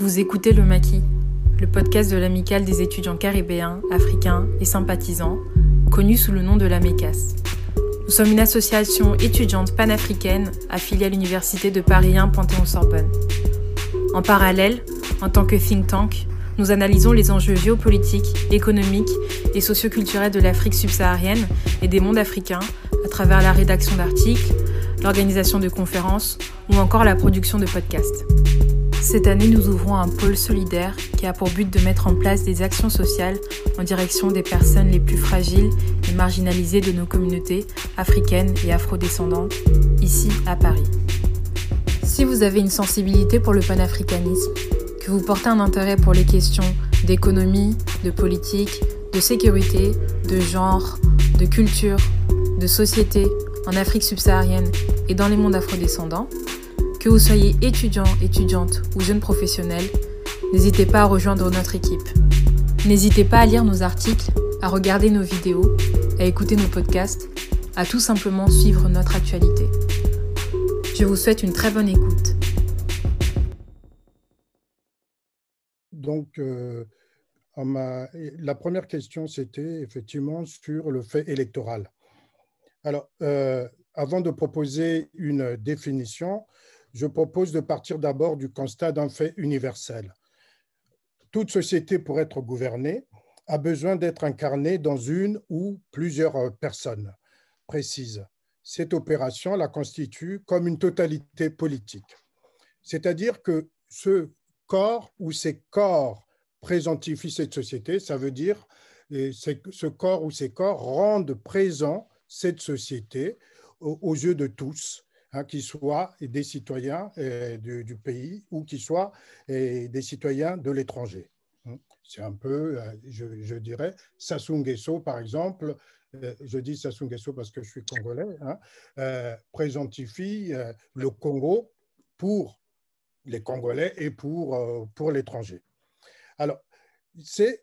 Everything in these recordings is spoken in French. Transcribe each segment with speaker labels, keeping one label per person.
Speaker 1: Vous écoutez Le Maquis, le podcast de l'amicale des étudiants caribéens, africains et sympathisants, connu sous le nom de la MECAS. Nous sommes une association étudiante panafricaine affiliée à l'Université de Paris 1 Panthéon-Sorbonne. En parallèle, en tant que think tank, nous analysons les enjeux géopolitiques, économiques et socioculturels de l'Afrique subsaharienne et des mondes africains à travers la rédaction d'articles, l'organisation de conférences ou encore la production de podcasts. Cette année, nous ouvrons un pôle solidaire qui a pour but de mettre en place des actions sociales en direction des personnes les plus fragiles et marginalisées de nos communautés africaines et afrodescendantes, ici à Paris. Si vous avez une sensibilité pour le panafricanisme, que vous portez un intérêt pour les questions d'économie, de politique, de sécurité, de genre, de culture, de société en Afrique subsaharienne et dans les mondes afrodescendants, que vous soyez étudiant, étudiante ou jeune professionnel, n'hésitez pas à rejoindre notre équipe. N'hésitez pas à lire nos articles, à regarder nos vidéos, à écouter nos podcasts, à tout simplement suivre notre actualité. Je vous souhaite une très bonne écoute.
Speaker 2: Donc, euh, la première question, c'était effectivement sur le fait électoral. Alors, euh, avant de proposer une définition, je propose de partir d'abord du constat d'un fait universel. Toute société, pour être gouvernée, a besoin d'être incarnée dans une ou plusieurs personnes précises. Cette opération la constitue comme une totalité politique. C'est-à-dire que ce corps ou ces corps présentifient cette société, ça veut dire que ce corps ou ces corps rendent présent cette société aux yeux de tous hein, qu'ils soient des citoyens euh, du, pays ou qu'ils soient euh, des citoyens de l'étranger. Hein. C'est un peu, euh, je, dirais, Sassou Nguesso, par exemple, je dis Sassou Nguesso parce que je suis congolais, hein, présentifie le Congo pour les Congolais et pour, pour l'étranger. Alors, c'est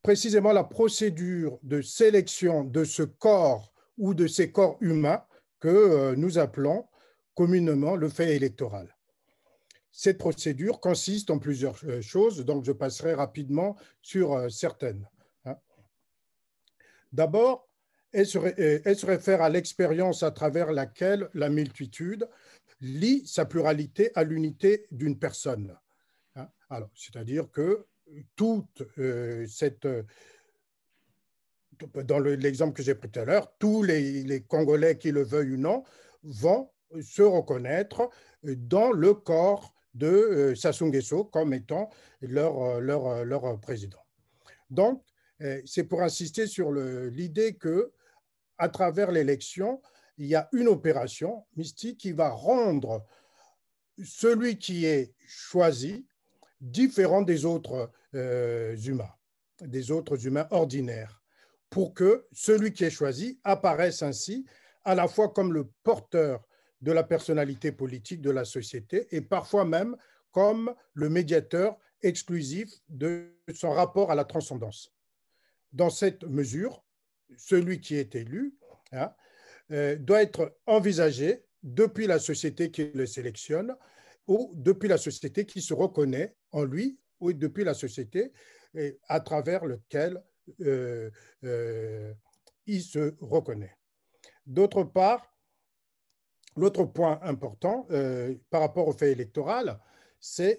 Speaker 2: précisément la procédure de sélection de ce corps ou de ces corps humains que euh, nous appelons communément le fait électoral. Cette procédure consiste en plusieurs euh, choses, donc je passerai rapidement sur euh, certaines. Hein. D'abord, elle se réfère à l'expérience à travers laquelle la multitude lie sa pluralité à l'unité d'une personne. Hein. C'est-à-dire que toute cette dans l'exemple que j'ai pris tout à l'heure, tous les, Congolais, qui le veuillent ou non, vont se reconnaître dans le corps de euh, Sassou comme étant leur, euh, leur, euh, leur président. Donc, c'est pour insister sur l'idée que, à travers l'élection, il y a une opération mystique qui va rendre celui qui est choisi différent des autres humains, des autres humains ordinaires pour que celui qui est choisi apparaisse ainsi à la fois comme le porteur de la personnalité politique de la société et parfois même comme le médiateur exclusif de son rapport à la transcendance. Dans cette mesure, celui qui est élu hein, euh, doit être envisagé depuis la société qui le sélectionne ou depuis la société qui se reconnaît en lui ou depuis la société à travers lequel euh, euh, il se reconnaît. D'autre part, l'autre point important euh, par rapport au fait électoral, c'est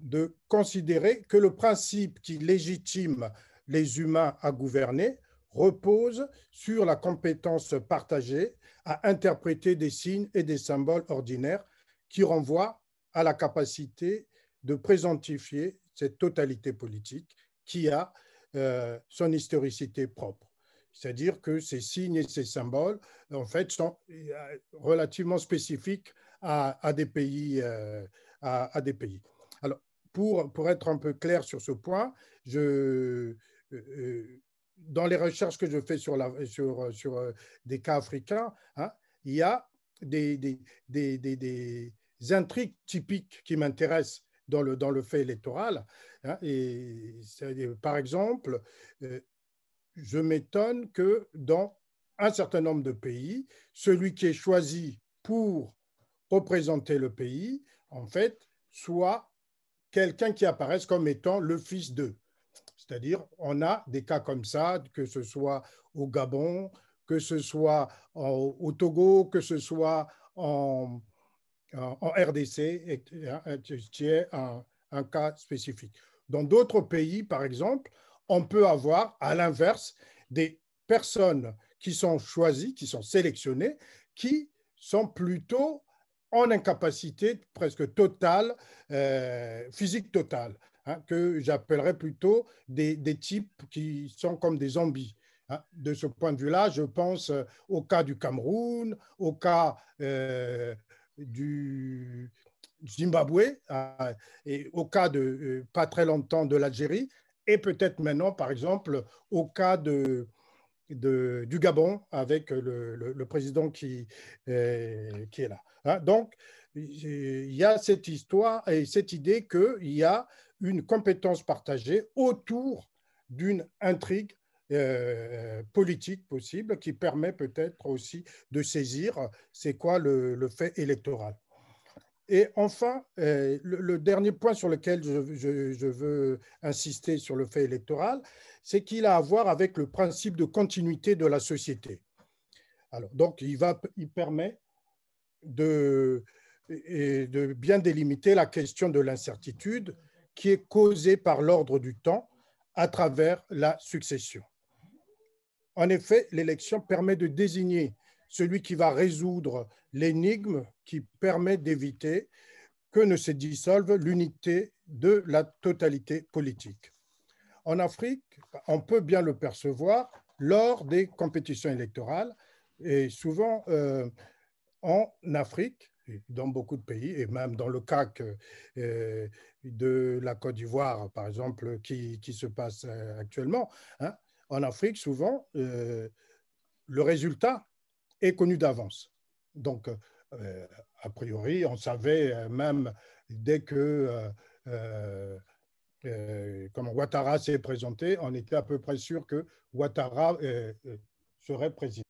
Speaker 2: de considérer que le principe qui légitime les humains à gouverner repose sur la compétence partagée à interpréter des signes et des symboles ordinaires qui renvoient à la capacité de présentifier cette totalité politique qui a euh, son historicité propre. C'est-à-dire que ces signes et ces symboles, en fait, sont euh, relativement spécifiques à, des, pays, euh, à, des pays. Alors, pour, pour être un peu clair sur ce point, je, dans les recherches que je fais sur, la, sur, sur des cas africains, hein, il y a des, des, des, des intrigues typiques qui m'intéressent dans le, dans le fait électoral. Hein, et, par exemple, euh, je m'étonne que dans un certain nombre de pays, celui qui est choisi pour représenter le pays, en fait, soit quelqu'un qui apparaisse comme étant le fils d'eux. C'est-à-dire, on a des cas comme ça, que ce soit au Gabon, que ce soit au Togo, que ce soit en, en RDC, est un, un cas spécifique. Dans d'autres pays, par exemple, on peut avoir, à l'inverse, des personnes qui sont choisies, qui sont sélectionnées, qui sont plutôt en incapacité presque totale, euh, physique totale, hein, que j'appellerais plutôt des, types qui sont comme des zombies. Hein. De ce point de vue-là, je pense euh, au cas du Cameroun, au cas euh, du Zimbabwe, et au cas de pas très longtemps de l'Algérie, et peut-être maintenant, par exemple, au cas de, du Gabon avec le, président qui, euh, qui est là. Hein. Donc, il y a cette histoire et cette idée qu'il y a une compétence partagée autour d'une intrigue euh, politique possible qui permet peut-être aussi de saisir c'est quoi le, fait électoral. Et enfin, euh, le, dernier point sur lequel je, veux insister sur le fait électoral, c'est qu'il a à voir avec le principe de continuité de la société. Alors, donc, il, va, il permet de, de bien délimiter la question de l'incertitude qui est causée par l'ordre du temps à travers la succession. En effet, l'élection permet de désigner celui qui va résoudre l'énigme qui permet d'éviter que ne se dissolve l'unité de la totalité politique. En Afrique, on peut bien le percevoir lors des compétitions électorales et souvent euh, en Afrique, dans beaucoup de pays, et même dans le cas euh, de la Côte d'Ivoire, par exemple, qui, se passe euh, actuellement, hein, en Afrique, souvent, le résultat est connu d'avance. Donc, a priori, on savait même dès que euh, comme Ouattara s'est présenté, on était à peu près sûr que Ouattara euh, euh, serait président.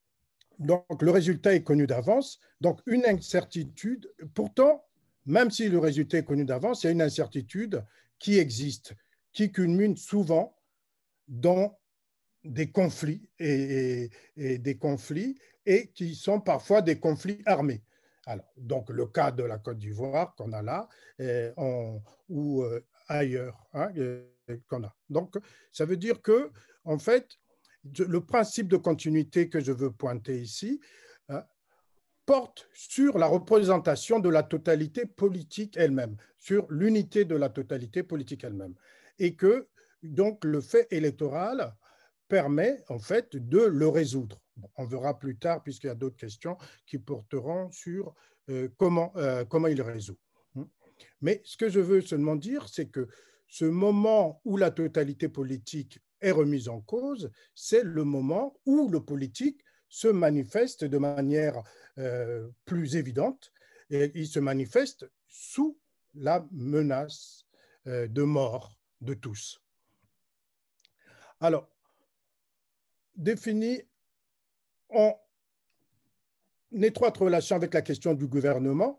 Speaker 2: Donc le résultat est connu d'avance. Donc une incertitude, pourtant, même si le résultat est connu d'avance, il y a une incertitude qui existe, qui culmine souvent dans des conflits et, des conflits et qui sont parfois des conflits armés. Alors, donc le cas de la Côte d'Ivoire qu'on a là, où ailleurs hein, qu'on a. Donc, ça veut dire que, en fait, le principe de continuité que je veux pointer ici hein, porte sur la représentation de la totalité politique elle-même, sur l'unité de la totalité politique elle-même. Et que, donc, le fait électoral permet, en fait, de le résoudre. on verra plus tard, puisqu'il y a d'autres questions qui porteront sur euh, comment, euh, comment il résout. Mais ce que je veux seulement dire, c'est que ce moment où la totalité politique est remise en cause, c'est le moment où le politique se manifeste de manière euh, plus évidente et il se manifeste sous la menace de mort de tous. Alors, défini en étroite relation avec la question du gouvernement,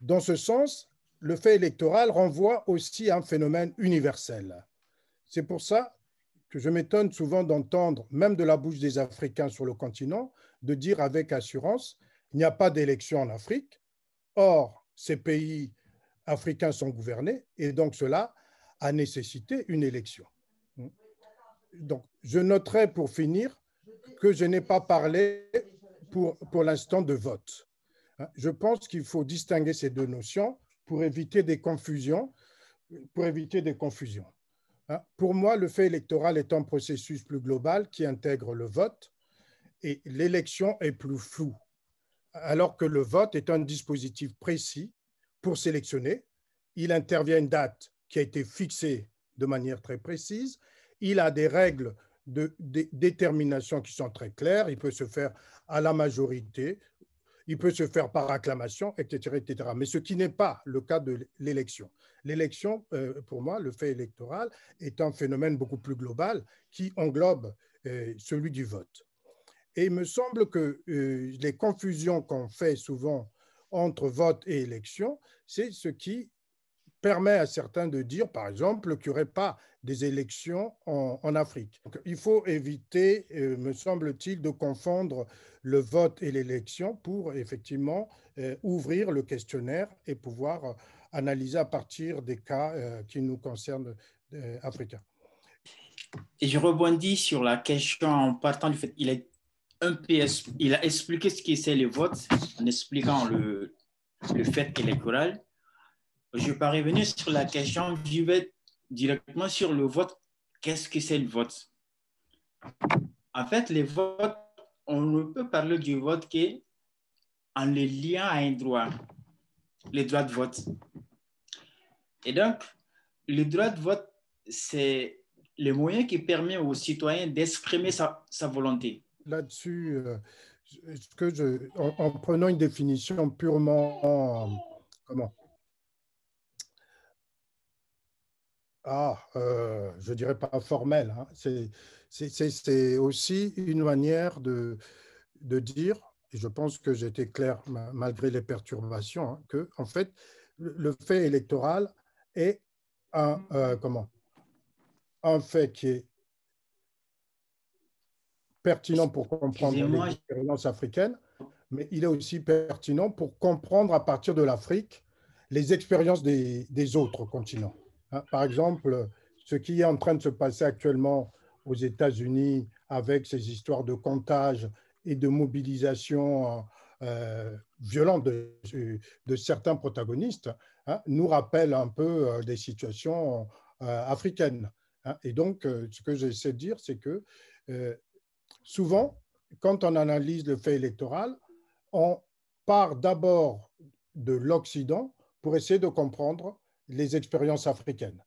Speaker 2: dans ce sens, le fait électoral renvoie aussi à un phénomène universel. C'est pour ça que je m'étonne souvent d'entendre, même de la bouche des Africains sur le continent, de dire avec assurance, il n'y a pas d'élection en Afrique. Or, ces pays africains sont gouvernés et donc cela a nécessité une élection. Donc, je noterai pour finir que je n'ai pas parlé pour, pour l'instant de vote. Je pense qu'il faut distinguer ces deux notions pour éviter des confusions. Pour éviter des confusions. Hein. Pour moi, le fait électoral est un processus plus global qui intègre le vote et l'élection est plus floue, alors que le vote est un dispositif précis pour sélectionner. Il intervient une date qui a été fixée de manière très précise. Il a des règles de, de, détermination qui sont très claires. Il peut se faire à la majorité il peut se faire par acclamation, etc. etc. Mais ce qui n'est pas le cas de l'élection. L'élection, euh, pour moi, le fait électoral est un phénomène beaucoup plus global qui englobe euh, celui du vote. Et il me semble que euh, les confusions qu'on fait souvent entre vote et élection, c'est ce qui permet à certains de dire, par exemple, qu'il n'y aurait pas des élections en, Afrique. il faut éviter, euh, me semble-t-il, de confondre le vote et l'élection pour effectivement euh, ouvrir le questionnaire et pouvoir euh, analyser à partir des cas qui nous concernent africains.
Speaker 3: Et je rebondis sur la question en partant du fait qu'il a expliqué ce qu'est le vote en expliquant le fait électoral. Je vais pas revenir sur la question, je vais directement sur le vote. Qu'est-ce que c'est le vote? En fait, les votes, on ne peut parler du vote qu'en le liant à un droit, le droit de vote. Et donc, le droit de vote, c'est le moyen qui permet aux citoyens d'exprimer sa, volonté.
Speaker 2: Là-dessus, euh, que je, en, prenant une définition purement, comment? Ah, euh, je dirais pas formelle. Hein. C'est aussi une manière de, de dire, et je pense que j'étais clair malgré les perturbations, hein, que en fait, le fait électoral est un, euh, comment? Un fait qui est pertinent pour comprendre l'expérience africaine, mais il est aussi pertinent pour comprendre à partir de l'Afrique les expériences des, autres continents. Hein, par exemple, ce qui est en train de se passer actuellement aux États-Unis avec ces histoires de comptage et de mobilisation euh, violente de, certains protagonistes hein, nous rappelle un peu euh, des situations euh, africaines. Hein. Et donc, euh, ce que j'essaie de dire, c'est que euh, souvent, quand on analyse le fait électoral, on part d'abord de l'Occident pour essayer de comprendre les expériences africaines.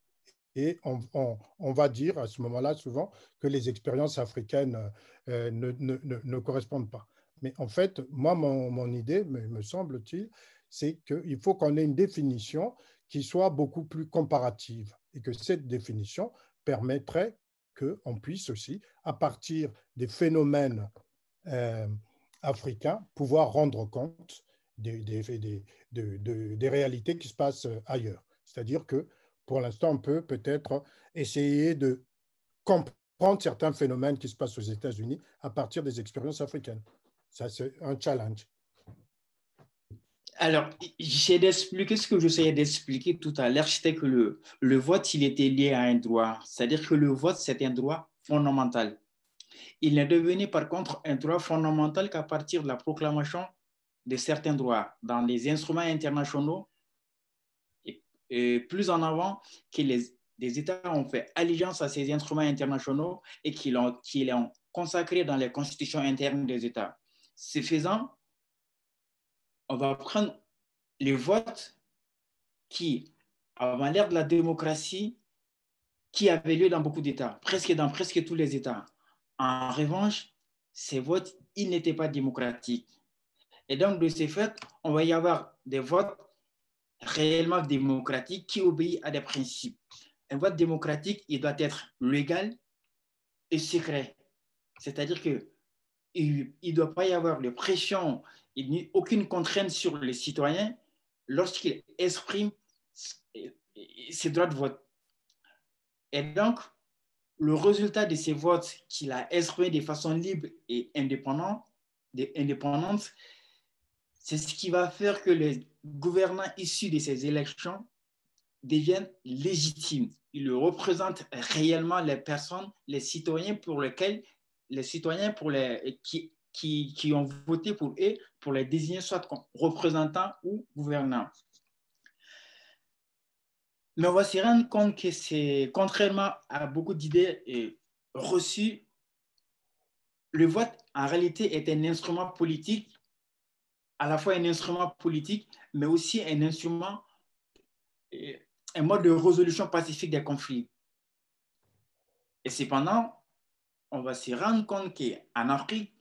Speaker 2: Et on, va dire à ce moment-là souvent que les expériences africaines euh, ne, correspondent pas. Mais en fait, moi, mon, mon idée, me semble-t-il, c'est qu'il faut qu'on ait une définition qui soit beaucoup plus comparative et que cette définition permettrait qu'on puisse aussi, à partir des phénomènes euh, africains, pouvoir rendre compte des, des, des, réalités qui se passent ailleurs. C'est-à-dire que pour l'instant, on peut peut-être essayer de comprendre certains phénomènes qui se passent aux États-Unis à partir des expériences africaines. Ça, c'est un challenge.
Speaker 3: Alors, j'ai d'expliquer ce que j'essayais d'expliquer tout à l'heure, c'était que le, le vote, il était lié à un droit. C'est-à-dire que le vote, c'est un droit fondamental. Il n'est devenu par contre un droit fondamental qu'à partir de la proclamation de certains droits dans les instruments internationaux plus en avant que les, États ont fait allégeance à ces instruments internationaux et qu'ils ont, qu ont consacrés dans les constitutions internes des États. Ce faisant, on va prendre les votes qui, avant l'ère de la démocratie, qui avaient lieu dans beaucoup d'États, presque dans presque tous les États. En revanche, ces votes, ils n'étaient pas démocratiques. Et donc, de ce fait, on va y avoir des votes réellement démocratiques qui obéissent à des principes. Un vote démocratique, il doit être légal et secret. C'est-à-dire qu'il ne doit pas y avoir de pression il n'y a aucune contrainte sur les citoyens lorsqu'ils expriment ses droits de vote. Et donc, le résultat de ces votes qu'il a exprimés de façon libre et indépendante c'est ce qui va faire que les gouvernants issus de ces élections deviennent légitimes. Ils représentent réellement les personnes, les citoyens pour lesquels, les citoyens pour les, qui, qui, qui, ont voté pour eux pour les désigner soit comme représentants ou gouvernants. Mais on va se rendre compte que c'est, contrairement à beaucoup d'idées reçues, le vote en réalité est un instrument politique, à la fois un instrument politique, mais aussi un instrument, un mode de résolution pacifique des conflits. Et cependant, on va se rendre compte qu'en Afrique,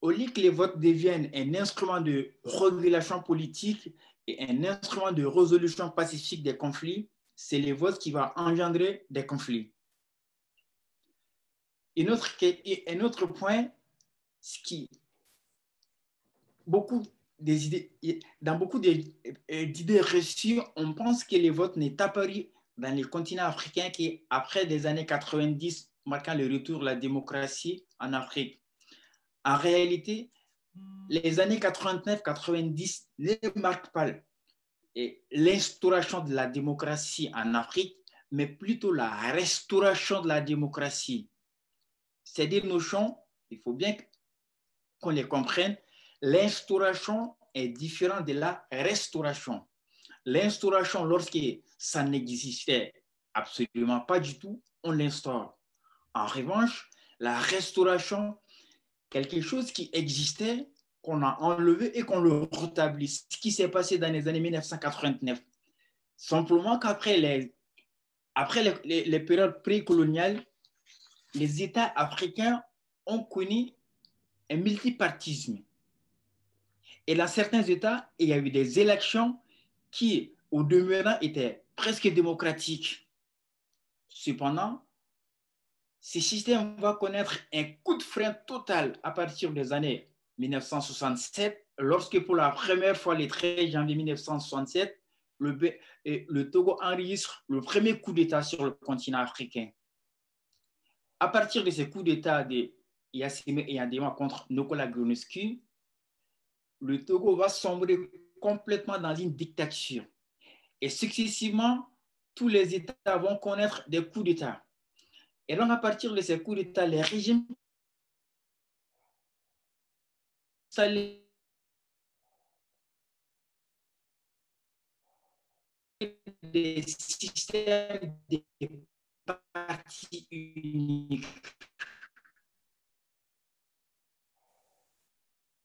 Speaker 3: au lieu que les votes deviennent un instrument de régulation politique et un instrument de résolution pacifique des conflits, c'est les votes qui vont engendrer des conflits. Un autre, un autre point, ce qui beaucoup des idées, dans beaucoup d'idées reçues, on pense que le vote n'est apparu dans les continents africains qu'après des années 90, marquant le retour de la démocratie en Afrique. En réalité, les années 89-90 ne marquent pas l'instauration de la démocratie en Afrique, mais plutôt la restauration de la démocratie. Ces deux notions, il faut bien qu'on les comprenne. L'instauration est différente de la restauration. L'instauration, lorsque ça n'existait absolument pas du tout, on l'instaure. En revanche, la restauration, quelque chose qui existait, qu'on a enlevé et qu'on le rétablit. Ce qui s'est passé dans les années 1989. Simplement qu'après les, après les périodes précoloniales, les États africains ont connu un multipartisme. Et dans certains États, il y a eu des élections qui, au demeurant, étaient presque démocratiques. Cependant, ce système va connaître un coup de frein total à partir des années 1967, lorsque pour la première fois, le 13 janvier 1967, le, le Togo enregistre le premier coup d'État sur le continent africain. À partir de ce coup d'État de Yassime et Yandema contre Nicolas Grunescu, le Togo va sombrer complètement dans une dictature. Et successivement, tous les États vont connaître des coups d'État. Et donc, à partir de ces coups d'État, les régimes des systèmes de partis uniques.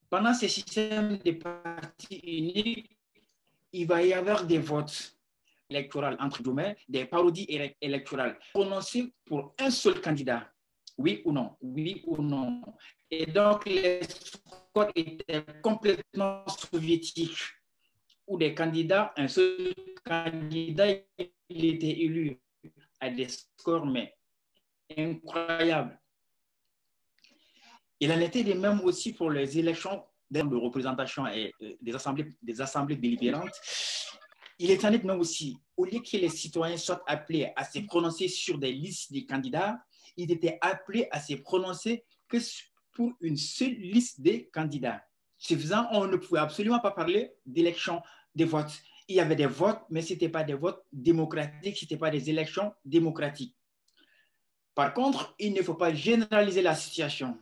Speaker 3: Pendant ces systèmes de partis uniques, il va y avoir des votes électoraux, entre guillemets, des parodies électorales prononcées pour un seul candidat. Oui ou non Oui ou non Et donc, les scores étaient complètement soviétiques, où des candidats, un seul candidat, il était élu à des scores, mais incroyables. Il en était de même aussi pour les élections de représentation et euh, des assemblées, des assemblées délibérantes. Il est en est même aussi, au lieu que les citoyens soient appelés à se prononcer sur des listes de candidats, ils étaient appelés à se prononcer que pour une seule liste de candidats. Ce faisant, on ne pouvait absolument pas parler d'élection des votes. Il y avait des votes, mais ce n'étaient pas des votes démocratiques, ce n'étaient pas des élections démocratiques. Par contre, il ne faut pas généraliser la situation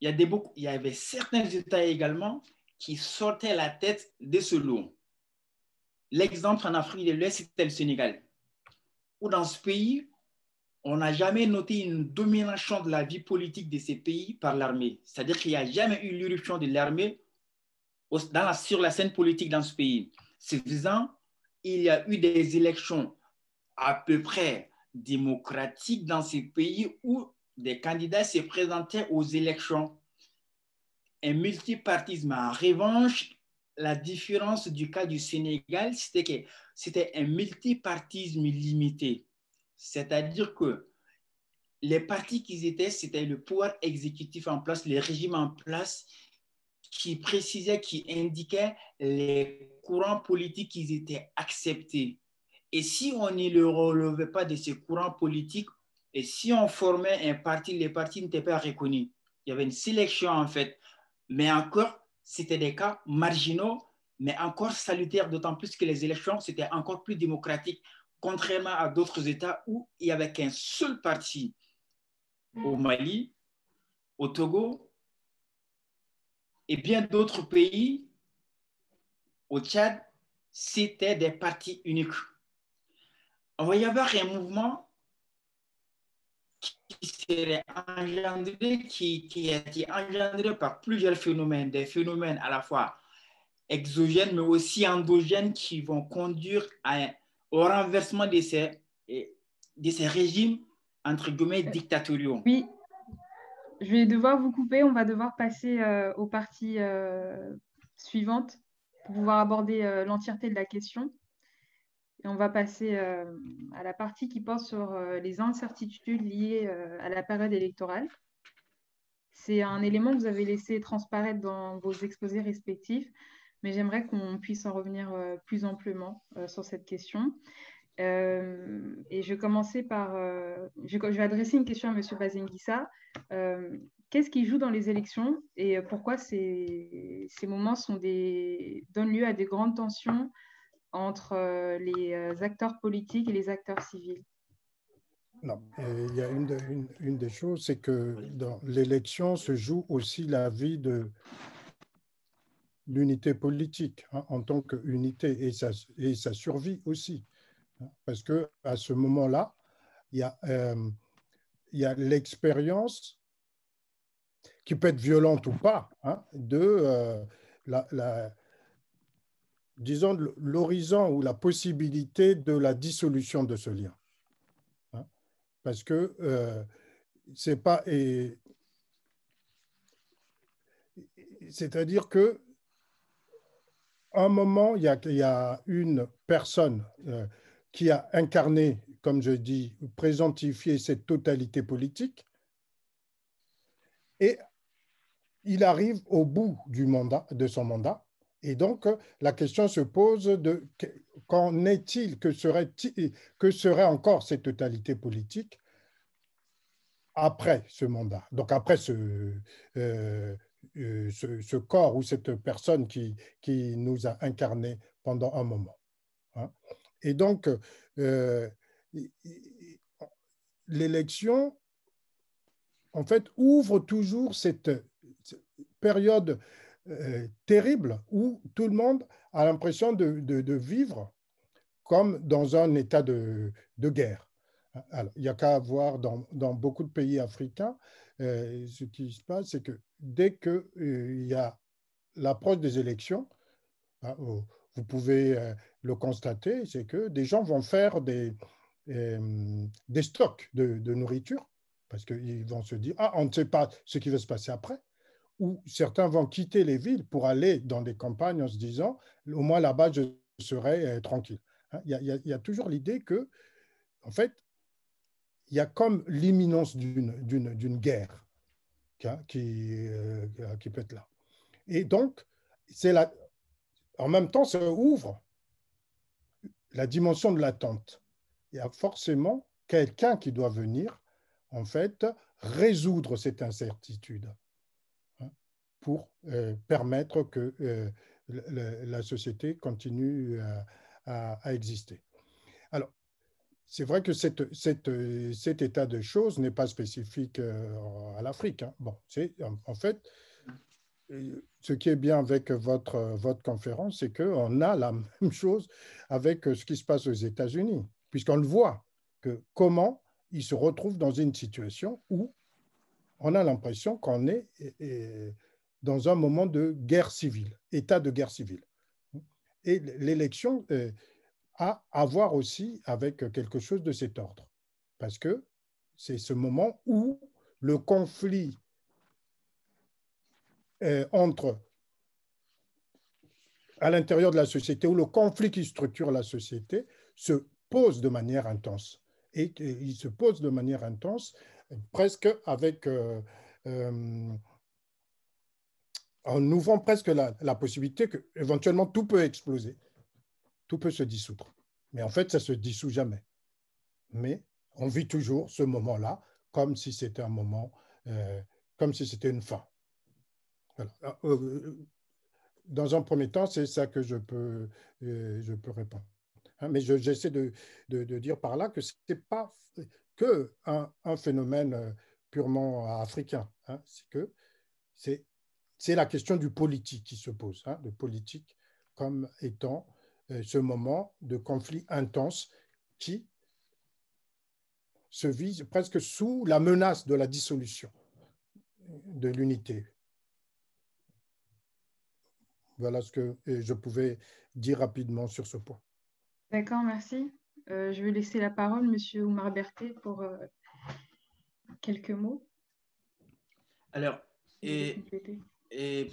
Speaker 3: il y, a des, il y avait certains États également qui sortaient la tête de ce lot. L'exemple en Afrique de l'Ouest, c'était le Sénégal, où dans ce pays, on n'a jamais noté une domination de la vie politique de ces pays par l'armée. C'est-à-dire qu'il n'y a jamais eu l'irruption de l'armée sur la scène politique dans ce pays. Ce faisant, il y a eu des élections à peu près démocratiques dans ces pays où des candidats se présentaient aux élections. Un multipartisme. En revanche, la différence du cas du Sénégal, c'était que c'était un multipartisme limité. C'est-à-dire que les partis qui étaient, c'était le pouvoir exécutif en place, le régime en place, qui précisait, qui indiquait les courants politiques qui étaient acceptés. Et si on ne le relevait pas de ces courants politiques, et si on formait un parti, les partis n'étaient pas reconnus. Il y avait une sélection en fait. Mais encore, c'était des cas marginaux, mais encore salutaires, d'autant plus que les élections, c'était encore plus démocratique, contrairement à d'autres États où il n'y avait qu'un seul parti. Au Mali, au Togo et bien d'autres pays, au Tchad, c'était des partis uniques. On va y avoir un mouvement qui serait engendré, qui, qui a été engendré par plusieurs phénomènes, des phénomènes à la fois exogènes, mais aussi endogènes qui vont conduire à, au renversement de ces, de ces régimes, entre guillemets, dictatoriaux.
Speaker 1: Oui, je vais devoir vous couper. On va devoir passer euh, aux parties euh, suivantes pour pouvoir aborder euh, l'entièreté de la question. On va passer euh, à la partie qui porte sur euh, les incertitudes liées euh, à la période électorale. C'est un élément que vous avez laissé transparaître dans vos exposés respectifs, mais j'aimerais qu'on puisse en revenir plus amplement sur cette question. Et je vais commencer par. Je, vais adresser une question à M. Bazenguissa. Qu'est-ce qui joue dans les élections et pourquoi ces, ces moments sont des, donnent lieu à des grandes tensions entre les acteurs politiques et les acteurs civils
Speaker 2: non, il y a une, des choses, c'est que dans l'élection se joue aussi la vie de l'unité politique hein, en tant qu'unité et sa, et sa survie aussi. Hein, parce que à ce moment-là, il y a, euh, a l'expérience qui peut être violente ou pas, hein, de euh, la, disons, l'horizon ou la possibilité de la dissolution de ce lien parce que euh, c'est pas. C'est-à-dire que un moment, il y, a, une personne euh, qui a incarné, comme je dis, présentifié cette totalité politique, et il arrive au bout de son mandat, et donc la question se pose de qu'en est-il, que serait, que serait encore cette totalité politique après ce mandat, donc après ce, euh, euh, ce, corps ou cette personne qui, qui nous a incarnés pendant un moment. Hein? Et donc, euh, l'élection, en fait, ouvre toujours cette période terrible où tout le monde a l'impression de, vivre comme dans un état de, guerre. Il n'y a qu'à voir dans, beaucoup de pays africains, euh, ce qui se passe, c'est que dès qu'il euh, y a l'approche des élections, hein, vous pouvez euh, le constater, c'est que des gens vont faire des, des stocks de nourriture, parce qu'ils vont se dire, ah, on ne sait pas ce qui va se passer après ou certains vont quitter les villes pour aller dans des campagnes en se disant, au moins là-bas, je serai tranquille. Hein, il y, a, toujours l'idée que, en fait, il y a comme l'imminence d'une guerre qui, euh, qui, peut être là. Et donc, la, en même temps, ça ouvre la dimension de l'attente. Il y a forcément quelqu'un qui doit venir, en fait, résoudre cette incertitude pour euh, permettre que euh, la société continue à, à exister. Alors, c'est vrai que cet état de choses n'est pas spécifique euh, à l'Afrique. Hein. Bon, c'est en fait euh, ce qui est bien avec votre, votre conférence, c'est qu'on a la même chose avec ce qui se passe aux États-Unis, puisqu'on le voit que comment ils se retrouvent dans une situation où on a l'impression qu'on est dans un moment de guerre civile, état de guerre civile. Et l'élection, euh, à avoir aussi avec quelque chose de cet ordre. Parce que c'est ce moment où le conflit euh, entre à l'intérieur de la société, où le conflit qui structure la société se pose de manière intense. Et il se pose de manière intense, presque avec, euh, en ouvrant presque la, possibilité que éventuellement tout peut exploser tout peut se dissoudre. Mais en fait, ça se dissout jamais. Mais on vit toujours ce moment-là comme si c'était un moment, euh, comme si c'était une fin. Ah, euh, dans un premier temps, c'est ça que je peux, euh, je peux répondre. Hein, mais j'essaie de, de, dire par là que ce n'est pas que un, phénomène purement africain. Hein, c'est que c'est la question du politique qui se pose, hein, de politique comme étant euh, ce moment de conflit intense qui se vise presque sous la menace de la dissolution de l'unité. Voilà ce que je pouvais dire rapidement sur ce point.
Speaker 1: D'accord, merci. Euh, je vais laisser la parole, Monsieur Oumar Berthet, pour euh, quelques mots.
Speaker 3: Alors, et, et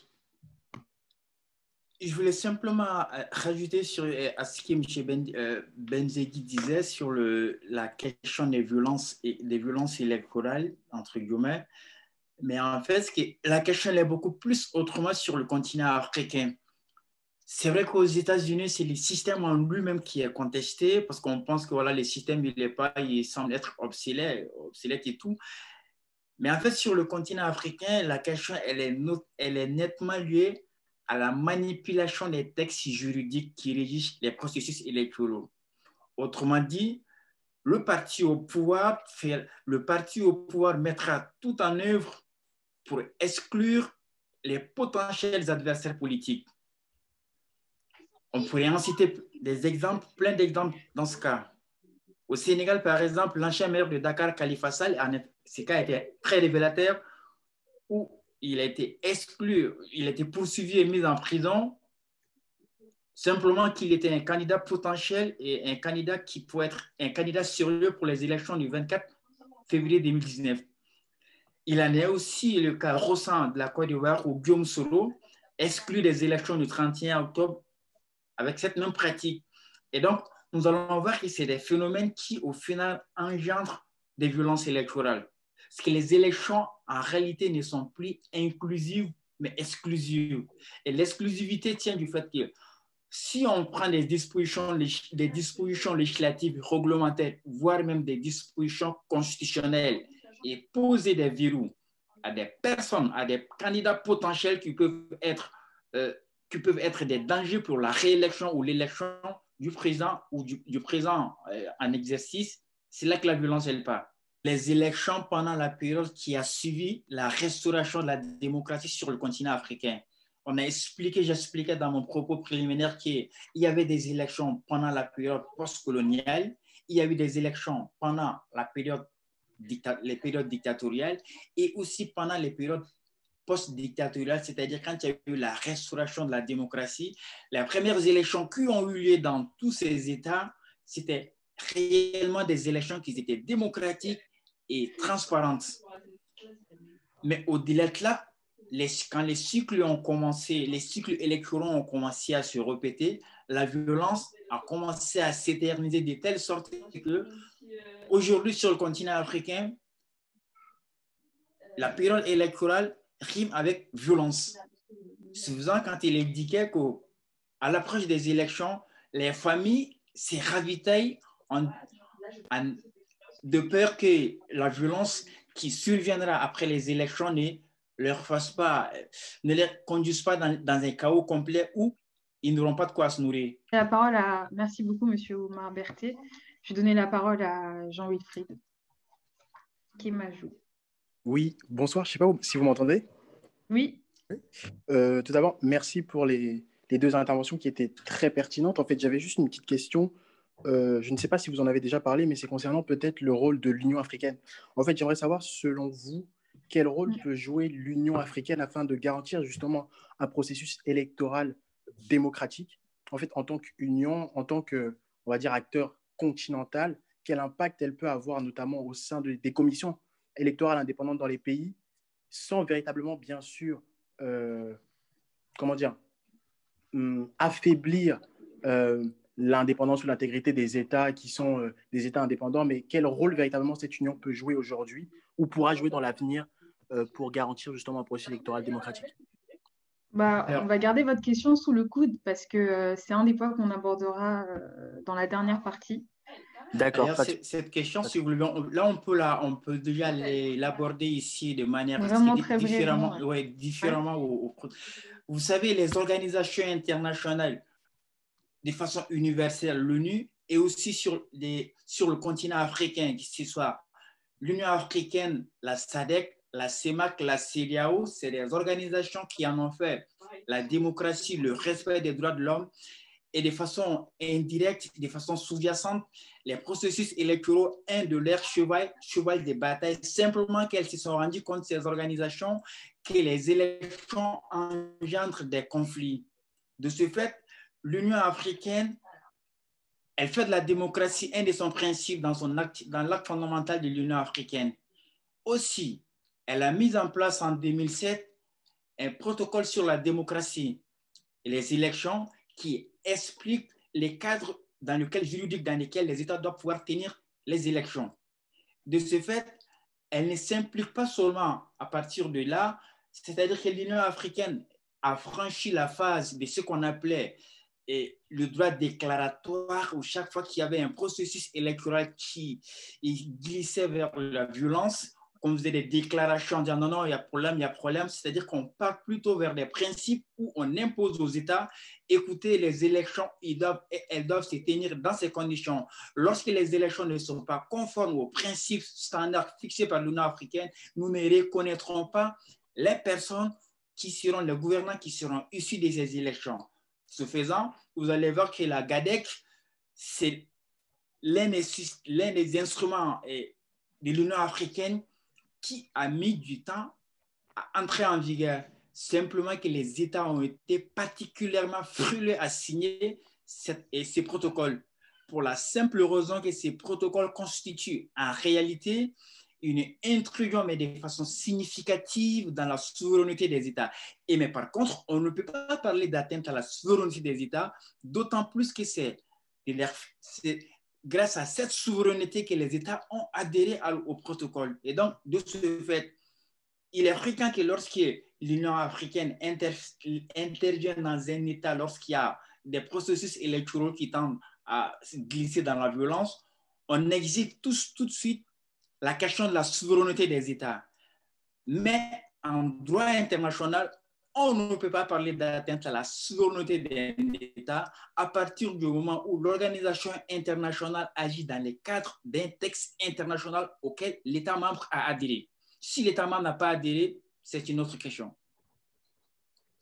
Speaker 3: je voulais simplement euh, rajouter sur, euh, à ce que M. Ben, euh, disait sur le, la question des violences, et, des violences électorales, entre guillemets. Mais en fait, la question est beaucoup plus autrement sur le continent africain. C'est vrai qu'aux États-Unis, c'est le système en lui-même qui est contesté parce qu'on pense que voilà, le système, il est pas, il semble être obsolète, obsolète et tout. Mais en fait, sur le continent africain, la question, elle est, nettement liée à la manipulation des textes juridiques qui régissent les processus électoraux. Autrement dit, le parti au pouvoir, le parti au pouvoir mettra tout en œuvre pour exclure les potentiels adversaires politiques. On pourrait en citer des exemples, plein d'exemples dans ce cas. Au Sénégal, par exemple, l'ancien maire de Dakar, Khalifa Sall, ce cas était très révélateur, où il a été exclu, il a été poursuivi et mis en prison, simplement qu'il était un candidat potentiel et un candidat qui pourrait être un candidat sérieux pour les élections du 24 février 2019. Il en est aussi le cas récent de la Côte d'Ivoire où Guillaume Soro exclut des élections du 31 octobre avec cette même pratique. Et donc, nous allons voir que c'est des phénomènes qui, au final, engendrent des violences électorales. Parce que les élections, en réalité, ne sont plus inclusives, mais exclusives. Et l'exclusivité tient du fait que si on prend des dispositions, législatives, réglementaires, voire même des dispositions constitutionnelles, et poser des verrous à des personnes, à des candidats potentiels qui peuvent être, euh, qui peuvent être des dangers pour la réélection ou l'élection du président ou du, président euh, en exercice, c'est là que la violence, elle part les élections pendant la période qui a suivi la restauration de la démocratie sur le continent africain. On a expliqué, j'expliquais dans mon propos préliminaire qu'il y avait des élections pendant la période postcoloniale, il y a eu des élections pendant la période les périodes dictatoriales et aussi pendant les périodes post-dictatoriales, c'est-à-dire quand il y a eu la restauration de la démocratie. Les premières élections qui ont eu lieu dans tous ces États, c'était réellement des élections qui étaient démocratiques et transparente. Mais au-delà de là, les, quand les cycles ont commencé, les cycles électoraux ont commencé à se répéter, la violence a commencé à s'éterniser de telle sorte que aujourd'hui sur le continent africain, la période électorale rime avec violence. Souvent, quand il indiquait qu'à l'approche des élections, les familles se ravitaillent en, en, de peur que la violence qui surviendra après les élections ne leur fasse pas, ne les conduise pas dans, un chaos complet où ils n'auront pas de quoi se nourrir.
Speaker 1: La parole à, merci beaucoup, Monsieur Omar Berthet. Je vais donner la parole à Jean-Wilfried qui m'ajoute.
Speaker 4: Oui, bonsoir. Je ne sais pas si vous m'entendez.
Speaker 1: Oui.
Speaker 4: Euh, tout d'abord, merci pour les, les, deux interventions qui étaient très pertinentes. En fait, j'avais juste une petite question euh, je ne sais pas si vous en avez déjà parlé, mais c'est concernant peut-être le rôle de l'Union africaine. En fait, j'aimerais savoir, selon vous, quel rôle peut jouer l'Union africaine afin de garantir justement un processus électoral démocratique? En fait, en tant qu'Union, en tant que, on va dire, acteur continental, quel impact elle peut avoir notamment au sein des commissions électorales indépendantes dans les pays, sans véritablement, bien sûr, euh, comment dire, hum, affaiblir euh, l'indépendance ou l'intégrité des États qui sont euh, des États indépendants, mais quel rôle véritablement cette union peut jouer aujourd'hui ou pourra jouer dans l'avenir euh, pour garantir justement un processus électoral démocratique?
Speaker 1: Bah, on va garder votre question sous le coude parce que euh, c'est un des points qu'on abordera dans la dernière partie.
Speaker 3: D'accord. Cette question, si vous là, on peut, la, on peut déjà l'aborder ici de manière
Speaker 1: Vraiment très
Speaker 3: différemment. Ouais, différemment vous savez, les organisations internationales de façon universelle l'ONU et aussi sur, le continent africain, que ce soit l'Union africaine, la SADC, la CEMAC, la CEDEAO, c'est des organisations qui en ont fait la démocratie, le respect des droits de l'homme et de façon indirecte, de façon sous-jacente, les processus électoraux, un de leurs cheval, cheval de bataille, simplement qu'elles se sont rendues compte, ces organisations, que les élections engendrent des conflits. De ce fait, l'Union africaine, elle fait de la démocratie un de son principes dans, son acte, dans l'acte fondamental de l'Union africaine. Aussi, elle a mis en place en 2007 un protocole sur la démocratie et les élections qui explique les cadres dans lesquels, juridiques dans lesquels les États doivent pouvoir tenir les élections. De ce fait, elle ne s'implique pas seulement à partir de là, c'est-à-dire que l'Union africaine a franchi la phase de ce qu'on appelait et le droit déclaratoire où chaque fois qu'il y avait un processus électoral qui glissait vers la violence, on faisait des déclarations en disant non, non, il y a problème, il y a problème. C'est-à-dire qu'on part plutôt vers des principes où on impose aux États, écoutez, les élections, ils doivent, elles doivent se tenir dans ces conditions. Lorsque les élections ne sont pas conformes aux principes standards fixés par l'Union africaine, nous ne reconnaîtrons pas les personnes qui seront, les gouvernants qui seront issus de ces élections. Ce faisant, vous allez voir que la GADEC, c'est l'un des, instruments de l'Union africaine qui a mis du temps à entrer en vigueur. Simplement que les États ont été particulièrement frileux à signer ces protocoles pour la simple raison que ces protocoles constituent en réalité une intrusion, mais de façon significative dans la souveraineté des États. Et mais par contre, on ne peut pas parler d'atteinte à la souveraineté des États, d'autant plus que c'est grâce à cette souveraineté que les États ont adhéré au protocole. Et donc, de ce fait, il est fréquent que lorsque l'Union africaine intervient dans un État, lorsqu'il y a des processus électoraux qui tendent à glisser dans la violence, on exige tous tout de suite la question de la souveraineté des États. Mais en droit international, on ne peut pas parler d'atteinte à la souveraineté d'un État à partir du moment où l'organisation internationale agit dans le cadre d'un texte international auquel l'État membre a adhéré. Si l'État membre n'a pas adhéré, c'est une autre question.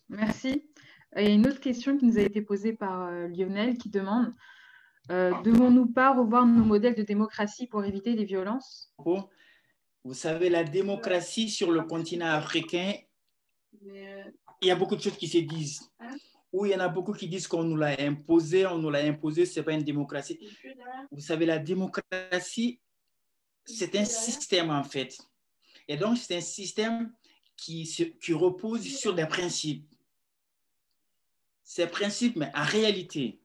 Speaker 1: Merci. A une autre question qui nous a été posée par euh, Lionel qui demande devons-nous pas revoir nos modèles de démocratie pour éviter les violences?
Speaker 3: Vous savez, la démocratie sur le continent africain, il y a beaucoup de choses qui se disent. Ou il y en a beaucoup qui disent qu'on nous l'a imposé, on nous l'a imposé, ce n'est pas une démocratie. Vous savez, la démocratie, c'est un système en fait. Et donc, c'est un système qui, qui repose sur des principes. Ces principes, mais en réalité,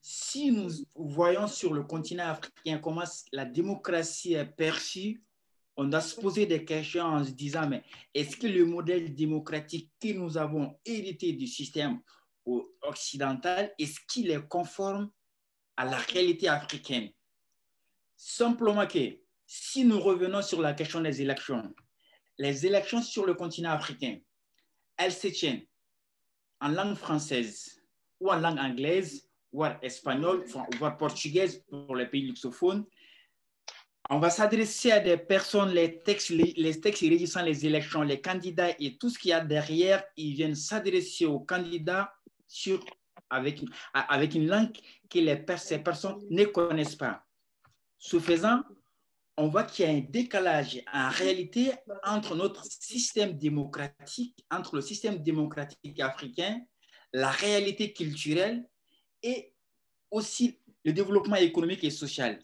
Speaker 3: si nous voyons sur le continent africain comment la démocratie est perçue, on doit se poser des questions en se disant, mais est-ce que le modèle démocratique que nous avons hérité du système occidental, est-ce qu'il est conforme à la réalité africaine? Simplement que si nous revenons sur la question des élections, les élections sur le continent africain, elles se tiennent en langue française ou en langue anglaise voire espagnol, voire portugaise pour les pays luxophones. On va s'adresser à des personnes, les textes, les, textes régissant les élections, les candidats et tout ce qu'il y a derrière, ils viennent s'adresser aux candidats sur, avec, avec une langue que les, ces personnes ne connaissent pas. Ce faisant, on voit qu'il y a un décalage en réalité entre notre système démocratique, entre le système démocratique africain, la réalité culturelle et aussi le développement économique et social.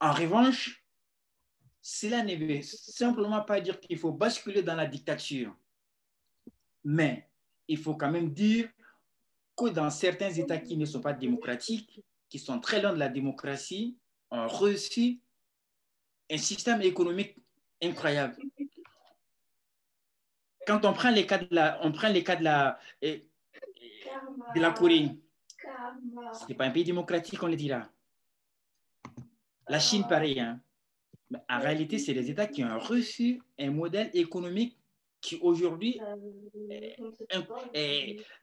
Speaker 3: En revanche, cela ne veut simplement pas dire qu'il faut basculer dans la dictature, mais il faut quand même dire que dans certains États qui ne sont pas démocratiques, qui sont très loin de la démocratie, ont reçu un système économique incroyable. Quand on prend les cas de la, on prend les cas de la, de la Corée, ce n'est pas un pays démocratique, on le dira. La Chine, pareil. Hein. Mais en réalité, c'est les États qui ont reçu un modèle économique qui aujourd'hui,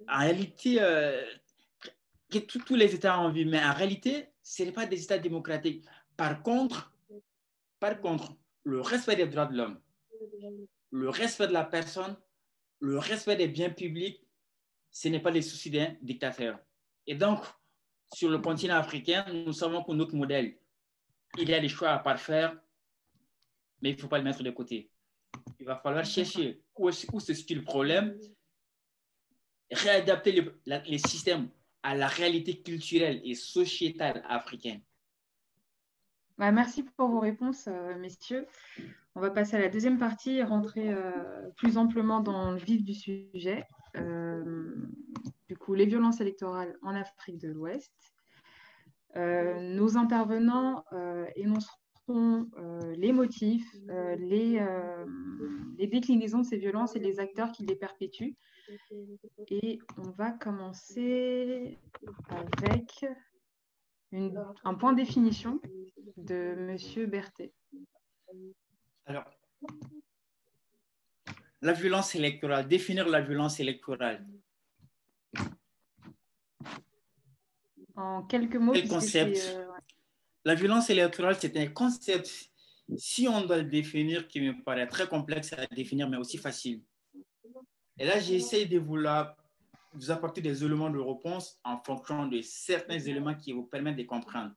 Speaker 3: en réalité, euh, que tous les États ont vu, mais en réalité, ce n'est pas des États démocratiques. Par contre, par contre, le respect des droits de l'homme, le respect de la personne, le respect des biens publics, ce n'est pas les soucis d'un dictateur. Et donc, sur le continent africain, nous savons que notre modèle, il y a des choix à parfaire, mais il ne faut pas le mettre de côté. Il va falloir chercher où, se situe le problème, réadapter les systèmes à la réalité culturelle et sociétale africaine.
Speaker 1: Bah, merci pour vos réponses, euh, messieurs. On va passer à la deuxième partie et rentrer euh, plus amplement dans le vif du sujet. Euh, du coup, les violences électorales en Afrique de l'Ouest. nos intervenants énonceront
Speaker 5: sont les motifs, les, les déclinaisons de ces violences et les acteurs qui les perpétuent. Et on va commencer avec un point de définition de M. Berthet.
Speaker 3: Alors, la violence électorale, définir la violence électorale.
Speaker 5: En quelques mots.
Speaker 3: Quel concept? euh, La violence électorale, c'est un concept, si on doit le définir, qui me paraît très complexe à définir, mais aussi facile. Et là, j'essaie de vous, vous apporter des éléments de réponse en fonction de certains éléments qui vous permettent de comprendre.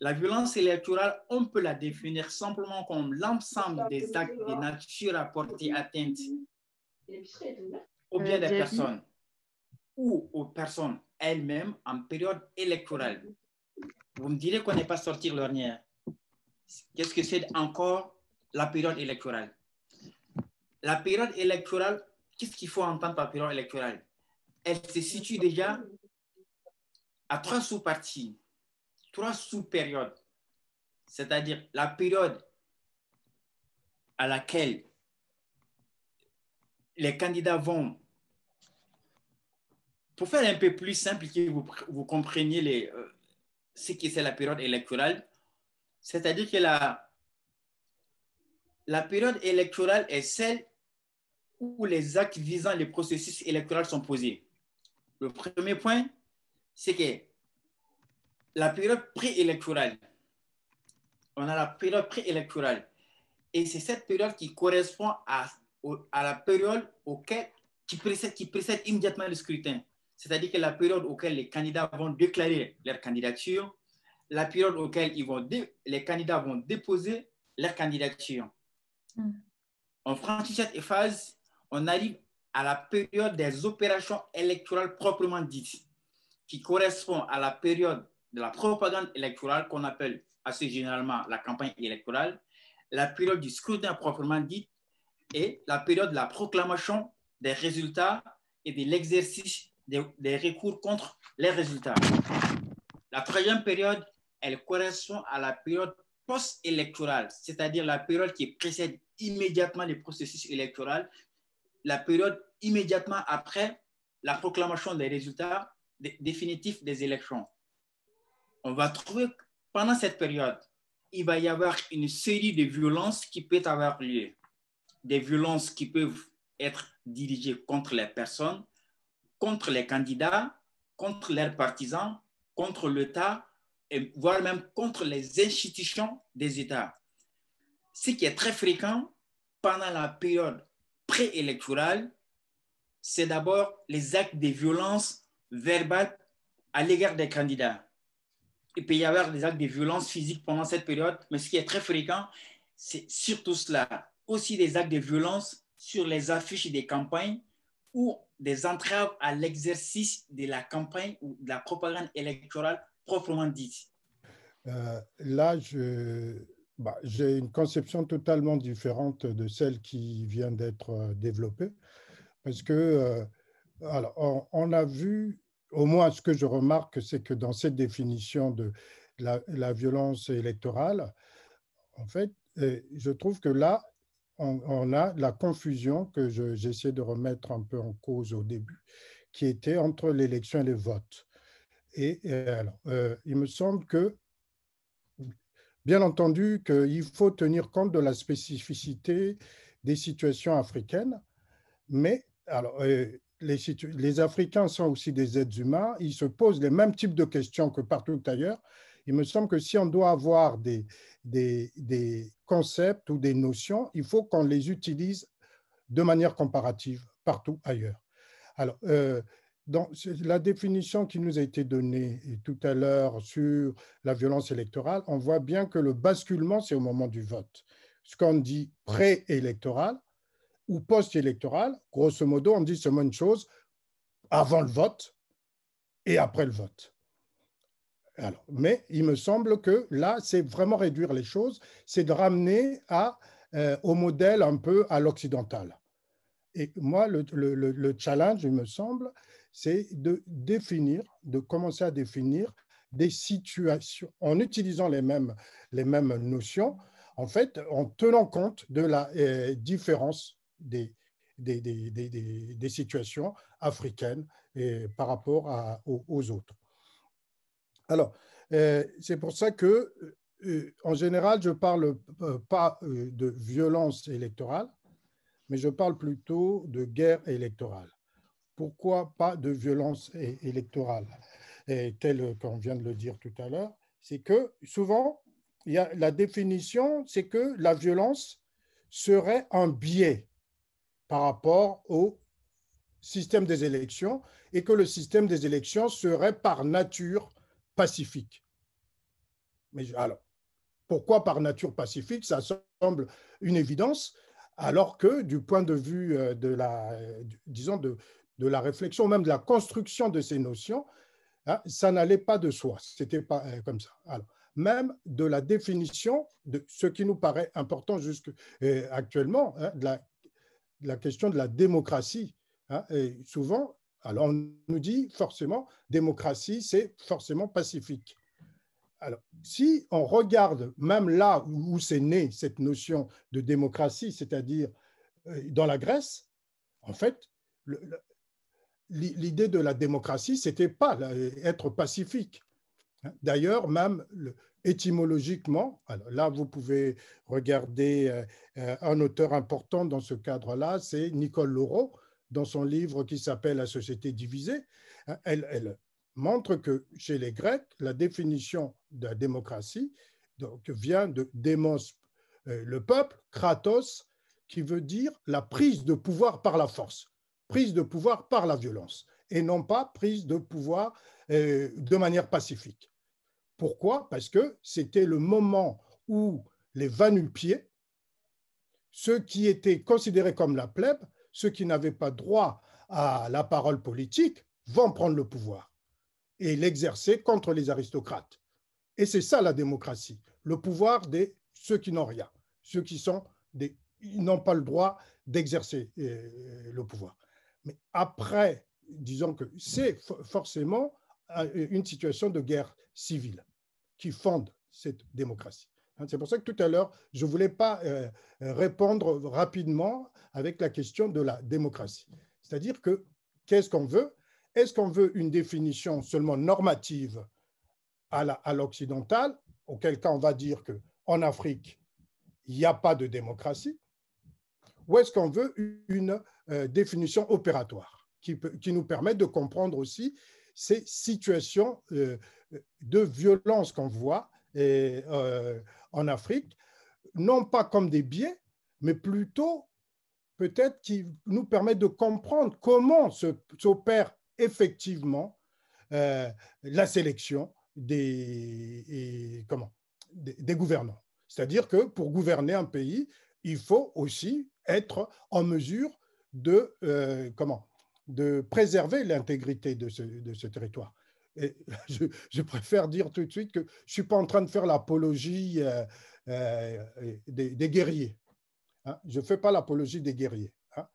Speaker 3: La violence électorale, on peut la définir simplement comme l'ensemble des actes de nature à porter atteinte au bien des personnes ou aux personnes elles-mêmes en période électorale. Vous me direz qu'on n'est pas sorti l'ornière. Qu'est-ce que c'est encore la période électorale? La période électorale, qu'est-ce qu'il faut entendre par période électorale? Elle se situe déjà à trois sous-parties trois sous-périodes, c'est-à-dire la période à laquelle les candidats vont, pour faire un peu plus simple, que vous, compreniez euh, ce que c'est la période électorale, c'est-à-dire que la, la période électorale est celle où les actes visant les processus électoraux sont posés. Le premier point, c'est que la période préélectorale. On a la période préélectorale. Et c'est cette période qui correspond à, à la période auquel, qui, précède, qui précède immédiatement le scrutin. C'est-à-dire que la période auquel les candidats vont déclarer leur candidature, la période auquel ils vont les candidats vont déposer leur candidature. Mm. En franchit cette phase, on arrive à la période des opérations électorales proprement dites, qui correspond à la période de la propagande électorale qu'on appelle assez généralement la campagne électorale, la période du scrutin proprement dit et la période de la proclamation des résultats et de l'exercice des, des, recours contre les résultats. La troisième période, elle correspond à la période post-électorale, c'est-à-dire la période qui précède immédiatement le processus électoral, la période immédiatement après la proclamation des résultats définitifs des élections on va trouver pendant cette période, il va y avoir une série de violences qui peuvent avoir lieu. Des violences qui peuvent être dirigées contre les personnes, contre les candidats, contre leurs partisans, contre l'État, et voire même contre les institutions des États. Ce qui est très fréquent pendant la période préélectorale, c'est d'abord les actes de violence verbale à l'égard des candidats il peut y avoir des actes de violence physique pendant cette période, mais ce qui est très fréquent, c'est surtout cela. Aussi des actes de violence sur les affiches des campagnes ou des entraves à l'exercice de la campagne ou de la propagande électorale proprement dite.
Speaker 2: Euh, là, bah, j'ai une conception totalement différente de celle qui vient d'être euh, développée, parce que euh, alors, on, a vu au moins ce que je remarque, c'est que dans cette définition de la, violence électorale, en fait, euh, je trouve que là, on, a la confusion que j'essaie de remettre un peu en cause au début, qui était entre l'élection et le vote. Et, alors, euh, il me semble que, bien entendu, qu'il faut tenir compte de la spécificité des situations africaines, mais alors, euh, les, Africains sont aussi des êtres humains, ils se posent les mêmes types de questions que partout ailleurs. Il me semble que si on doit avoir des, des, concepts ou des notions, il faut qu'on les utilise de manière comparative partout ailleurs. Alors, euh, dans la définition qui nous a été donnée tout à l'heure sur la violence électorale, on voit bien que le basculement, c'est au moment du vote. Ce qu'on dit préélectoral, ou post-électoral, grosso modo, on dit seulement une chose, avant le vote et après le vote. Alors, mais il me semble que là, c'est vraiment réduire les choses, c'est de ramener à, euh, au modèle un peu à l'occidental. Et moi, le, le, le, challenge, il me semble, c'est de définir, de commencer à définir des situations, en utilisant les mêmes, les mêmes notions, en fait, en tenant compte de la euh, différence des, situations africaines par rapport aux, autres. Alors, euh, c'est pour ça que, euh, en général, je ne parle pas de violence électorale, mais je parle plutôt de guerre électorale. Pourquoi pas de violence électorale? Et Tel qu'on vient de le dire tout à l'heure, c'est que souvent, la définition, c'est que la violence serait un biais par rapport au système des élections et que le système des élections serait par nature pacifique. Mais alors, pourquoi par nature pacifique? Ça semble une évidence, alors que du point de vue euh, de la, disons, de, de la réflexion, même de la construction de ces notions, hein, ça n'allait pas de soi. C'était pas euh, comme ça. Alors, même de la définition de ce qui nous paraît important jusque, euh, hein, de, la, question de la démocratie. Hein, souvent, alors on nous dit forcément, démocratie, c'est forcément pacifique. Alors, si on regarde même là où c'est né cette notion de démocratie, c'est-à-dire euh, dans la Grèce, en fait, l'idée de la démocratie, c'était pas être pacifique. Hein. D'ailleurs, même étymologiquement, là, vous pouvez regarder euh, euh, un auteur important dans ce cadre-là, c'est Nicole Laureau, dans son livre qui s'appelle La société divisée. Hein, elle, montre que chez les Grecs, la définition de la démocratie vient de démos, euh, le peuple, kratos, qui veut dire la prise de pouvoir par la force, prise de pouvoir par la violence, et non pas prise de pouvoir de manière pacifique. Pourquoi? Parce que c'était le moment où les pieds, ceux qui étaient considérés comme la plèbe, ceux qui n'avaient pas droit à la parole politique, vont prendre le pouvoir et l'exercer contre les aristocrates. Et c'est ça la démocratie, le pouvoir de ceux qui n'ont rien, ceux qui sont ils n'ont pas le droit d'exercer euh, le pouvoir. Mais après, disons que c'est forcément euh, une situation de guerre civile qui fonde cette démocratie. Hein, c'est pour ça que tout à l'heure, je ne voulais pas euh, répondre rapidement avec la question de la démocratie. C'est-à-dire que qu'est-ce qu'on veut? Est-ce qu'on veut une définition seulement normative à l'occidental, auquel cas on va dire qu'en Afrique, il n'y a pas de démocratie? Ou est-ce qu'on veut une euh, définition opératoire qui, qui nous permet de comprendre aussi ces situations euh, de violence qu'on voit euh, en Afrique, non pas comme des biais, mais plutôt peut-être qui nous permettent de comprendre comment s'opère effectivement euh, la sélection des, comment, des, gouvernants. C'est-à-dire que pour gouverner un pays, il faut aussi être en mesure de, euh, comment, de préserver l'intégrité de ce territoire. je, préfère dire tout de suite que je ne suis pas en train de faire l'apologie euh, euh, des, guerriers. Hein. Je ne fais pas l'apologie des guerriers. Hein.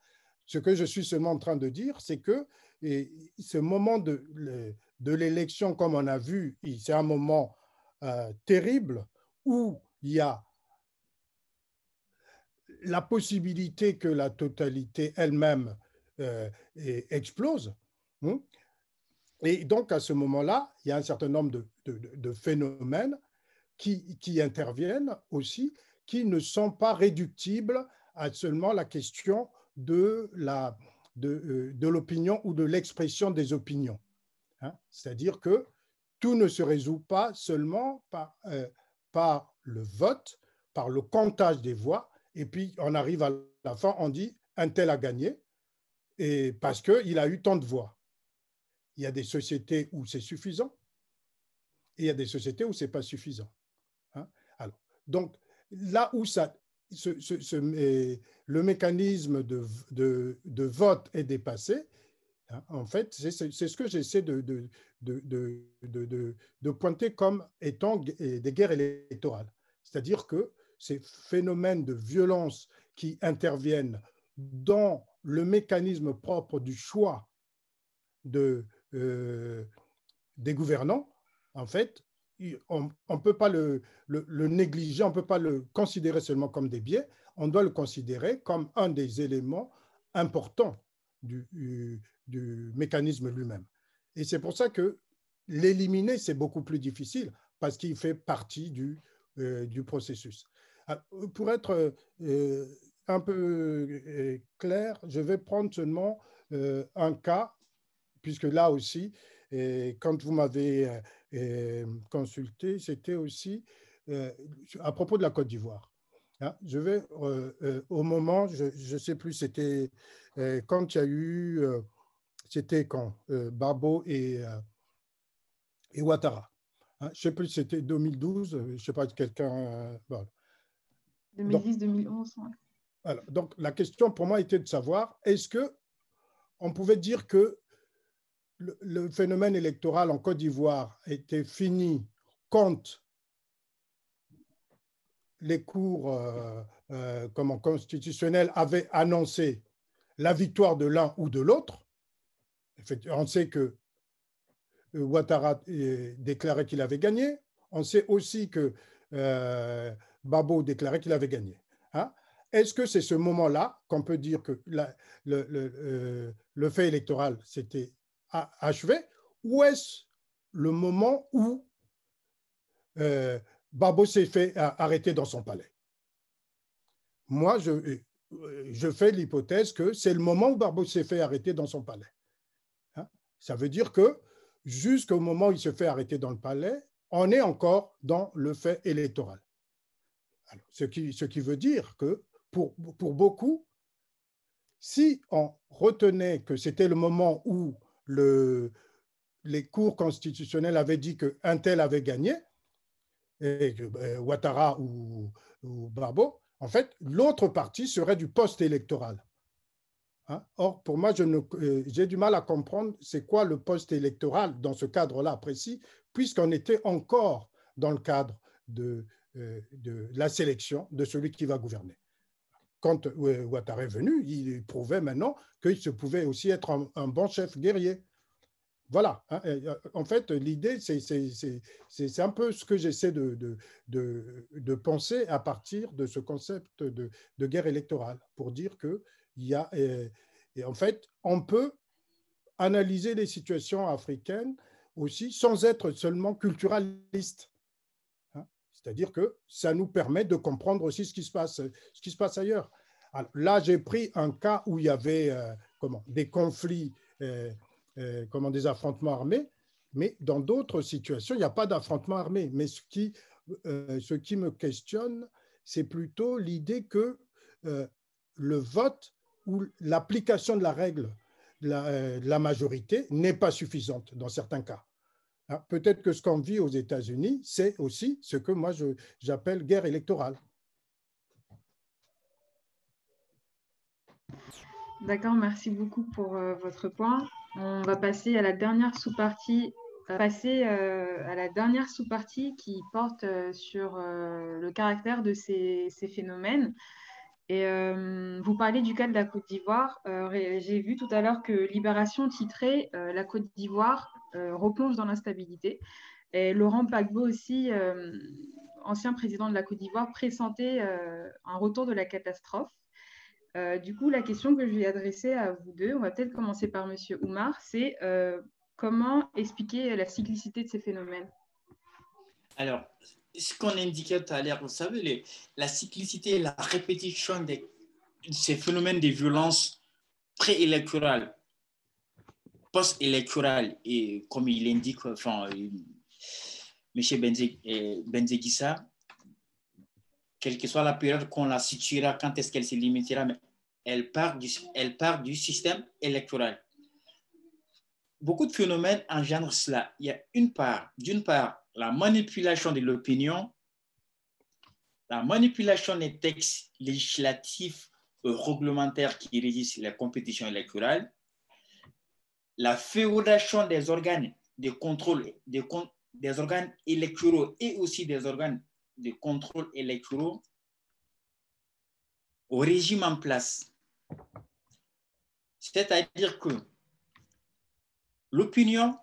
Speaker 2: Ce que je suis seulement en train de dire, c'est que ce moment de, l'élection, comme on a vu, c'est un moment euh, terrible où il y a la possibilité que la totalité elle-même explose. Hein. Et donc, à ce moment-là, il y a un certain nombre de, phénomènes qui, interviennent aussi, qui ne sont pas réductibles à seulement la question de euh, l'opinion ou de l'expression des opinions. Hein. C'est-à-dire que tout ne se résout pas seulement par, euh, par le vote, par le comptage des voix, et puis on arrive à la fin, on dit un tel a gagné, et parce qu'il a eu tant de voix il y a des sociétés où c'est suffisant et il y a des sociétés où ce n'est pas suffisant. Hein. Alors, donc, là où ça, le mécanisme de, de, vote est dépassé, hein, en fait, c'est ce que j'essaie de, de, pointer comme étant des guerres électorales. C'est-à-dire que ces phénomènes de violence qui interviennent dans le mécanisme propre du choix de, euh, des gouvernants en fait, on ne peut pas le, négliger, on ne peut pas le considérer seulement comme des biais, on doit le considérer comme un des éléments importants du, du mécanisme lui-même. Et c'est pour ça que l'éliminer, c'est beaucoup plus difficile parce qu'il fait partie du, euh, processus. Ah, pour être euh, un peu euh, clair, je vais prendre seulement un cas, puisque là aussi, quand vous m'avez consulté, c'était aussi à propos de la Côte d'Ivoire. Hein. je vais au moment, je ne sais plus, c'était quand il y a eu, c'était quand Babo et, et Ouattara. Hein, je ne sais plus c'était 2012, je ne sais pas, quelqu'un.
Speaker 5: 2010-2011.
Speaker 2: donc la question pour moi était de savoir est-ce que on pouvait dire que le, phénomène électoral en Côte d'Ivoire était fini quand les cours euh, euh, constitutionnels avaient annoncé la victoire de l'un ou de l'autre. On sait que euh, Ouattara déclarait qu'il avait gagné. On sait aussi que Babo déclarait qu'il avait gagné. Hein. Est-ce que c'est ce moment-là qu'on peut dire que euh, le, fait électoral s'était achevé ou est-ce le moment où Babo s'est fait arrêter dans son palais? Moi, je, je fais l'hypothèse que c'est le moment où Babo s'est fait arrêter dans son palais. Hein? Ça veut dire que jusqu'au moment où il se fait arrêter dans le palais, on est encore dans le fait électoral. ce, qui, ce qui veut dire que pour, pour beaucoup, si on retenait que c'était le moment où le, les cours constitutionnels avaient dit qu'un tel avait gagné, et que, euh, Ouattara ou, ou en fait, l'autre partie serait du post-électoral. Hein? Or, pour moi, euh, j'ai du mal à comprendre c'est quoi le poste électoral dans ce cadre-là précis, puisqu'on était encore dans le cadre de, euh, de, la sélection de celui qui va gouverner. Quand euh, Ouattara est venu, il prouvait maintenant qu'il se pouvait aussi être un, bon chef guerrier. Voilà. Hein, en fait, l'idée, c'est un peu ce que j'essaie de, de, de, penser à partir de ce concept de, guerre électorale, pour dire que il y a, en fait, on peut analyser les situations africaines aussi sans être seulement culturaliste. C'est-à-dire que ça nous permet de comprendre aussi ce qui se passe, ce qui se passe ailleurs. là, j'ai pris un cas où il y avait euh, des conflits, euh, euh, des affrontements armés, mais dans d'autres situations, il n'y a pas d'affrontement armé. Mais ce qui, me questionne, c'est plutôt l'idée que le vote où l'application de la règle de la, euh, majorité n'est pas suffisante dans certains cas. Hein, peut-être que ce qu'on vit aux États-Unis, c'est aussi ce que moi j'appelle guerre électorale.
Speaker 5: D'accord, merci beaucoup pour euh, votre point. On va passer à la dernière sous-partie passer euh, à la dernière sous-partie qui porte sur le caractère de ces phénomènes. Et euh, vous parlez du cas de la Côte d'Ivoire. Euh, j'ai vu tout à l'heure que Libération titrait euh, La Côte d'Ivoire replonge dans l'instabilité. Et Laurent Gbagbo aussi, ancien président de la Côte d'Ivoire, pressentait un retour de la catastrophe. du coup, la question que je vais adresser à vous deux, on va peut-être commencer par Monsieur Oumar, c'est comment expliquer la cyclicité de ces phénomènes?
Speaker 3: Alors, ce qu'on indiquait tout à l'heure, vous savez, la cyclicité, la répétition de ces phénomènes de violence préélectorale, post-électorale, et comme il indique, enfin, euh, M. euh, Benzegissa, quelle que soit la période qu'on la situera, quand est-ce qu'elle se limitera, mais elle part, du, elle part du système électoral. Beaucoup de phénomènes engendrent cela. Il y a une part, d'une part, la manipulation de l'opinion, la manipulation des textes législatifs et réglementaires qui régissent les compétitions électorales, la féodation des organes de contrôle, des organes électoraux et aussi des organes de contrôle électoraux au régime en place. C'est-à-dire que l'opinion,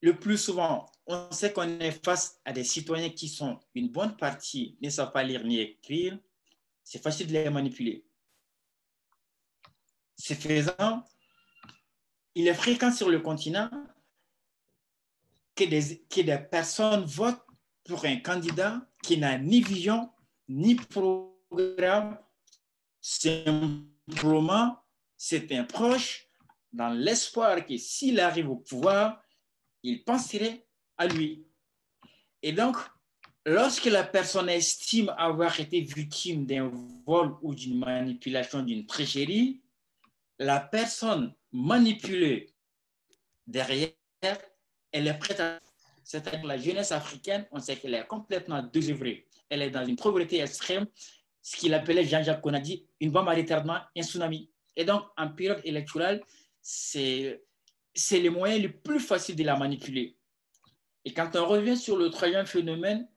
Speaker 3: le plus souvent, on sait qu'on est face à des citoyens qui sont, une bonne partie, ne savent pas lire ni écrire. C'est facile de les manipuler. Ce faisant, il est fréquent sur le continent que des, que des personnes votent pour un candidat qui n'a ni vision, ni programme. Simplement, c'est un proche dans l'espoir que s'il arrive au pouvoir, il penserait à lui. Et donc, lorsque la personne estime avoir été victime d'un vol ou d'une manipulation, d'une tricherie, la personne manipulée derrière, elle est prête à... C'est-à-dire la jeunesse africaine, on sait qu'elle est complètement désœuvrée. Elle est dans une pauvreté extrême, ce qu'il appelait Jean-Jacques Conadi, une bombe à retardement, un tsunami. Et donc, en période électorale, c'est le moyen le plus facile de la manipuler. Et quand on revient sur le troisième phénomène,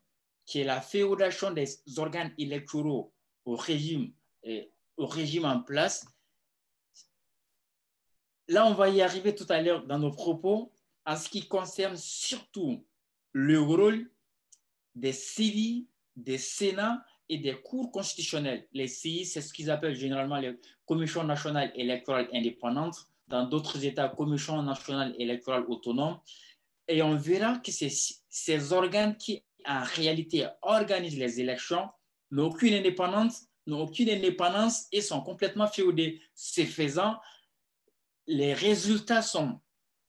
Speaker 3: qui est la féodation des organes électoraux au régime, au régime en place, là, on va y arriver tout à l'heure dans nos propos en ce qui concerne surtout le rôle des CIVI, des Sénats et des cours constitutionnels. Les CI, c'est ce qu'ils appellent généralement les commissions nationales électorales indépendantes, dans d'autres États, commissions nationales électorales autonomes. Et on verra que ces organes qui, en réalité, organisent les élections n'ont aucune indépendance, n'ont aucune indépendance et sont complètement féodés. Ce faisant, les résultats sont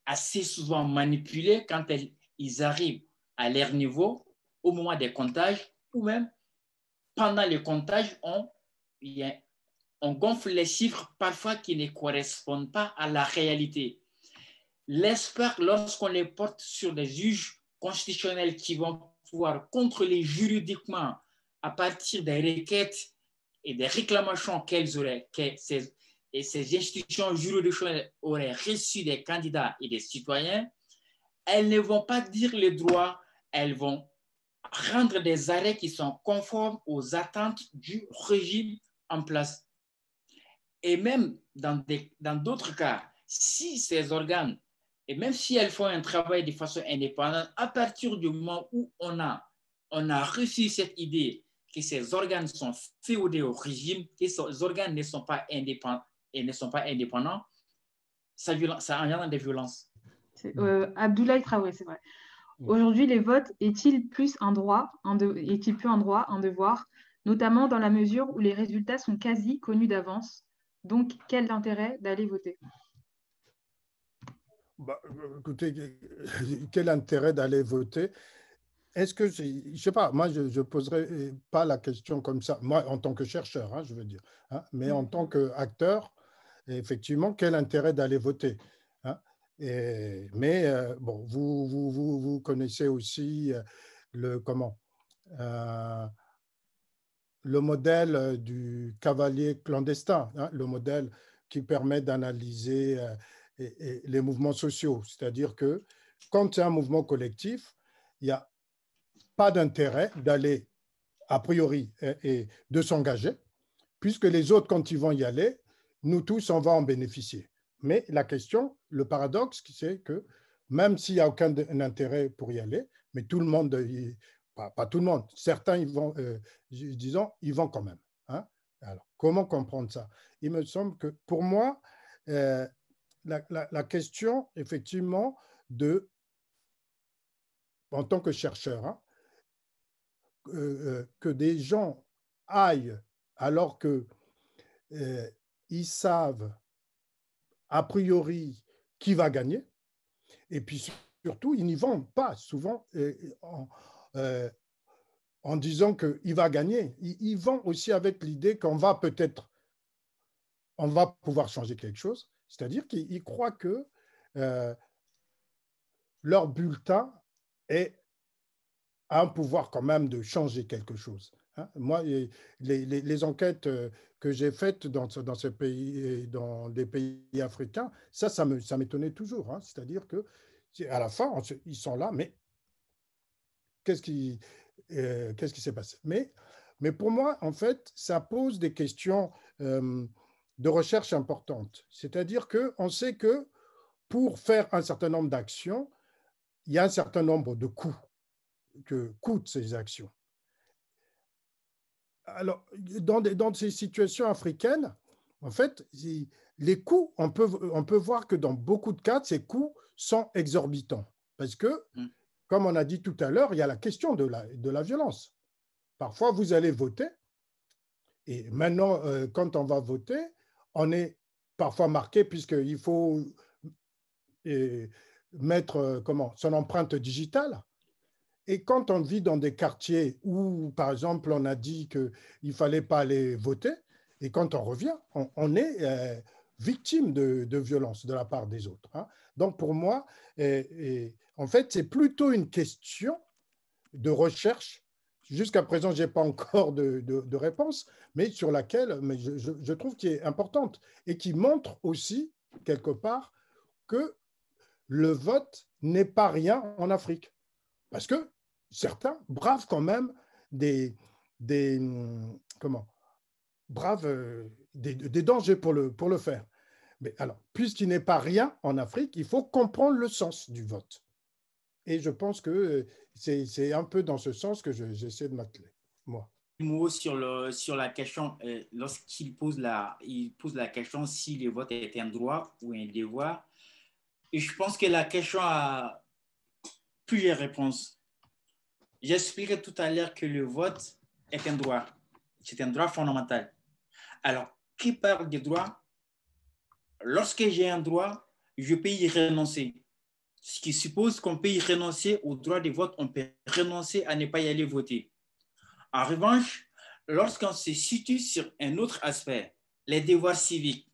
Speaker 3: assez souvent manipulés quand ils arrivent à leur niveau au moment des comptages ou même pendant les comptages, on, on gonfle les chiffres parfois qui ne correspondent pas à la réalité. L'espoir, lorsqu'on les porte sur des juges constitutionnels qui vont pouvoir contrôler juridiquement à partir des requêtes et des réclamations qu'elles auraient, que ces, et ces institutions juridictionnelles auraient reçu des candidats et des citoyens, elles ne vont pas dire les droits, elles vont rendre des arrêts qui sont conformes aux attentes du régime en place. Et même dans d'autres cas, si ces organes, et même si elles font un travail de façon indépendante, à partir du moment où on a, on a reçu cette idée que ces organes sont féodés au régime, que ces organes ne sont pas indépendants et ne sont pas indépendants, ça, ça engendre des violences.
Speaker 5: Euh, Abdoulaye Traoré, c'est vrai. Aujourd'hui, les votes est-il plus un droit, est-il plus un droit, un devoir, notamment dans la mesure où les résultats sont quasi connus d'avance? Donc, quel intérêt d'aller voter?
Speaker 2: Bah, Écoutez, quel intérêt d'aller voter? Est-ce que, je ne sais pas, moi, je ne poserai pas la question comme ça, moi, en tant que chercheur, hein, je veux dire, hein, mais en tant qu'acteur, effectivement, quel intérêt d'aller voter mais euh, bon, vous, vous, vous, vous, connaissez aussi euh, le comment euh, le modèle du cavalier clandestin, hein, le modèle qui permet d'analyser les mouvements sociaux. C'est-à-dire que quand c'est un mouvement collectif, il n'y a pas d'intérêt d'aller a priori et, de s'engager, puisque les autres, quand ils vont y aller, nous tous, on va en bénéficier. Mais la question, le paradoxe, c'est que même s'il n'y a aucun intérêt pour y aller, mais tout le monde, pas, tout le monde, certains, ils vont, euh, disons, ils vont quand même. Hein. Alors, comment comprendre ça? Il me semble que pour moi, euh, la, question, effectivement, de, en tant que chercheur, hein, euh, que des gens aillent alors que ils savent a priori qui va gagner. Et puis surtout, ils n'y vont pas souvent en, euh, en disant qu'il va gagner. Ils, vont aussi avec l'idée qu'on va peut-être, on va pouvoir changer quelque chose. C'est-à-dire qu'ils croient que euh, leur bulletin est, a un pouvoir quand même de changer quelque chose. Hein. Moi, les, enquêtes euh, que j'ai faites dans, dans ces pays, dans des pays africains, ça, ça m'étonnait toujours. Hein. C'est-à-dire que à la fin, ils sont là, mais qu'est-ce qui euh, qu'est-ce qui s'est passé? Mais, mais pour moi, en fait, ça pose des questions de recherche importantes. C'est-à-dire qu'on sait que pour faire un certain nombre d'actions, il y a un certain nombre de coûts que coûtent ces actions. Alors, dans, dans ces situations africaines, en fait, les coûts, on peut, on peut voir que dans beaucoup de cas, ces coûts sont exorbitants. Parce que, mm. comme on a dit tout à l'heure, il y a la question de la, de la violence. Parfois, vous allez voter, et maintenant, euh, quand on va voter, on est parfois marqué, puisqu'il faut mettre euh, comment, son empreinte digitale. Et quand on vit dans des quartiers où, par exemple, on a dit qu'il ne fallait pas aller voter, et quand on revient, on, est euh, victime de, de, violence de la part des autres. Hein. Donc pour moi, et, en fait, c'est plutôt une question de recherche. Jusqu'à présent, je n'ai pas encore de, réponse, mais sur laquelle je, trouve qu'elle est importante et qui montre aussi, quelque part, que le vote n'est pas rien en Afrique. Parce que certains bravent quand même des, des comment, bravent euh, des, des, dangers pour le, pour le faire. Mais alors, puisqu'il n'est pas rien en Afrique, il faut comprendre le sens du vote. Et je pense que euh, c'est un peu dans ce sens que j'essaie de m'atteler, moi.
Speaker 3: Mot sur, le, sur la question, euh, lorsqu'il pose la, il pose la question si le vote est un droit ou un devoir, je pense que la question a plusieurs réponses. J'expliquais tout à l'heure que le vote est un droit. C'est un droit fondamental. Alors, qui parle des droits Lorsque j'ai un droit, je peux y renoncer. Ce qui suppose qu'on peut y renoncer au droit de vote, on peut renoncer à ne pas y aller voter. En revanche, lorsqu'on se situe sur un autre aspect, les devoirs civiques,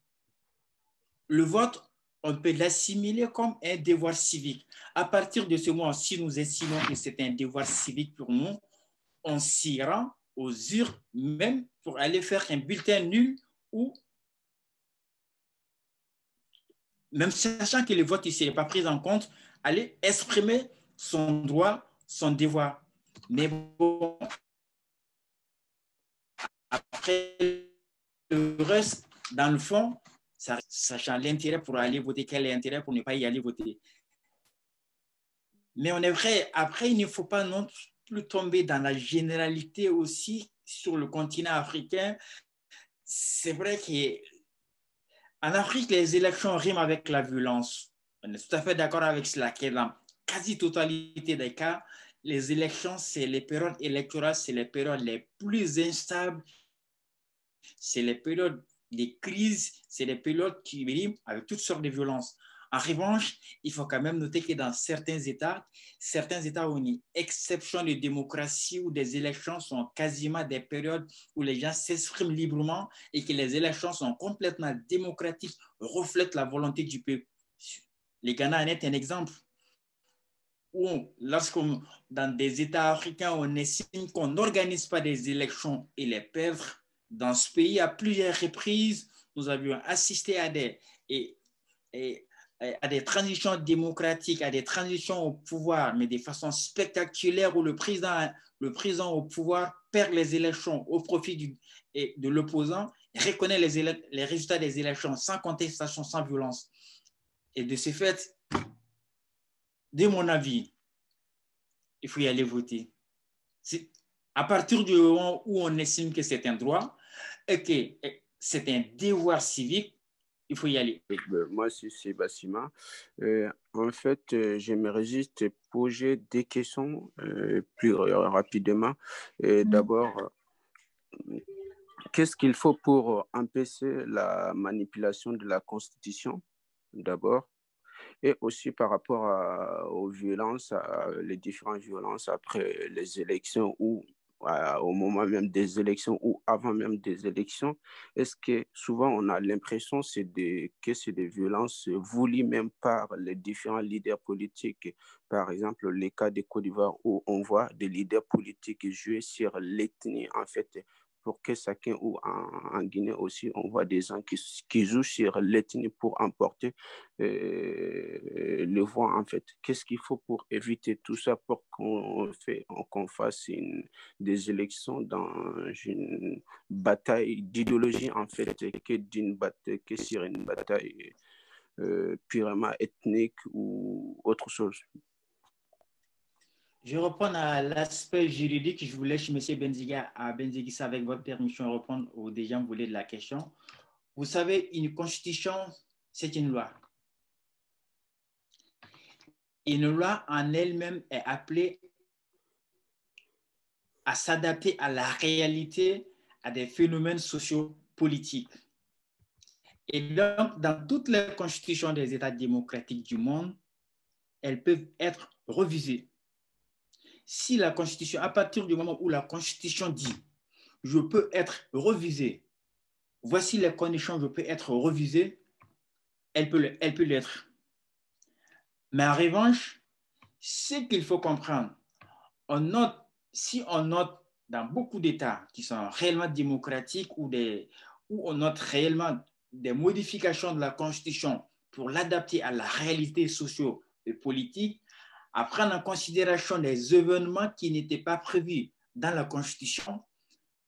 Speaker 3: le vote, on peut l'assimiler comme un devoir civique. À partir de ce moment, si nous estimons que c'est un devoir civique pour nous, on s'y rend aux urnes même pour aller faire un bulletin nul ou même sachant que le vote ici n'est pas pris en compte, aller exprimer son droit, son devoir. Mais bon, après le reste, dans le fond, sachant l'intérêt pour aller voter, quel est l'intérêt pour ne pas y aller voter. Mais on est vrai, après, il ne faut pas non plus tomber dans la généralité aussi sur le continent africain. C'est vrai qu'en Afrique, les élections riment avec la violence. On est tout à fait d'accord avec cela, que quasi-totalité des cas, les élections, c'est les périodes électorales, c'est les périodes les plus instables, c'est les périodes les crises, c'est des périodes qui riment avec toutes sortes de violences. En revanche, il faut quand même noter que dans certains États, certains États ont une exception de démocratie où des élections sont quasiment des périodes où les gens s'expriment librement et que les élections sont complètement démocratiques, reflètent la volonté du peuple. Le Ghana en est un exemple où, lorsqu'on, dans des États africains, on estime qu'on n'organise pas des élections et les perdre, dans ce pays, à plusieurs reprises, nous avions assisté à des, et, à des transitions démocratiques, à des transitions au pouvoir, mais de façon spectaculaire où le président, le président au pouvoir perd les élections au profit de l'opposant, reconnaît les, résultats des élections sans contestation, sans violence. Et de ce fait, de mon avis, il faut y aller voter. À partir du moment où on estime que c'est un droit, que c'est un devoir civique, il faut y aller.
Speaker 6: Ben, moi, c'est Sébastien. Euh, en fait, euh, j'aimerais juste poser des questions euh, plus rapidement. Mm. D'abord, qu'est-ce qu'il faut pour empêcher la manipulation de la Constitution, d'abord? Et aussi par rapport aux violences, les différentes violences après les élections ou au moment même des élections ou avant même des élections, est-ce que souvent on a l'impression que c'est des violences voulues même par les différents leaders politiques? Par exemple, les cas de Côte d'Ivoire où on voit des leaders politiques jouer sur l'ethnie, en fait, pour que chacun, ou en, Guinée aussi, on voit des gens qui, jouent sur l'ethnie pour emporter euh, le voix, en fait. Qu'est-ce qu'il faut pour éviter tout ça, pour qu'on qu'on fasse une, des élections dans une bataille d'idéologie, en fait, que, d'une bataille, que sur une bataille euh, purement ethnique ou autre chose?
Speaker 3: Je reprends à l'aspect juridique. Je vous laisse, M. Benziga, à Benzigis, avec votre permission, répondre aux déjà voulez de la question. Vous savez, une constitution, c'est une loi. Une loi en elle-même est appelée à s'adapter à la réalité, à des phénomènes sociopolitiques. Et donc, dans toutes les constitutions des États démocratiques du monde, elles peuvent être revisées. Si la Constitution, à partir du moment où la Constitution dit je peux être revisée, voici les conditions, je peux être revisée, elle peut, l'être. Mais en revanche, ce qu'il faut comprendre, on note, si on note dans beaucoup d'États qui sont réellement démocratiques ou des, où on note réellement des modifications de la Constitution pour l'adapter à la réalité socio et politique, à prendre en considération les événements qui n'étaient pas prévus dans la Constitution.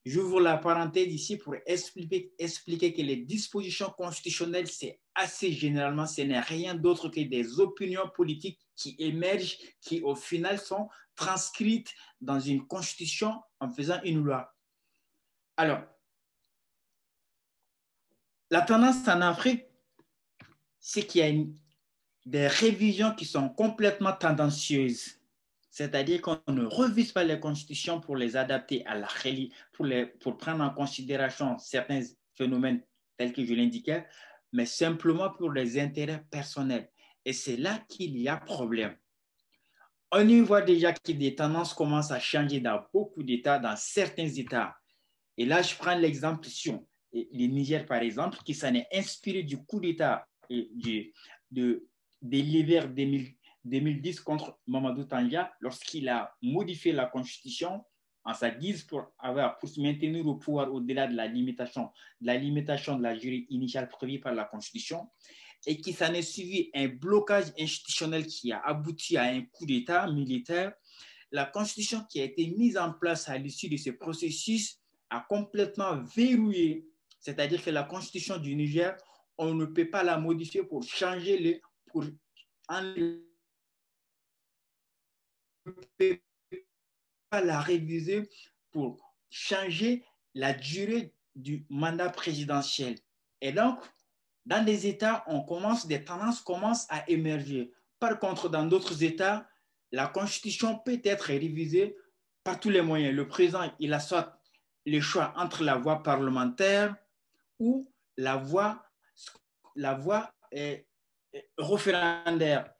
Speaker 3: J'ouvre la parenthèse ici pour expliquer, expliquer que les dispositions constitutionnelles, c'est assez généralement, ce n'est rien d'autre que des opinions politiques qui émergent, qui au final sont transcrites dans une constitution en faisant une loi. Alors, la tendance en Afrique, c'est qu'il y a des révisions qui sont complètement tendancieuses. C'est-à-dire qu'on ne revise pas les constitutions pour les adapter à la pour, pour prendre en considération certains phénomènes tels que je l'indiquais, mais simplement pour les intérêts personnels. Et c'est là qu'il y a problème. On y voit déjà que des tendances commencent à changer dans beaucoup d'États, dans certains États. Et là, je prends l'exemple sur le Niger, par exemple, qui s'en est inspiré du coup d'État de, de l'hiver 2010 contre Mamadou Tanja lorsqu'il a modifié la constitution en sa guise pour, avoir, pour se maintenir au pouvoir au-delà de la limitation, de la limitation de la jury initiale prévue par la constitution et qui s'en est suivi un blocage institutionnel qui a abouti à un coup d'État militaire. La constitution qui a été mise en place à l'issue de ce processus a complètement verrouillé c'est-à-dire que la constitution du Niger, on ne peut pas la modifier pour changer les. Pour pas la réviser pour changer la durée du mandat présidentiel. Et donc, dans des États, on commence, des tendances commencent à émerger. Par contre, dans d'autres États, la Constitution peut être révisée par tous les moyens. Le président, il a soit le choix entre la voie parlementaire, où la voie, la voie est, référendaire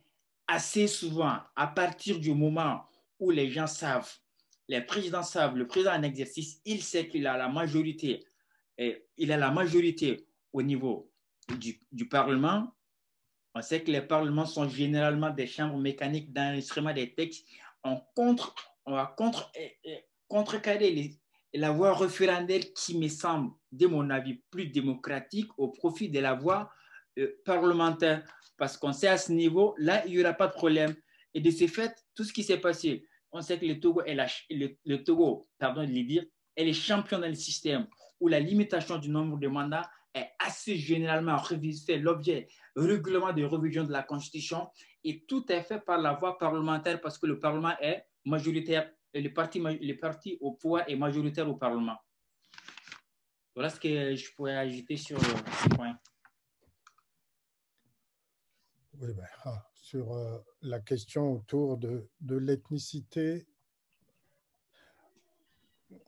Speaker 3: assez souvent, à partir du moment où les gens savent, les présidents savent, le président en exercice, il sait qu'il a la majorité, et il a la majorité au niveau du, du, Parlement. On sait que les parlements sont généralement des chambres mécaniques d'enregistrement des textes. On, contre, on va contre, contrecarrer la voie référendaire qui me semble, de mon avis, plus démocratique au profit de la voie parlementaire. Parce qu'on sait à ce niveau, là, il n'y aura pas de problème. Et de ce fait, tout ce qui s'est passé, on sait que le Togo, est le, Togo pardon de le dire, est le champion dans le système où la limitation du nombre de mandats est assez généralement révisée, l'objet règlement de révision de la Constitution, et tout est fait par la voie parlementaire parce que le Parlement est majoritaire le parti, le parti au pouvoir est majoritaire au Parlement. Voilà ce que je pourrais ajouter sur ce point.
Speaker 2: Ben, ah, sur euh, la question autour de, de l'ethnicité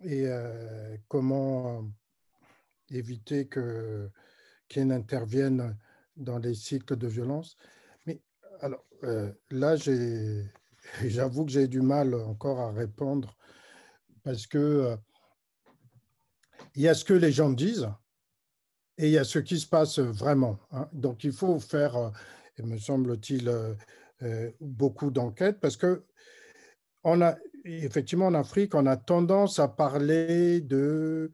Speaker 2: et euh, comment éviter que qu'il intervienne dans les cycles de violence. Mais alors euh, là, j'avoue que j'ai du mal encore à répondre parce que euh, il y a ce que les gens disent et il y a ce qui se passe vraiment. Hein. Donc il faut faire, euh, me semble-t-il, euh, beaucoup d'enquêtes parce que on a effectivement en Afrique, on a tendance à parler de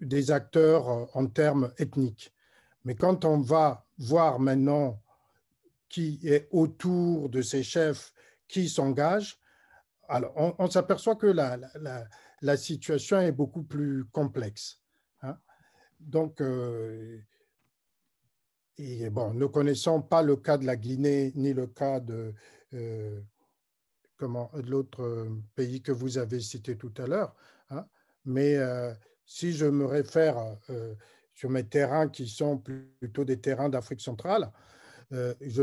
Speaker 2: des acteurs en termes ethniques. Mais quand on va voir maintenant qui est autour de ces chefs qui s'engagent, alors on, s'aperçoit que la, la, situation est beaucoup plus complexe. Hein. Donc, euh, et bon, ne connaissant pas le cas de la Guinée ni le cas de, euh, l'autre pays que vous avez cité tout à l'heure. Hein. Mais si je me réfère sur mes terrains qui sont plutôt des terrains d'Afrique centrale, je,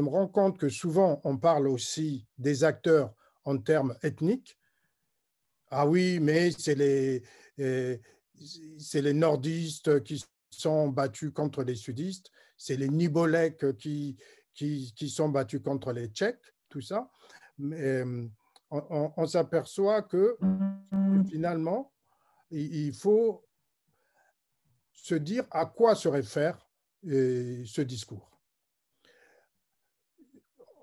Speaker 2: me rends compte que souvent on parle aussi des acteurs en termes ethniques. Ah oui, mais c'est les, c'est les nordistes qui sont battus contre les sudistes, c'est les Niboleks qui, qui, qui, sont battus contre les Tchèques, tout ça. Mais on, s'aperçoit que finalement, il faut se dire à quoi se réfère ce discours.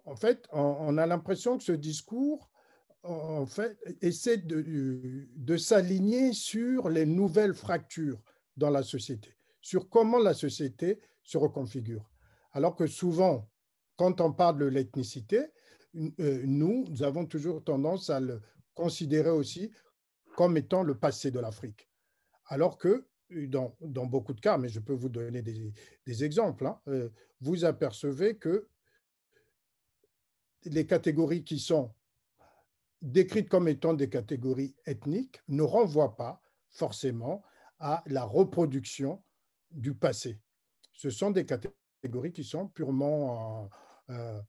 Speaker 2: En fait, on a l'impression que ce discours en fait, essaie de, de s'aligner sur les nouvelles fractures dans la société, sur comment la société se reconfigure. Alors que souvent, quand on parle de l'ethnicité, euh, nous, avons toujours tendance à le considérer aussi comme étant le passé de l'Afrique. Alors que dans, dans, beaucoup de cas, mais je peux vous donner des, des exemples, hein, euh, vous apercevez que les catégories qui sont décrites comme étant des catégories ethniques ne renvoient pas forcément à la reproduction du passé. Ce sont des catégories qui sont purement euh,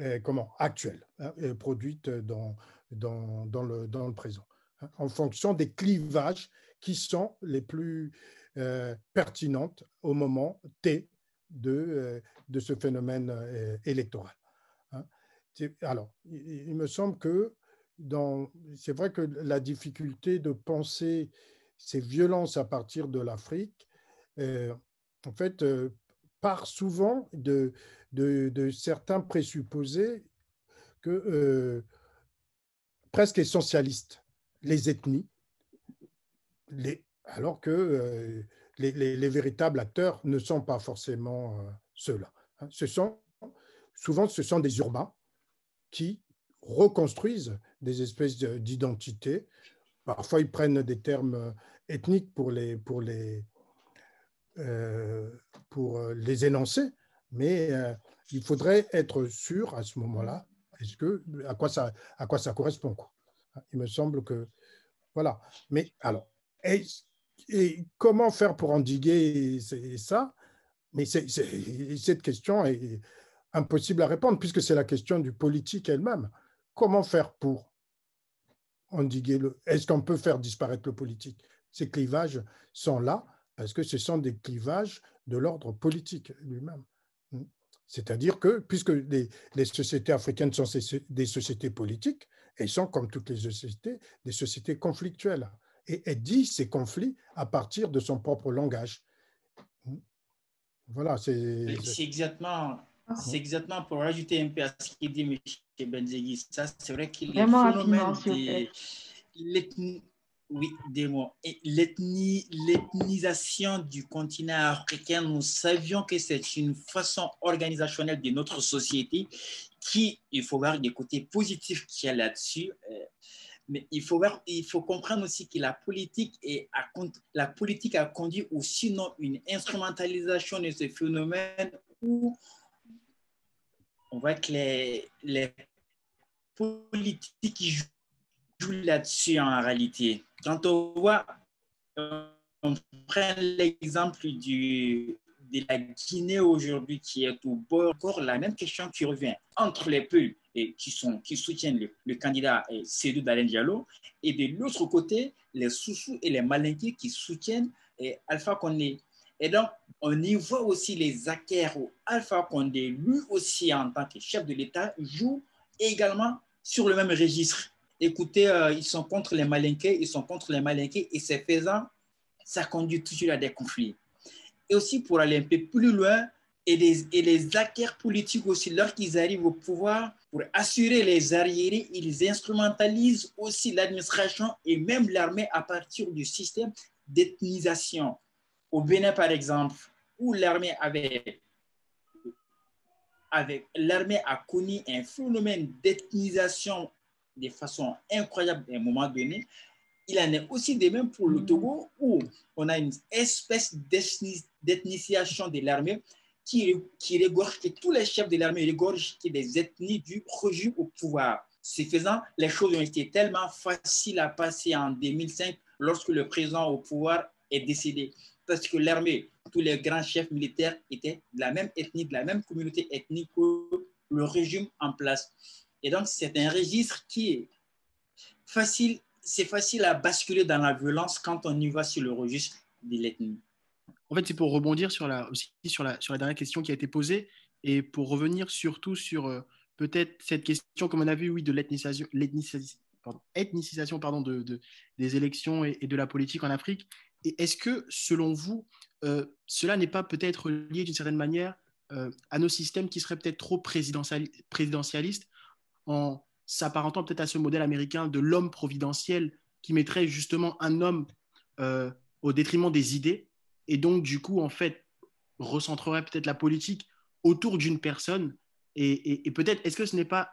Speaker 2: euh, comment, actuelles, hein, produites dans, dans, le, dans, le, présent, hein, en fonction des clivages qui sont les plus euh, pertinentes au moment T de, de ce phénomène électoral. Alors, il me semble que c'est vrai que la difficulté de penser ces violences à partir de l'Afrique, euh, en fait, euh, part souvent de, certains présupposés que, euh, presque essentialistes, les ethnies, alors que les, les, véritables acteurs ne sont pas forcément ceux-là. Hein. Souvent, ce sont des urbains qui reconstruisent des espèces d'identités. Parfois, ils prennent des termes ethniques pour les, pour les, euh, pour les énoncer, mais euh, il faudrait être sûr à ce moment-là est-ce que, à, quoi ça, à quoi ça correspond. Quoi. Il me semble que. Voilà. Mais alors, et comment faire pour endiguer ça? Mais cette question est impossible à répondre puisque c'est la question du politique elle-même. Comment faire pour endiguer le... Est-ce qu'on peut faire disparaître le politique? Ces clivages sont là parce que ce sont des clivages de l'ordre politique lui-même. Hmm. C'est-à-dire que, puisque les, sociétés africaines sont des sociétés politiques, elles sont, comme toutes les sociétés, des sociétés conflictuelles. Et elles disent ces conflits à partir de son propre langage. Hmm. Voilà,
Speaker 3: c'est... C'est exactement ah. C'est exactement pour rajouter un peu à ce qu'il dit M. Benzegui. Ça, c'est vrai qu'il est oui, des mots. Et l'ethnisation du continent africain, nous savions que c'est une façon organisationnelle de notre société qui, il faut voir des côtés positifs qu'il y a là-dessus. Euh, mais il faut, voir, il faut comprendre aussi que la politique, est, a, la politique a conduit ou sinon une instrumentalisation de ce phénomène où on voit que les, les politiques jouent là-dessus en réalité. Quand on voit, on prend l'exemple de la Guinée aujourd'hui qui est au bord, encore la même question qui revient entre les peuples et qui, sont, qui soutiennent le, candidat Cédou Dalen Diallo et de l'autre côté, les Soussous et les Malinqués qui soutiennent Alpha Condé. Et donc, on y voit aussi les acquéreurs Alpha Condé, lui aussi en tant que chef de l'État, joue également sur le même registre. Écoutez, euh, ils sont contre les malinqués, ils sont contre les malinqués, et c'est faisant, ça conduit toujours à des conflits. Et aussi pour aller un peu plus loin, et les, et les acteurs politiques aussi, lorsqu'ils arrivent au pouvoir, pour assurer les arriérés, ils instrumentalisent aussi l'administration et même l'armée à partir du système d'ethnisation. Au Bénin, par exemple, où l'armée avait, avec l'armée a connu un phénomène d'ethnisation de façon incroyable à un moment donné, il en est aussi de même pour le mm. Togo où on a une espèce d'ethnisation de l'armée qui, qui régorge, que tous les chefs de l'armée régorgent des ethnies du régime au pouvoir. Ce faisant, les choses ont été tellement faciles à passer en 2005 lorsque le président au pouvoir est décédé. Parce que l'armée, tous les grands chefs militaires étaient de la même ethnie, de la même communauté ethnique que le régime en place. Et donc, c'est un registre qui est facile, c'est facile à basculer dans la violence quand on y va sur le registre de l'ethnie.
Speaker 4: En fait, c'est pour rebondir sur la, sur la, sur la dernière question qui a été posée et pour revenir surtout sur euh, peut-être cette question, comme on a vu, oui, de l'ethnicisation, pardon, ethnicisation pardon, de, des élections et, de la politique en Afrique. Et est-ce que, selon vous, euh, cela n'est pas peut-être lié d'une certaine manière euh, à nos systèmes qui seraient peut-être trop présidentialistes en s'apparentant peut-être à ce modèle américain de l'homme providentiel qui mettrait justement un homme au détriment des idées et donc du coup en fait recentrerait peut-être la politique autour d'une personne. Et, peut-être, est-ce que ce n'est pas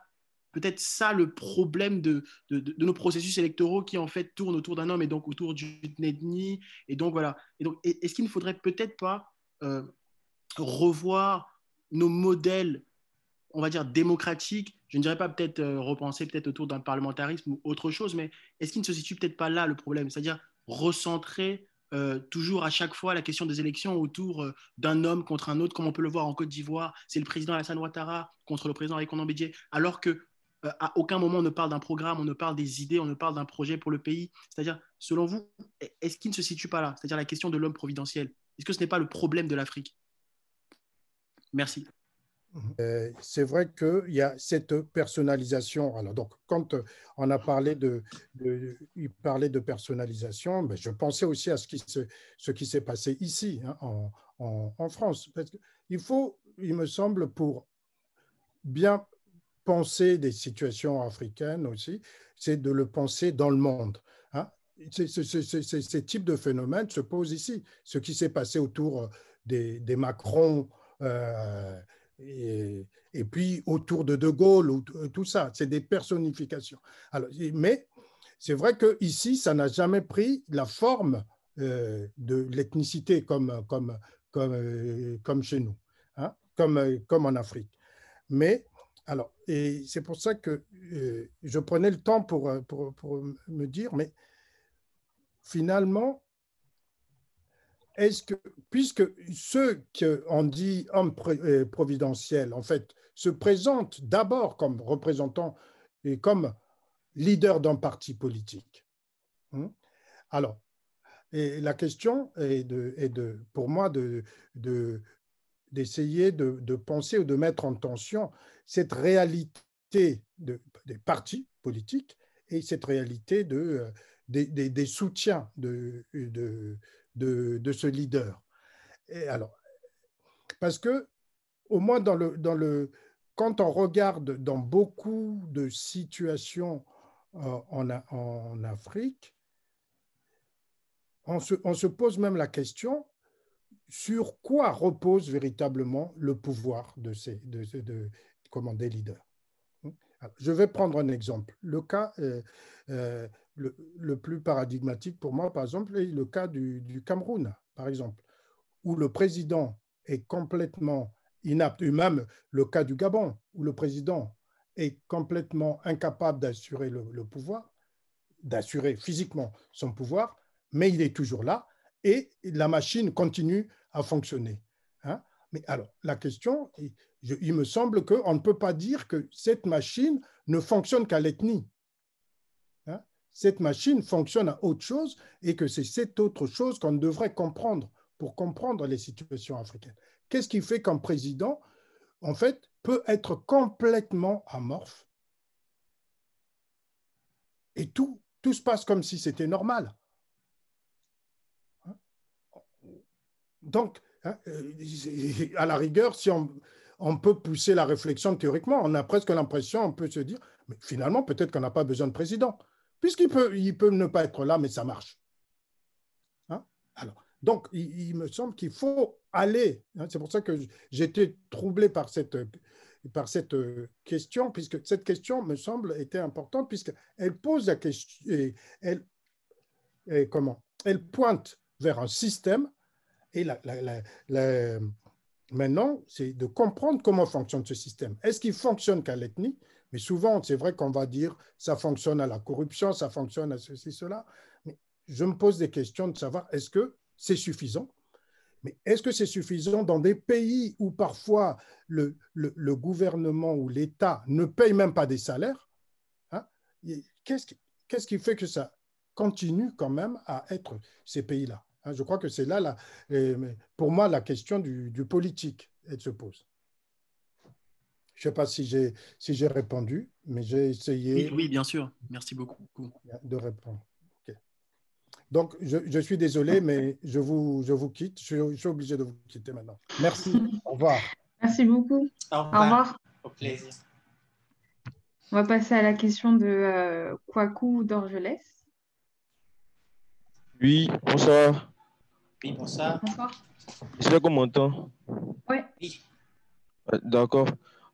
Speaker 4: peut-être ça le problème de, de, nos processus électoraux qui en fait tournent autour d'un homme et donc autour d'une ethnie Et donc voilà. Et donc, est-ce qu'il ne faudrait peut-être pas euh, revoir nos modèles, on va dire démocratiques Je ne dirais pas peut-être euh, repenser peut-être autour d'un parlementarisme ou autre chose, mais est-ce qu'il ne se situe peut-être pas là le problème? C'est-à-dire recentrer euh, toujours à chaque fois la question des élections autour euh, d'un homme contre un autre, comme on peut le voir en Côte d'Ivoire. C'est le président Alassane Ouattara contre le président Aïkonan Bédié, alors que euh, à aucun moment on ne parle d'un programme, on ne parle des idées, on ne parle d'un projet pour le pays. C'est-à-dire, selon vous, est-ce qu'il ne se situe pas là? C'est-à-dire la question de l'homme providentiel. Est-ce que ce n'est pas le problème de l'Afrique? Merci.
Speaker 2: Euh, c'est vrai qu'il y a cette personnalisation. Alors, donc, quand on a parlé de, il parlait de personnalisation, mais je pensais aussi à ce qui, se, ce s'est passé ici, hein, en, en, France. Parce il faut, il me semble, pour bien penser des situations africaines aussi, c'est de le penser dans le monde. Hein. Ces types de phénomènes se posent ici. Ce qui s'est passé autour des, des Macron. Euh, et, puis autour de De Gaulle, ou, tout ça, c'est des personnifications. Alors, mais c'est vrai qu'ici, ça n'a jamais pris la forme euh, de l'ethnicité comme, comme, comme, euh, comme chez nous, hein, comme, euh, comme en Afrique. Mais, alors, et c'est pour ça que je prenais le temps pour, pour, pour me dire, mais finalement, est-ce que, puisque ceux qu'on dit hommes euh, providentiels, en fait, se présentent d'abord comme représentants et comme leaders d'un parti politique. Hein, alors, la question est, de, pour moi de, d'essayer de, de, penser ou de mettre en tension cette réalité de, des partis politiques et cette réalité de, euh, des, soutiens de, ce leader. Et alors, parce que, au moins dans le, dans le, quand on regarde dans beaucoup de situations euh, en, en, Afrique, on se, on se, pose même la question sur quoi repose véritablement le pouvoir de, ces, de, de, comment, des leaders? je vais prendre un exemple. Le cas, euh, euh, le, plus paradigmatique pour moi, par exemple, est le cas du, Cameroun, par exemple, où le président est complètement inapte, et même le cas du Gabon, où le président est complètement incapable d'assurer le, pouvoir, d'assurer physiquement son pouvoir, mais il est toujours là et la machine continue à fonctionner. Hein. Mais alors, la question, il me semble qu'on ne peut pas dire que cette machine ne fonctionne qu'à l'ethnie cette machine fonctionne à autre chose et que c'est cette autre chose qu'on devrait comprendre pour comprendre les situations africaines. Qu'est-ce qui fait qu'un président, en fait, peut être complètement amorphe? Et tout, tout se passe comme si c'était normal. Donc, hein, euh, à la rigueur, si on, on, peut pousser la réflexion théoriquement, on a presque l'impression, on peut se dire, mais finalement, peut-être qu'on n'a pas besoin de président puisqu'il peut, il peut ne pas être là, mais ça marche. Hein? Alors, donc, il, me semble qu'il faut aller. Hein, c'est pour ça que j'étais troublé par cette, par cette question, puisque cette question, me semble, était importante, puisqu'elle pose la question, elle, comment? Elle pointe vers un système, et la, maintenant, c'est de comprendre comment fonctionne ce système. Est-ce qu'il fonctionne qu'à l'ethnie? Mais souvent, c'est vrai qu'on va dire ça fonctionne à la corruption, ça fonctionne à ceci, cela. Mais je me pose des questions de savoir est-ce que c'est suffisant? Mais est-ce que c'est suffisant dans des pays où parfois le, gouvernement ou l'État ne paye même pas des salaires hein? Qu'est-ce qui, fait que ça continue quand même à être ces pays-là hein? Je crois que c'est là, la, pour moi, la question du, du politique, elle se pose. Je ne sais pas si j'ai si répondu, mais j'ai essayé.
Speaker 4: Oui, bien sûr. Merci beaucoup.
Speaker 2: De répondre. Donc, je, suis désolé, mais je vous, je vous quitte. Je, suis obligé de vous quitter maintenant. Merci. Au revoir.
Speaker 5: Merci beaucoup.
Speaker 3: Au revoir. Au plaisir.
Speaker 5: On va passer à la question de euh, Kwaku d'Orgelès.
Speaker 7: Oui, bonsoir.
Speaker 3: Oui, bonsoir.
Speaker 5: Bonsoir.
Speaker 7: J'espère qu'on m'entend.
Speaker 5: Ouais.
Speaker 3: Oui.
Speaker 7: Euh, d'accord.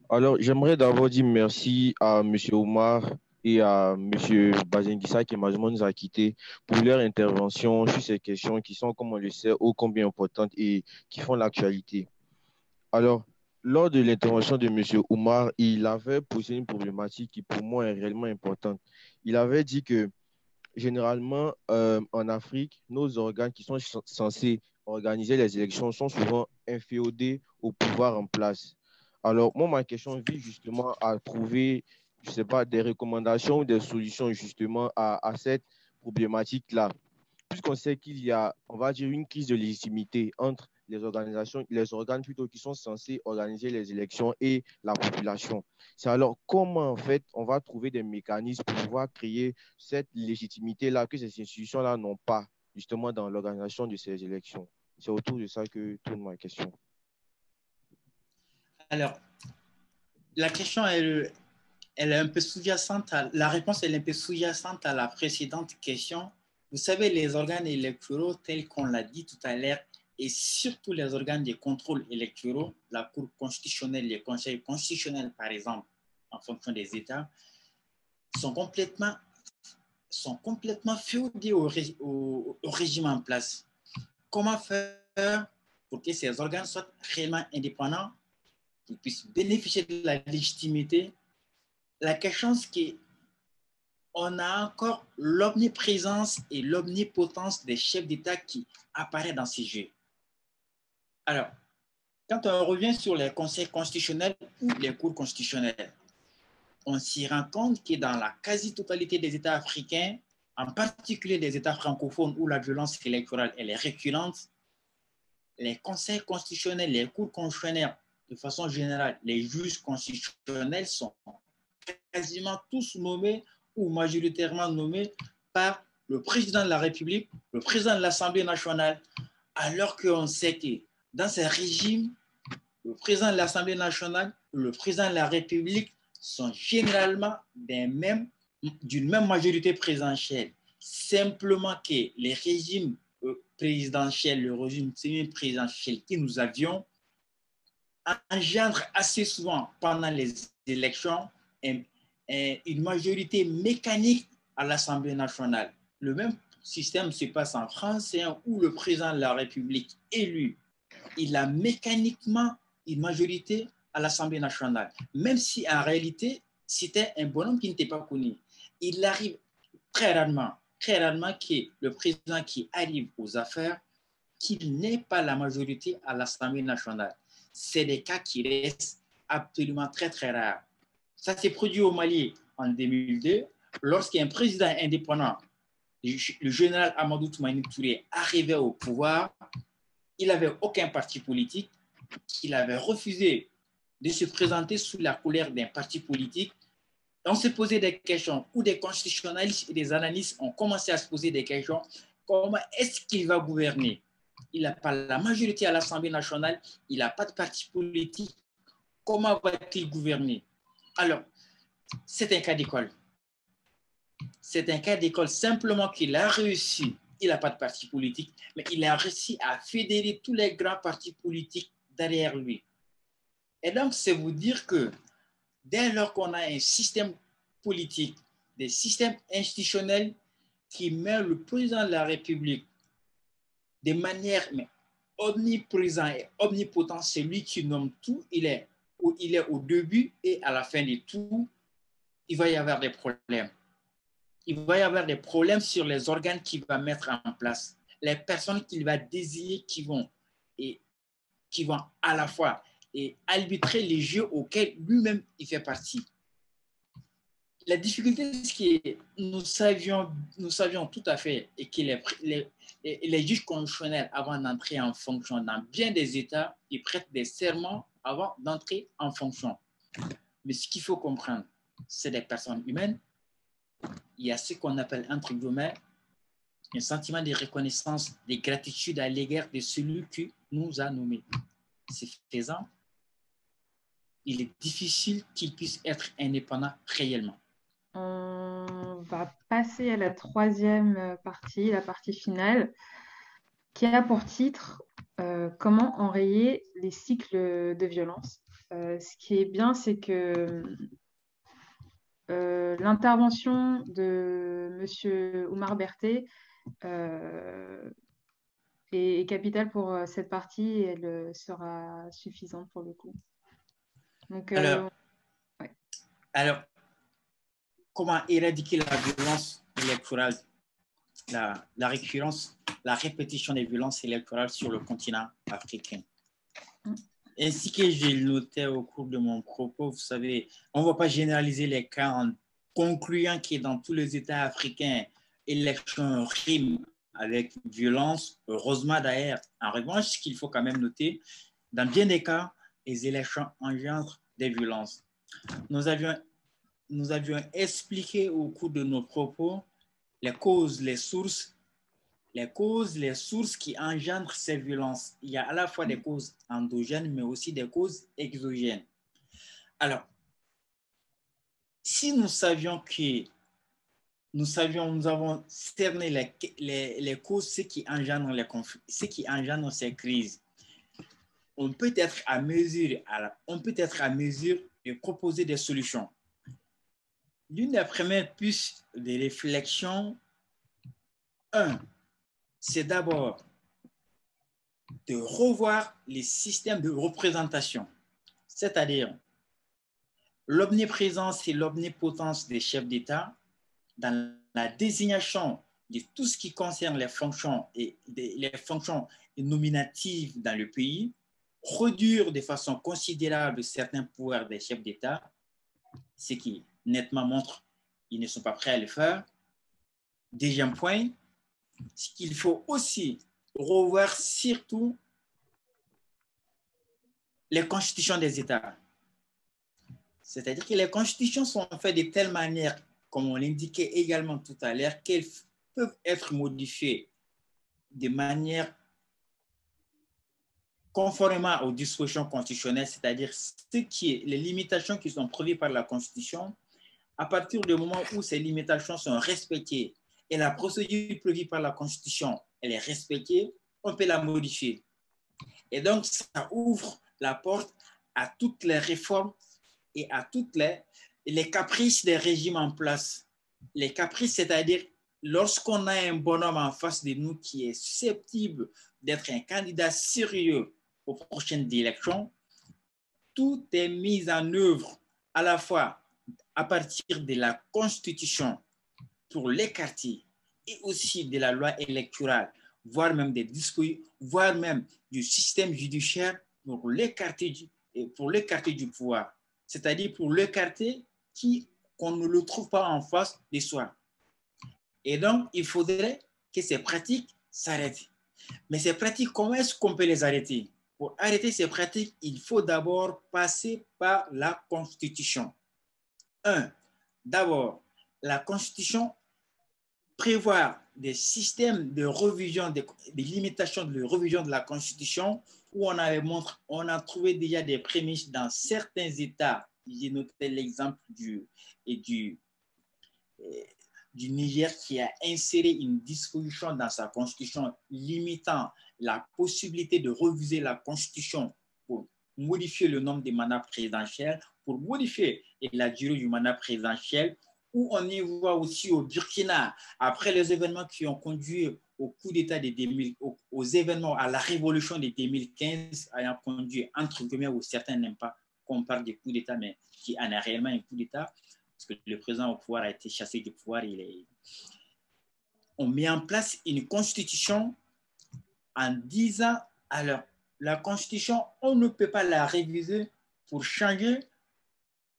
Speaker 7: Alors, j'aimerais d'abord dire merci à M. Omar et à M. Bazengissa qui malheureusement nous a quittés pour leur intervention sur ces questions qui sont, comme on le sait, ô combien importantes et qui font l'actualité. Alors, lors de l'intervention de M. Omar, il avait posé une problématique qui pour moi est réellement importante. Il avait dit que généralement, euh, en Afrique, nos organes qui sont censés organiser les élections sont souvent inféodés au pouvoir en place. Alors, moi, ma question vise justement à trouver, je ne sais pas, des recommandations ou des solutions justement à, cette problématique-là. Puisqu'on sait qu'il y a, on va dire, une crise de légitimité entre les organisations, les organes plutôt qui sont censés organiser les élections et la population. C'est alors comment en fait on va trouver des mécanismes pour pouvoir créer cette légitimité-là que ces institutions-là n'ont pas justement dans l'organisation de ces élections? C'est autour de ça que tourne ma question.
Speaker 3: Alors, la question, elle, elle est un peu sous-jacente. La réponse est un peu sous-jacente à la précédente question. Vous savez, les organes électoraux, tels qu'on l'a dit tout à l'heure, et surtout les organes de contrôle électoraux, la Cour constitutionnelle, les conseils constitutionnels, par exemple, en fonction des États, sont complètement, sont complètement féodés au, régime en place. Comment faire pour que ces organes soient réellement indépendants? Puissent bénéficier de la légitimité, la question c'est qu'on a encore l'omniprésence et l'omnipotence des chefs d'État qui apparaît dans ces jeux. Alors, quand on revient sur les conseils constitutionnels ou les cours constitutionnels, on s'y rend compte que dans la quasi-totalité des États africains, en particulier des États francophones où la violence électorale est récurrente, les conseils constitutionnels, les cours constitutionnels de façon générale, les juges constitutionnels sont quasiment tous nommés ou majoritairement nommés par le président de la République, le président de l'Assemblée nationale, alors qu'on sait que dans ces régimes, le président de l'Assemblée nationale le président de la République sont généralement d'une même majorité présidentielle. Simplement que les régimes euh, présidentiels, le régime semi-présidentiel que nous avions, engendre assez souvent pendant les élections une majorité mécanique à l'Assemblée nationale. Le même système se passe en France hein, où le président de la République élu, il a mécaniquement une majorité à l'Assemblée nationale, même si en réalité, c'était un bonhomme qui n'était pas connu. Il arrive très rarement, très rarement que le président qui arrive aux affaires, qu'il n'ait pas la majorité à l'Assemblée nationale c'est des cas qui restent absolument très, très rares. Ça s'est produit au Mali en 2002, lorsqu'un président indépendant, le général Amadou Toumani Touré, arrivait au pouvoir. Il n'avait aucun parti politique. Il avait refusé de se présenter sous la couleur d'un parti politique. On s'est posé des questions, ou des constitutionnalistes et des analystes ont commencé à se poser des questions. Comment est-ce qu'il va gouverner? Il n'a pas la majorité à l'Assemblée nationale, il n'a pas de parti politique. Comment va-t-il gouverner? Alors, c'est un cas d'école. C'est un cas d'école simplement qu'il a réussi. Il n'a pas de parti politique, mais il a réussi à fédérer tous les grands partis politiques derrière lui. Et donc, c'est vous dire que dès lors qu'on a un système politique, des systèmes institutionnels qui met le président de la République de manière mais, omniprésent et omnipotent, c'est lui qui nomme tout. Il est, il est au début et à la fin de tout. il va y avoir des problèmes. Il va y avoir des problèmes sur les organes qu'il va mettre en place, les personnes qu'il va désigner qui vont, et, qui vont à la fois et arbitrer les jeux auxquels lui-même il fait partie. La difficulté, c'est que nous savions, tout à fait et que les, les, juges constitutionnels, avant d'entrer en fonction dans bien des États, ils prêtent des serments avant d'entrer en fonction. Mais ce qu'il faut comprendre, c'est des personnes humaines. Il y a ce qu'on appelle, entre guillemets, un sentiment de reconnaissance, de gratitude à l'égard de celui qui nous a nommés. C'est faisant. Il est difficile qu'il puisse être indépendant réellement.
Speaker 5: On va passer à la troisième partie, la partie finale, qui a pour titre euh, Comment enrayer les cycles de violence. Euh, ce qui est bien, c'est que euh, l'intervention de M. Oumar Berthet est, capitale pour cette partie et elle sera suffisante pour le coup.
Speaker 3: Donc, alors, alors, comment éradiquer la violence électorale, la, récurrence, la répétition des violences électorales sur le continent africain. Ainsi que j'ai noté au cours de mon propos, vous savez, on ne va pas généraliser les cas en concluant que dans tous les États africains, élections riment avec violence. Heureusement d'ailleurs, en revanche, ce qu'il faut quand même noter, dans bien des cas, les élections engendrent des violences. Nous avions nous avions expliqué au cours de nos propos les causes, les sources, les causes, les sources qui engendrent ces violences. Il y a à la fois des causes endogènes, mais aussi des causes exogènes. Alors, si nous savions que nous savions, nous avons cerné les, les, causes, ce qui engendre les conflits, ce qui engendre ces crises, on peut être à mesure, on peut être à mesure de proposer des solutions. L'une des premières pistes de réflexion, un, c'est d'abord de revoir les systèmes de représentation, c'est-à-dire l'omniprésence et l'omnipotence des chefs d'État dans la désignation de tout ce qui concerne les fonctions, et les fonctions nominatives dans le pays, réduire de façon considérable certains pouvoirs des chefs d'État, ce qui nettement montre qu'ils ne sont pas prêts à le faire. Deuxième point, c'est qu'il faut aussi revoir surtout les constitutions des États. C'est-à-dire que les constitutions sont faites de telle manière, comme on l'indiquait également tout à l'heure, qu'elles peuvent être modifiées de manière conformément aux dispositions constitutionnelles, c'est-à-dire ce qui est les limitations qui sont prévues par la Constitution, à partir du moment où ces limitations sont respectées et la procédure prévue par la Constitution, elle est respectée, on peut la modifier. Et donc, ça ouvre la porte à toutes les réformes et à toutes les, les caprices des régimes en place. Les caprices, c'est-à-dire lorsqu'on a un bonhomme en face de nous qui est susceptible d'être un candidat sérieux aux prochaines élections, tout est mis en œuvre à la fois à partir de la Constitution pour l'écarter et aussi de la loi électorale, voire même des dispositions, voire même du système judiciaire pour l'écarter du, pour l'écarter du pouvoir, c'est-à-dire pour l'écarter qui qu'on ne le trouve pas en face de soi. Et donc, il faudrait que ces pratiques s'arrêtent. Mais ces pratiques, comment est-ce qu'on peut les arrêter? Pour arrêter ces pratiques, il faut d'abord passer par la Constitution. D'abord, la Constitution prévoit des systèmes de revision, des, limitations de revision de la Constitution où on, avait on a trouvé déjà des prémices dans certains États. J'ai noté l'exemple du, du, du Niger qui a inséré une disposition dans sa Constitution limitant la possibilité de reviser la Constitution pour modifier le nombre des mandats présidentiels pour modifier la durée du mandat présidentiel, où on y voit aussi au Burkina, après les événements qui ont conduit au coup d'État de 2000, aux, événements, à la révolution de 2015, ayant conduit, entre guillemets, où certains n'aiment pas qu'on parle de coup d'État, mais qui en a réellement un coup d'État, parce que le président au pouvoir a été chassé du pouvoir. Il est... On met en place une constitution en disant, alors, la constitution, on ne peut pas la réviser pour changer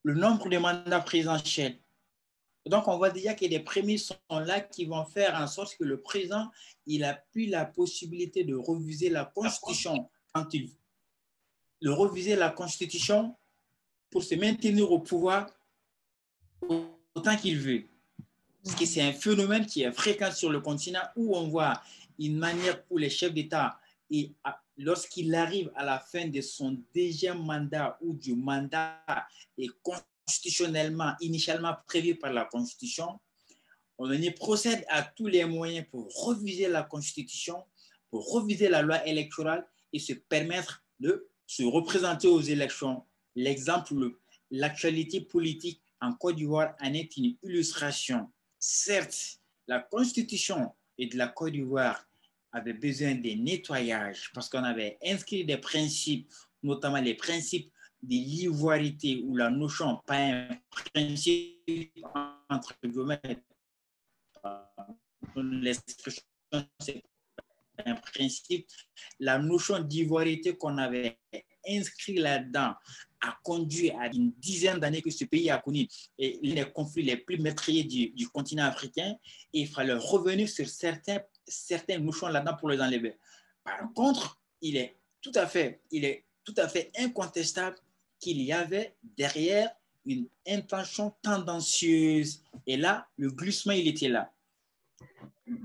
Speaker 3: le nombre de mandats présidentiels. Donc, on voit déjà que les prémices sont là qui vont faire en sorte que le président, il a plus la possibilité de reviser la constitution quand il de reviser la constitution pour se maintenir au pouvoir autant qu'il veut. Parce que c'est un phénomène qui est fréquent sur le continent où on voit une manière où les chefs d'État, lorsqu'il arrive à la fin de son deuxième mandat ou du mandat est constitutionnellement, initialement prévu par la Constitution, on y procède à tous les moyens pour reviser la Constitution, pour reviser la loi électorale et se permettre de se représenter aux élections. L'exemple, l'actualité politique en Côte d'Ivoire en est une illustration. Certes, la constitution de la Côte d'Ivoire avait besoin de nettoyage parce qu'on avait inscrit des principes, notamment les principes de l'ivoirité ou la notion, pas un principe entre guillemets, l'expression, c'est un principe, la notion d'ivoirité qu'on avait inscrit là-dedans a conduit à une dizaine d'années que ce pays a connu les conflits les plus meurtriers du, continent africain. Et il fallait revenir sur certains, certains notions là-dedans pour les enlever. Par contre, il est tout à fait, il est tout à fait incontestable qu'il y avait derrière une intention tendancieuse. Et là, le glissement, il était là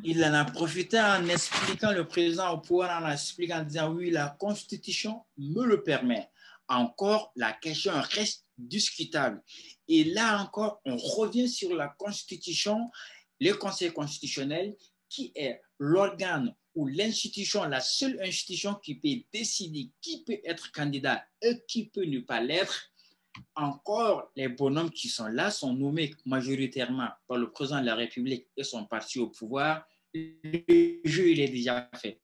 Speaker 3: il en a profité en expliquant le président au pouvoir, en expliquant, en disant oui, la Constitution me le permet. Encore, la question reste discutable. Et là encore, on revient sur la Constitution, le Conseil constitutionnel, qui est l'organe ou l'institution, la seule institution qui peut décider qui peut être candidat et qui peut ne pas l'être encore, les bonhommes qui sont là sont nommés majoritairement par le président de la République et son parti au pouvoir. Le jeu, il est déjà fait.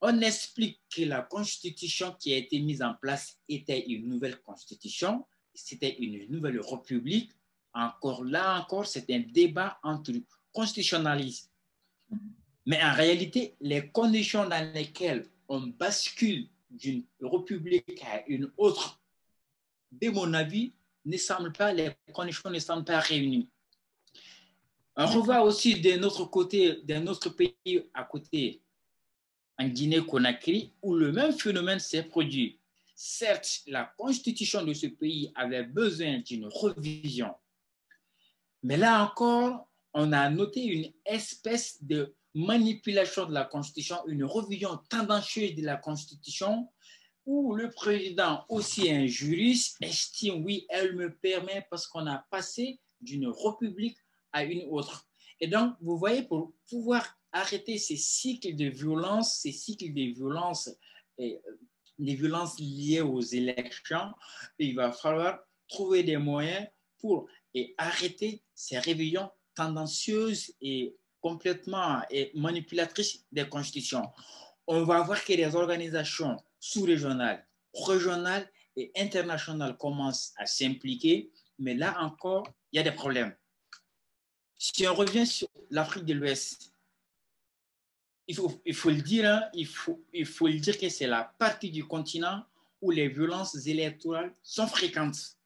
Speaker 3: On explique que la constitution qui a été mise en place était une nouvelle constitution, c'était une nouvelle république. Encore là, encore, c'est un débat entre constitutionnalistes. Mais en réalité, les conditions dans lesquelles on bascule d'une république à une autre, de mon avis, ne semblent pas, les conditions ne semblent pas réunies. On revoit aussi de notre côté, d'un autre pays à côté, en Guinée-Conakry, où le même phénomène s'est produit. Certes, la constitution de ce pays avait besoin d'une révision, mais là encore, on a noté une espèce de manipulation de la Constitution, une révision tendancieuse de la Constitution, où le président, aussi un juriste, estime, oui, elle me permet parce qu'on a passé d'une république à une autre. Et donc, vous voyez, pour pouvoir arrêter ces cycles de violence, ces cycles de violence, et, euh, violences liées aux élections, il va falloir trouver des moyens pour arrêter ces révisions tendancieuses et complètement et manipulatrice des constitutions. On va voir que les organisations sous-régionales, régionales et internationales commencent à s'impliquer, mais là encore, il y a des problèmes. Si on revient sur l'Afrique de l'Ouest, il faut, il faut le dire, hein, il, faut, il faut le dire que c'est la partie du continent où les violences électorales sont fréquentes.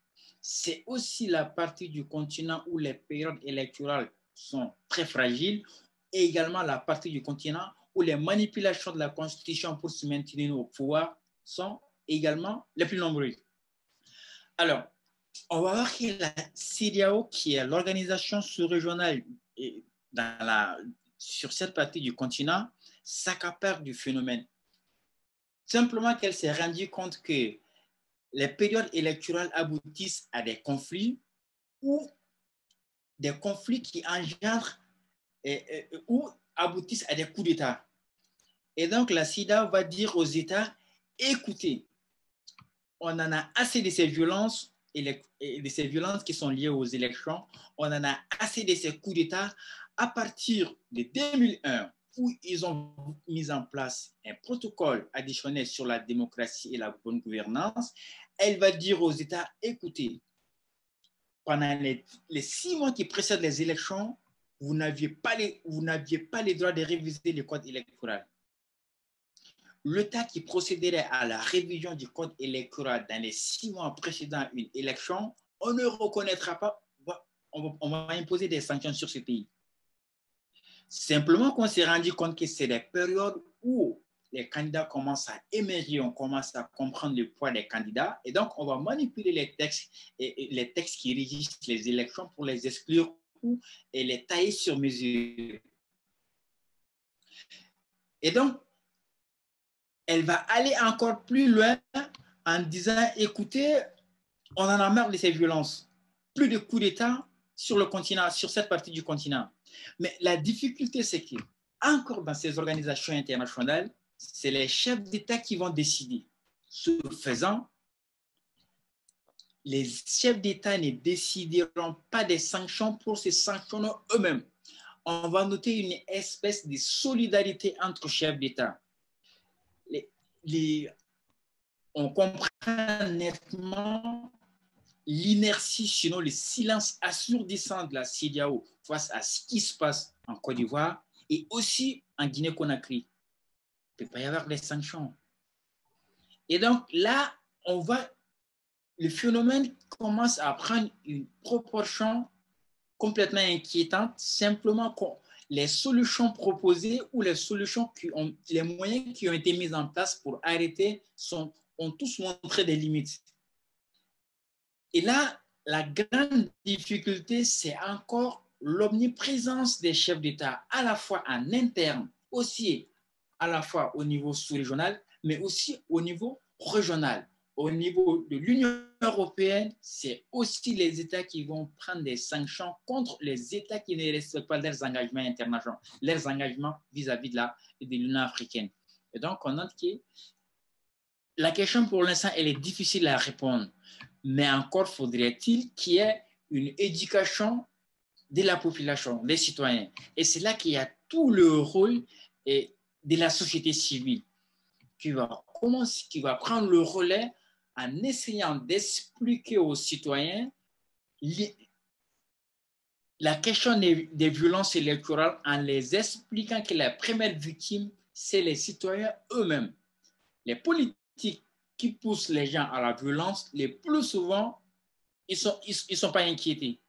Speaker 3: C'est aussi la partie du continent où les périodes électorales sont très fragiles et également la partie du continent où les manipulations de la Constitution pour se maintenir au pouvoir sont également les plus nombreuses. Alors, on va voir que la CDAO, qui est l'organisation sous-régionale sur cette partie du continent, s'accapare du phénomène. Simplement qu'elle s'est rendue compte que les périodes électorales aboutissent à des conflits ou des conflits qui engendrent ou aboutissent à des coups d'État. Et donc, la SIDA va dire aux États, écoutez, on en a assez de ces violences de ces violences qui sont liées aux élections, on en a assez de ces coups d'État à partir de 2001 où ils ont mis en place un protocole additionnel sur la démocratie et la bonne gouvernance, elle va dire aux États, écoutez, pendant les, six mois qui précèdent les élections, vous n'aviez pas, les, vous droits de réviser le code électoral. L'État qui procéderait à la révision du code électoral dans les six mois précédant une élection, on ne reconnaîtra pas, on va, imposer des sanctions sur ce pays. Simplement qu'on s'est rendu compte que c'est des périodes où les candidats commencent à émerger, on commence à comprendre le poids des candidats, et donc on va manipuler les textes les textes qui régissent les élections pour les exclure ou et les tailler sur mesure. Et donc, elle va aller encore plus loin en disant, écoutez, on en a marre de ces violences. Plus de coups d'État sur le continent, sur cette partie du continent. Mais la difficulté, c'est que, encore dans ces organisations internationales, c'est les chefs d'État qui vont décider. Ce faisant, les chefs d'État ne décideront pas des sanctions pour se sanctionner eux-mêmes. On va noter une espèce de solidarité entre chefs d'État. on comprend nettement l'inertie, sinon le silence assourdissant de la CDAO face à ce qui se passe en Côte d'Ivoire et aussi en Guinée-Conakry. Il ne peut pas y avoir des sanctions. Et donc là, on va, le phénomène commence à prendre une proportion complètement inquiétante, simplement que les solutions proposées ou les solutions qui ont, les moyens qui ont été mis en place pour arrêter sont, ont tous montré des limites. Et là, la grande difficulté, c'est encore l'omniprésence des chefs d'État, à la fois en interne, aussi à la fois au niveau sous-régional, mais aussi au niveau régional. Au niveau de l'Union européenne, c'est aussi les États qui vont prendre des sanctions contre les États qui ne respectent pas leurs engagements internationaux, leurs engagements vis-à-vis de l'Union africaine. Et donc, on note que la question pour l'instant, elle est difficile à répondre mais encore faudrait-il qu'il y ait une éducation de la population, des citoyens. Et c'est là qu'il y a tout le rôle de la société civile qui va, commencer, qui va prendre le relais en essayant d'expliquer aux citoyens la question des, violences électorales en les expliquant que la première victime, c'est les citoyens eux-mêmes. Les politiques qui poussent les gens à la violence, les plus souvent, ils ne sont, ils, sont pas inquiétés.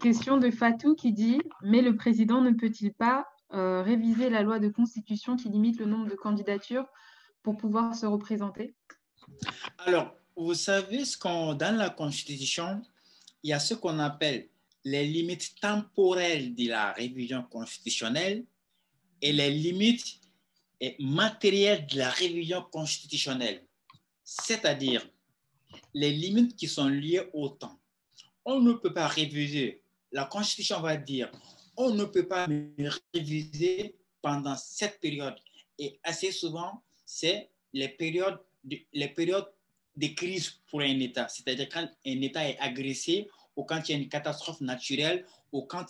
Speaker 5: Question de Fatou qui dit Mais le président ne peut-il pas euh, réviser la loi de constitution qui limite le nombre de candidatures pour pouvoir se représenter
Speaker 3: Alors, vous savez, ce dans la constitution, il y a ce qu'on appelle les limites temporelles de la révision constitutionnelle et les limites matérielles de la révision constitutionnelle c'est-à-dire les limites qui sont liées au temps. On ne peut pas réviser. La Constitution va dire, on ne peut pas réviser pendant cette période. Et assez souvent, c'est les périodes, de, les périodes de crise pour un État. C'est-à-dire quand un État est agressé ou quand il y a une catastrophe naturelle ou quand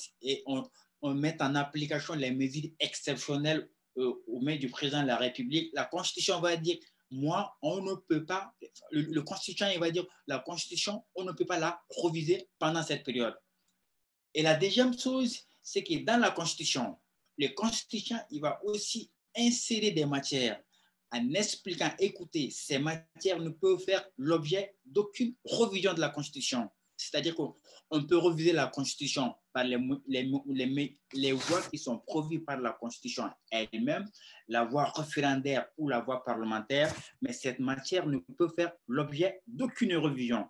Speaker 3: on, on met en application les mesures exceptionnelles euh, au main du président de la République. La Constitution va dire moi, on ne peut pas, le, constituant, il va dire, la constitution, on ne peut pas la reviser pendant cette période. Et la deuxième chose, c'est que dans la constitution, le constituant, il va aussi insérer des matières en expliquant, écoutez, ces matières ne peuvent faire l'objet d'aucune revision de la constitution. C'est-à-dire qu'on peut reviser la Constitution par les, les, les, voies qui sont prévues par la Constitution elle-même, la voie référendaire ou la voie parlementaire, mais cette matière ne peut faire l'objet d'aucune revision.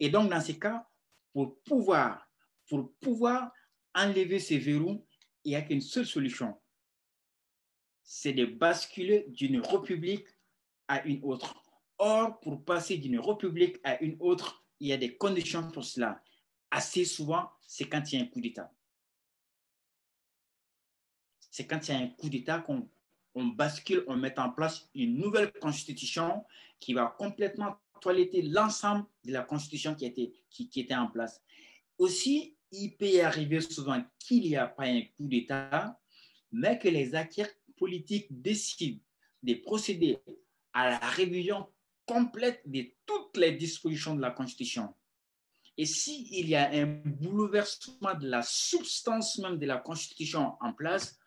Speaker 3: Et donc, dans ces cas, pour pouvoir, pour pouvoir enlever ces verrous, il n'y a qu'une seule solution. C'est de basculer d'une république à une autre. Or, pour passer d'une république à une autre, il y a des conditions pour cela. Assez souvent, c'est quand il y a un coup d'État. C'est quand il y a un coup d'État qu'on on bascule, on met en place une nouvelle constitution qui va complètement toiletter l'ensemble de la constitution qui était, qui était en place. Aussi, il peut arriver souvent qu'il n'y a pas un coup d'État, mais que les acteurs politiques décident de procéder à la révision complète de toutes les dispositions de la Constitution. Et s'il y a un bouleversement de la substance même de la Constitution en place,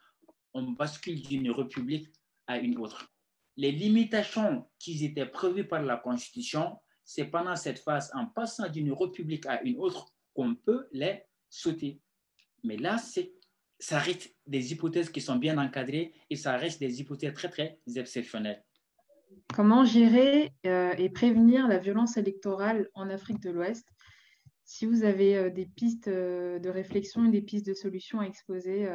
Speaker 3: on bascule d'une république à une autre. Les limitations qui étaient prévues par la Constitution, c'est pendant cette phase, en passant d'une république à une autre, qu'on peut les sauter. Mais là, ça reste des hypothèses qui sont bien encadrées et ça reste des hypothèses très, très exceptionnelles.
Speaker 5: Comment gérer euh, et prévenir la violence électorale en Afrique de l'Ouest Si vous avez euh, des pistes euh, de réflexion et des pistes de solutions à exposer.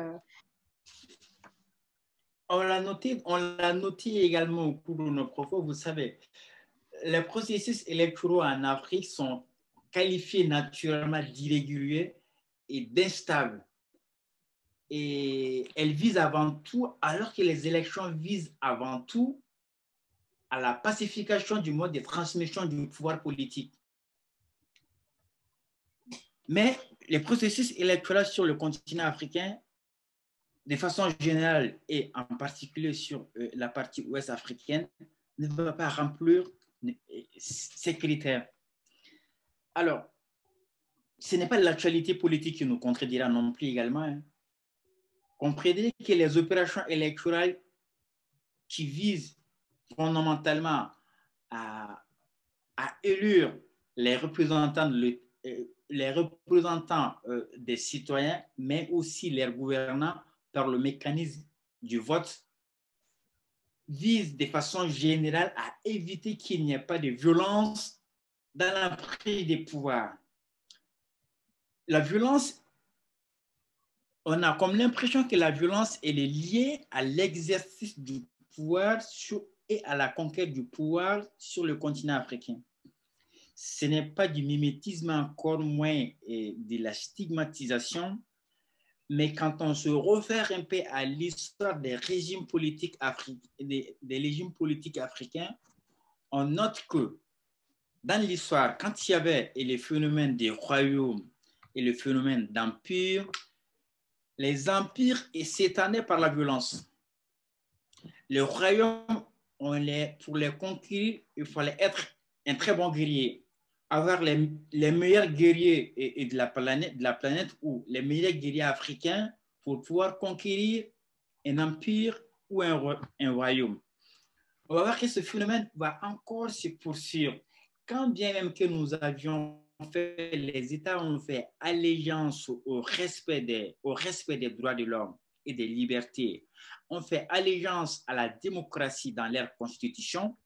Speaker 3: On l'a noté, on l'a noté également au cours de nos propos. Vous savez, les processus électoraux en Afrique sont qualifiés naturellement d'irréguliers et d'instables. Et elles visent avant tout, alors que les élections visent avant tout à la pacification du mode de transmission du pouvoir politique. Mais les processus électoraux sur le continent africain, de façon générale et en particulier sur euh, la partie ouest africaine, ne vont pas remplir ces critères. Alors, ce n'est pas l'actualité politique qui nous contredira non plus également. Hein. Comprenez que les opérations électorales qui visent fondamentalement à, élire les représentants, euh, euh, des citoyens, mais aussi leurs gouvernants par le mécanisme du vote, vise de façon générale à éviter qu'il n'y ait pas de violence dans la prise des pouvoirs. La violence, on a comme l'impression que la violence est liée à l'exercice du pouvoir et à la conquête du pouvoir sur le continent africain. Ce n'est pas du mimétisme, encore moins et de la stigmatisation, mais quand on se réfère un peu à l'histoire des régimes politiques, des, des régimes politiques africains, on note que dans l'histoire, quand il y avait les phénomènes des royaumes et le phénomène d'empire, les empires s'étendaient par la violence. Les royaumes, on les, pour les conquérir, il fallait être un très bon guerrier avoir les, meilleurs guerriers et, de, la planète, de la planète ou les meilleurs guerriers africains pour pouvoir conquérir un empire ou un royaume. On va voir que ce phénomène va encore se poursuivre. Quand bien même que nous avions les États ont fait allégeance au respect des, droits de l'homme et des libertés, on fait allégeance à la démocratie dans leur constitution,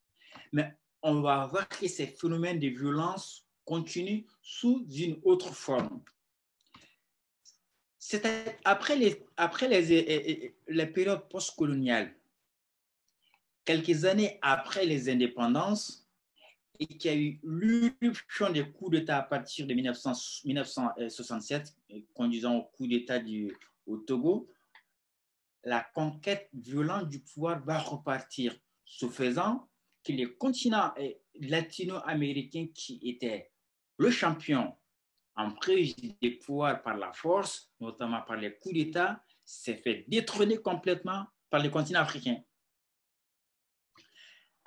Speaker 3: mais on va voir que ces phénomènes de violence continuent sous une autre forme. Après les, après les, les périodes postcoloniales, quelques années après les indépendances, et qu'il y a eu l'éruption des coups d'État à partir de 1967, conduisant au coup d'État au Togo, la conquête violente du pouvoir va repartir. Ce faisant, que les continents latino-américains qui étaient le champion en prise des pouvoirs par la force, notamment par les coups d'État, s'est fait détrôner complètement par le continent africain.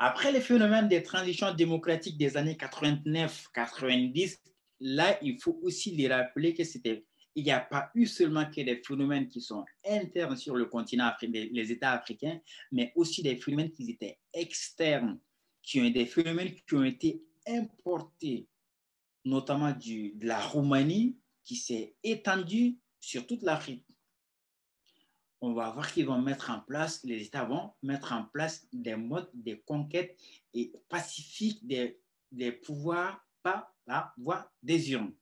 Speaker 3: Après les phénomènes des transitions démocratiques des années 89-90, là, il faut aussi les rappeler que c'était il n'y a pas eu seulement que des phénomènes qui sont internes sur le continent africain, les États africains, mais aussi des phénomènes qui étaient externes, qui ont des phénomènes qui ont été importés, notamment de la Roumanie, qui s'est étendue sur toute l'Afrique. On va voir qu'ils vont mettre en place, les États vont mettre en place des modes de conquête et pacifiques des, des pouvoirs par la voie des urnes.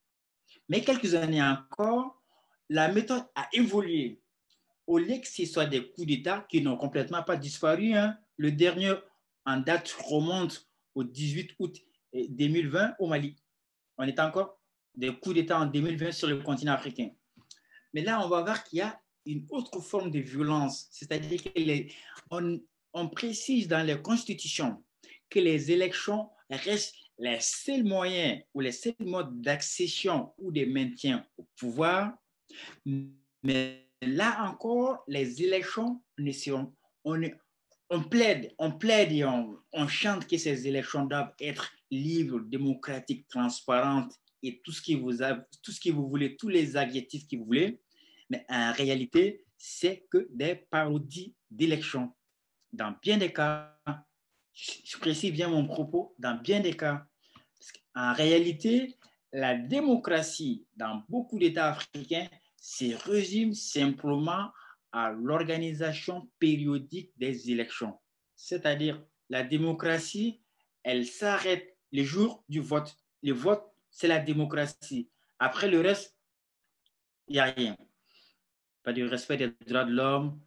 Speaker 3: Mais quelques années encore, la méthode a évolué. Au lieu que ce soit des coups d'État qui n'ont complètement pas disparu, hein, le dernier en date remonte au 18 août 2020 au Mali. On est encore des coups d'État en 2020 sur le continent africain. Mais là, on va voir qu'il y a une autre forme de violence, c'est-à-dire qu'on on précise dans les constitutions que les élections restent les seuls moyens ou les seuls modes d'accession ou de maintien au pouvoir. Mais là encore, les élections on, on plaide, on plaide et on, chante que ces élections doivent être libres, démocratiques, transparentes et tout ce qui vous, a, tout ce que vous voulez, tous les adjectifs que vous voulez, mais en réalité, c'est que des parodies d'élections. Dans bien des cas, je précise bien mon propos, dans bien des cas, en réalité, la démocratie dans beaucoup d'États africains se résume simplement à l'organisation périodique des élections. C'est-à-dire, la démocratie, elle s'arrête le jour du vote. Le vote, c'est la démocratie. Après le reste, il n'y a rien. Pas de respect des droits de l'homme,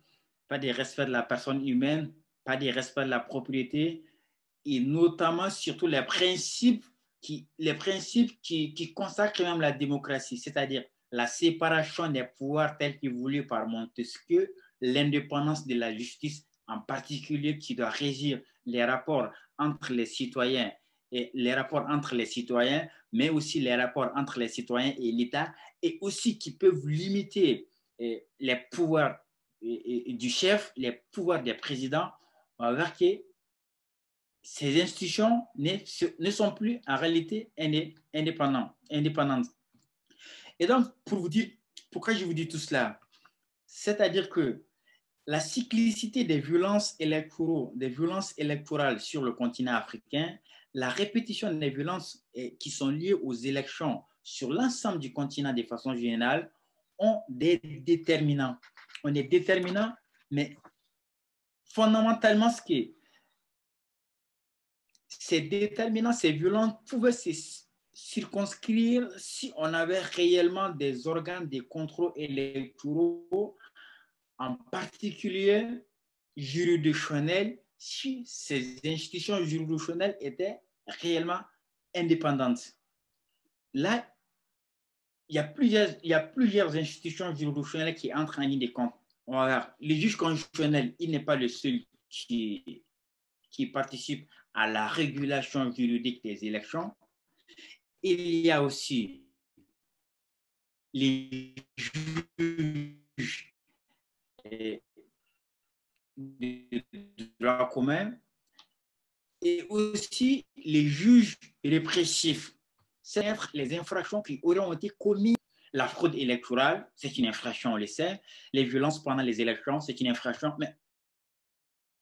Speaker 3: pas de respect de la personne humaine, pas de respect de la propriété, et notamment surtout les principes qui, les principes qui, qui consacrent même la démocratie, c'est-à-dire la séparation des pouvoirs tels que voulu par Montesquieu, l'indépendance de la justice en particulier qui doit régir les rapports entre les citoyens et les rapports entre les citoyens, mais aussi les rapports entre les citoyens et l'État, et aussi qui peuvent limiter les pouvoirs eh, eh, du chef, les pouvoirs des présidents, on va voir que ces institutions ne, sont plus en réalité indépendantes. Et donc, pour vous dire, pourquoi je vous dis tout cela? C'est-à-dire que la cyclicité des violences des violences électorales sur le continent africain, la répétition des violences qui sont liées aux élections sur l'ensemble du continent de façon générale ont des déterminants. On est déterminant, mais fondamentalement, ce qui est, ces déterminants, ces violences pouvaient se circonscrire si on avait réellement des organes de contrôle électoraux en particulier juridictionnel, si ces institutions juridictionnelles étaient réellement indépendantes. Là, il y a plusieurs, il y a plusieurs institutions juridictionnelles qui entrent en ligne de compte. Voilà. Le juge constitutionnel, il n'est pas le seul qui, qui participe à la régulation juridique des élections. Il y a aussi les juges de droit commun et aussi les juges répressifs. C'est les infractions qui auraient été commises. La fraude électorale, c'est une infraction, on le sait. Les violences pendant les élections, c'est une infraction. Mais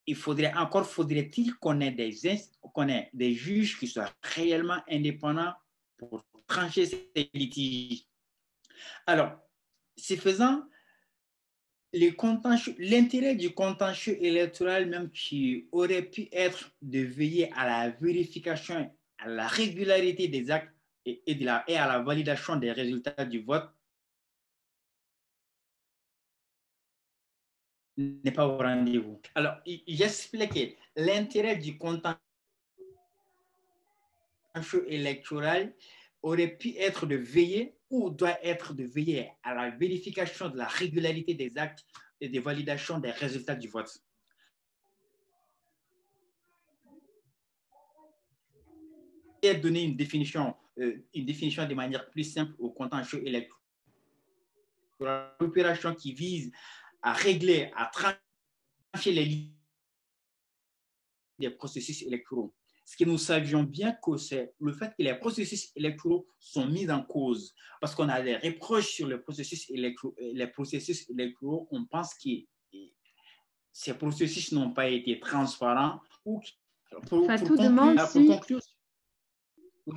Speaker 3: il faudrait encore, faudrait-il qu'on ait, des, ait des juges qui soient réellement indépendants pour trancher ces litiges. Alors, c'est faisant, l'intérêt du contentieux électoral même qui aurait pu être de veiller à la vérification, à la régularité des actes et, de la, et à la validation des résultats du vote n'est pas au rendez-vous. Alors, j'explique l'intérêt du contentieux électoral aurait pu être de veiller ou doit être de veiller à la vérification de la régularité des actes et des validations des résultats du vote. Et donner une définition, une définition de manière plus simple au contentieux électoral. L'opération qui vise à régler, à trancher les lignes des processus électoraux ce que nous savions bien que c'est le fait que les processus électoraux sont mis en cause. Parce qu'on a des reproches sur les processus, électoraux, les processus électoraux, on pense que ces processus n'ont pas été transparents. Ou,
Speaker 5: Fatou demande si...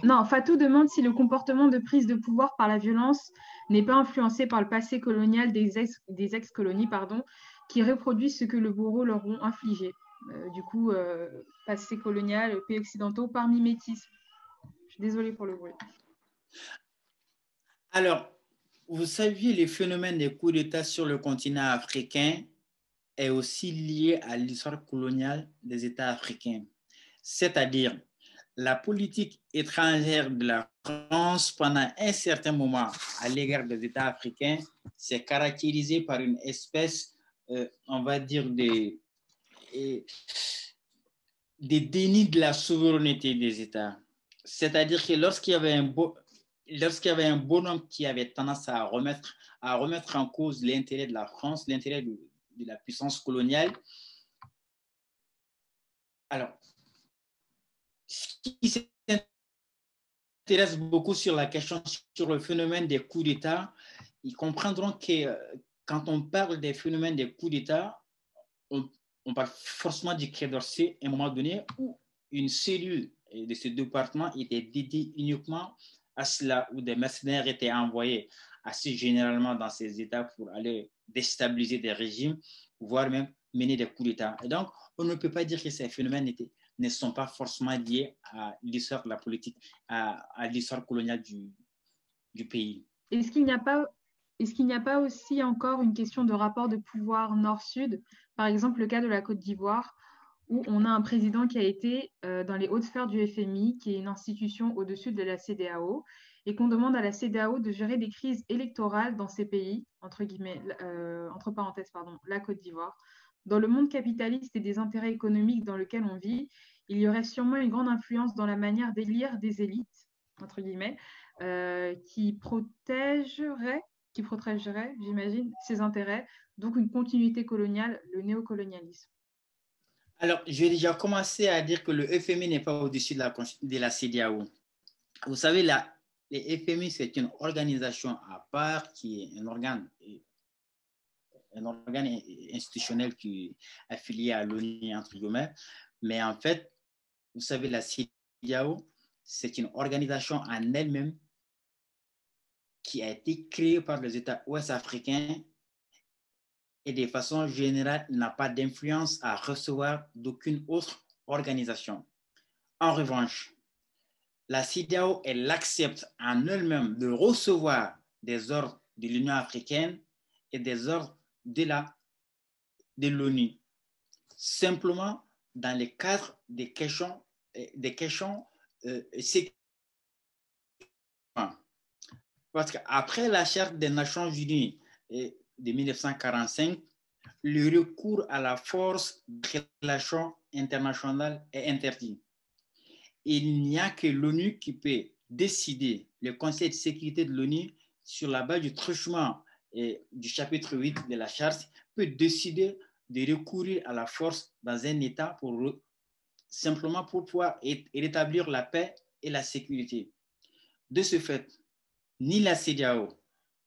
Speaker 5: Non, Fatou demande si le comportement de prise de pouvoir par la violence n'est pas influencé par le passé colonial des ex-colonies, pardon, qui reproduisent ce que le bourreau leur ont infligé. Euh, du coup, euh, passé colonial, pays occidentaux, par mimétisme. Je suis désolée pour le bruit.
Speaker 3: Alors, vous saviez, les phénomènes des coups d'État sur le continent africain est aussi lié à l'histoire coloniale des États africains. C'est-à-dire, la politique étrangère de la France pendant un certain moment à l'égard des États africains s'est caractérisée par une espèce, euh, on va dire, des, des dénis de la souveraineté des États. C'est-à-dire que lorsqu'il y avait un lorsqu'il y avait un bonhomme qui avait tendance à remettre, à remettre en cause l'intérêt de la France, l'intérêt de, de, la puissance coloniale, alors, qui s'intéressent beaucoup sur la question, sur le phénomène des coups d'État, ils comprendront que euh, quand on parle des phénomènes des coups d'État, on, parle forcément du Quai d'Orsay à un moment donné où une cellule de ce département était dédiée uniquement à cela, où des mercenaires étaient envoyés assez généralement dans ces États pour aller déstabiliser des régimes, voire même mener des coups d'État. Et donc, on ne peut pas dire que ces phénomènes étaient, ne sont pas forcément liés à l'histoire de la politique, à, l'histoire coloniale du, pays.
Speaker 5: Est-ce qu'il n'y a pas est-ce qu'il n'y a pas aussi encore une question de rapport de pouvoir nord-sud? Par exemple, le cas de la Côte d'Ivoire, où on a un président qui a été euh, dans les hautes sphères du FMI, qui est une institution au-dessus de la CDAO, et qu'on demande à la CDAO de gérer des crises électorales dans ces pays, entre, guillemets, euh, entre parenthèses, pardon, la Côte d'Ivoire. Dans le monde capitaliste et des intérêts économiques dans lequel on vit, il y aurait sûrement une grande influence dans la manière d'élire des élites, entre guillemets, euh, qui protégeraient qui protégerait, j'imagine, ses intérêts, donc une continuité coloniale, le néocolonialisme.
Speaker 3: Alors, je vais déjà commencer à dire que le FMI n'est pas au-dessus de la, de CDAO. Vous savez, la, le FMI, c'est une organisation à part qui est un organe, un organe institutionnel qui est affilié à l'ONU, entre guillemets. Mais en fait, vous savez, la CDAO, c'est une organisation en elle-même qui a été créé par les États ouest-africains et de façon générale n'a pas d'influence à recevoir d'aucune autre organisation. En revanche, la CIDAO, elle accepte en elle-même de recevoir des ordres de l'Union africaine et des ordres de la de l'ONU, simplement dans le cadre des questions, des questions euh, parce qu'après la charte des Nations Unies de 1945, le recours à la force de relations internationales est interdit. Il n'y a que l'ONU qui peut décider, le Conseil de sécurité de l'ONU, sur la base du truchement du chapitre 8 de la charte, peut décider de recourir à la force dans un État pour simplement pour pouvoir rétablir la paix et la sécurité. De ce fait, ni la CDAO,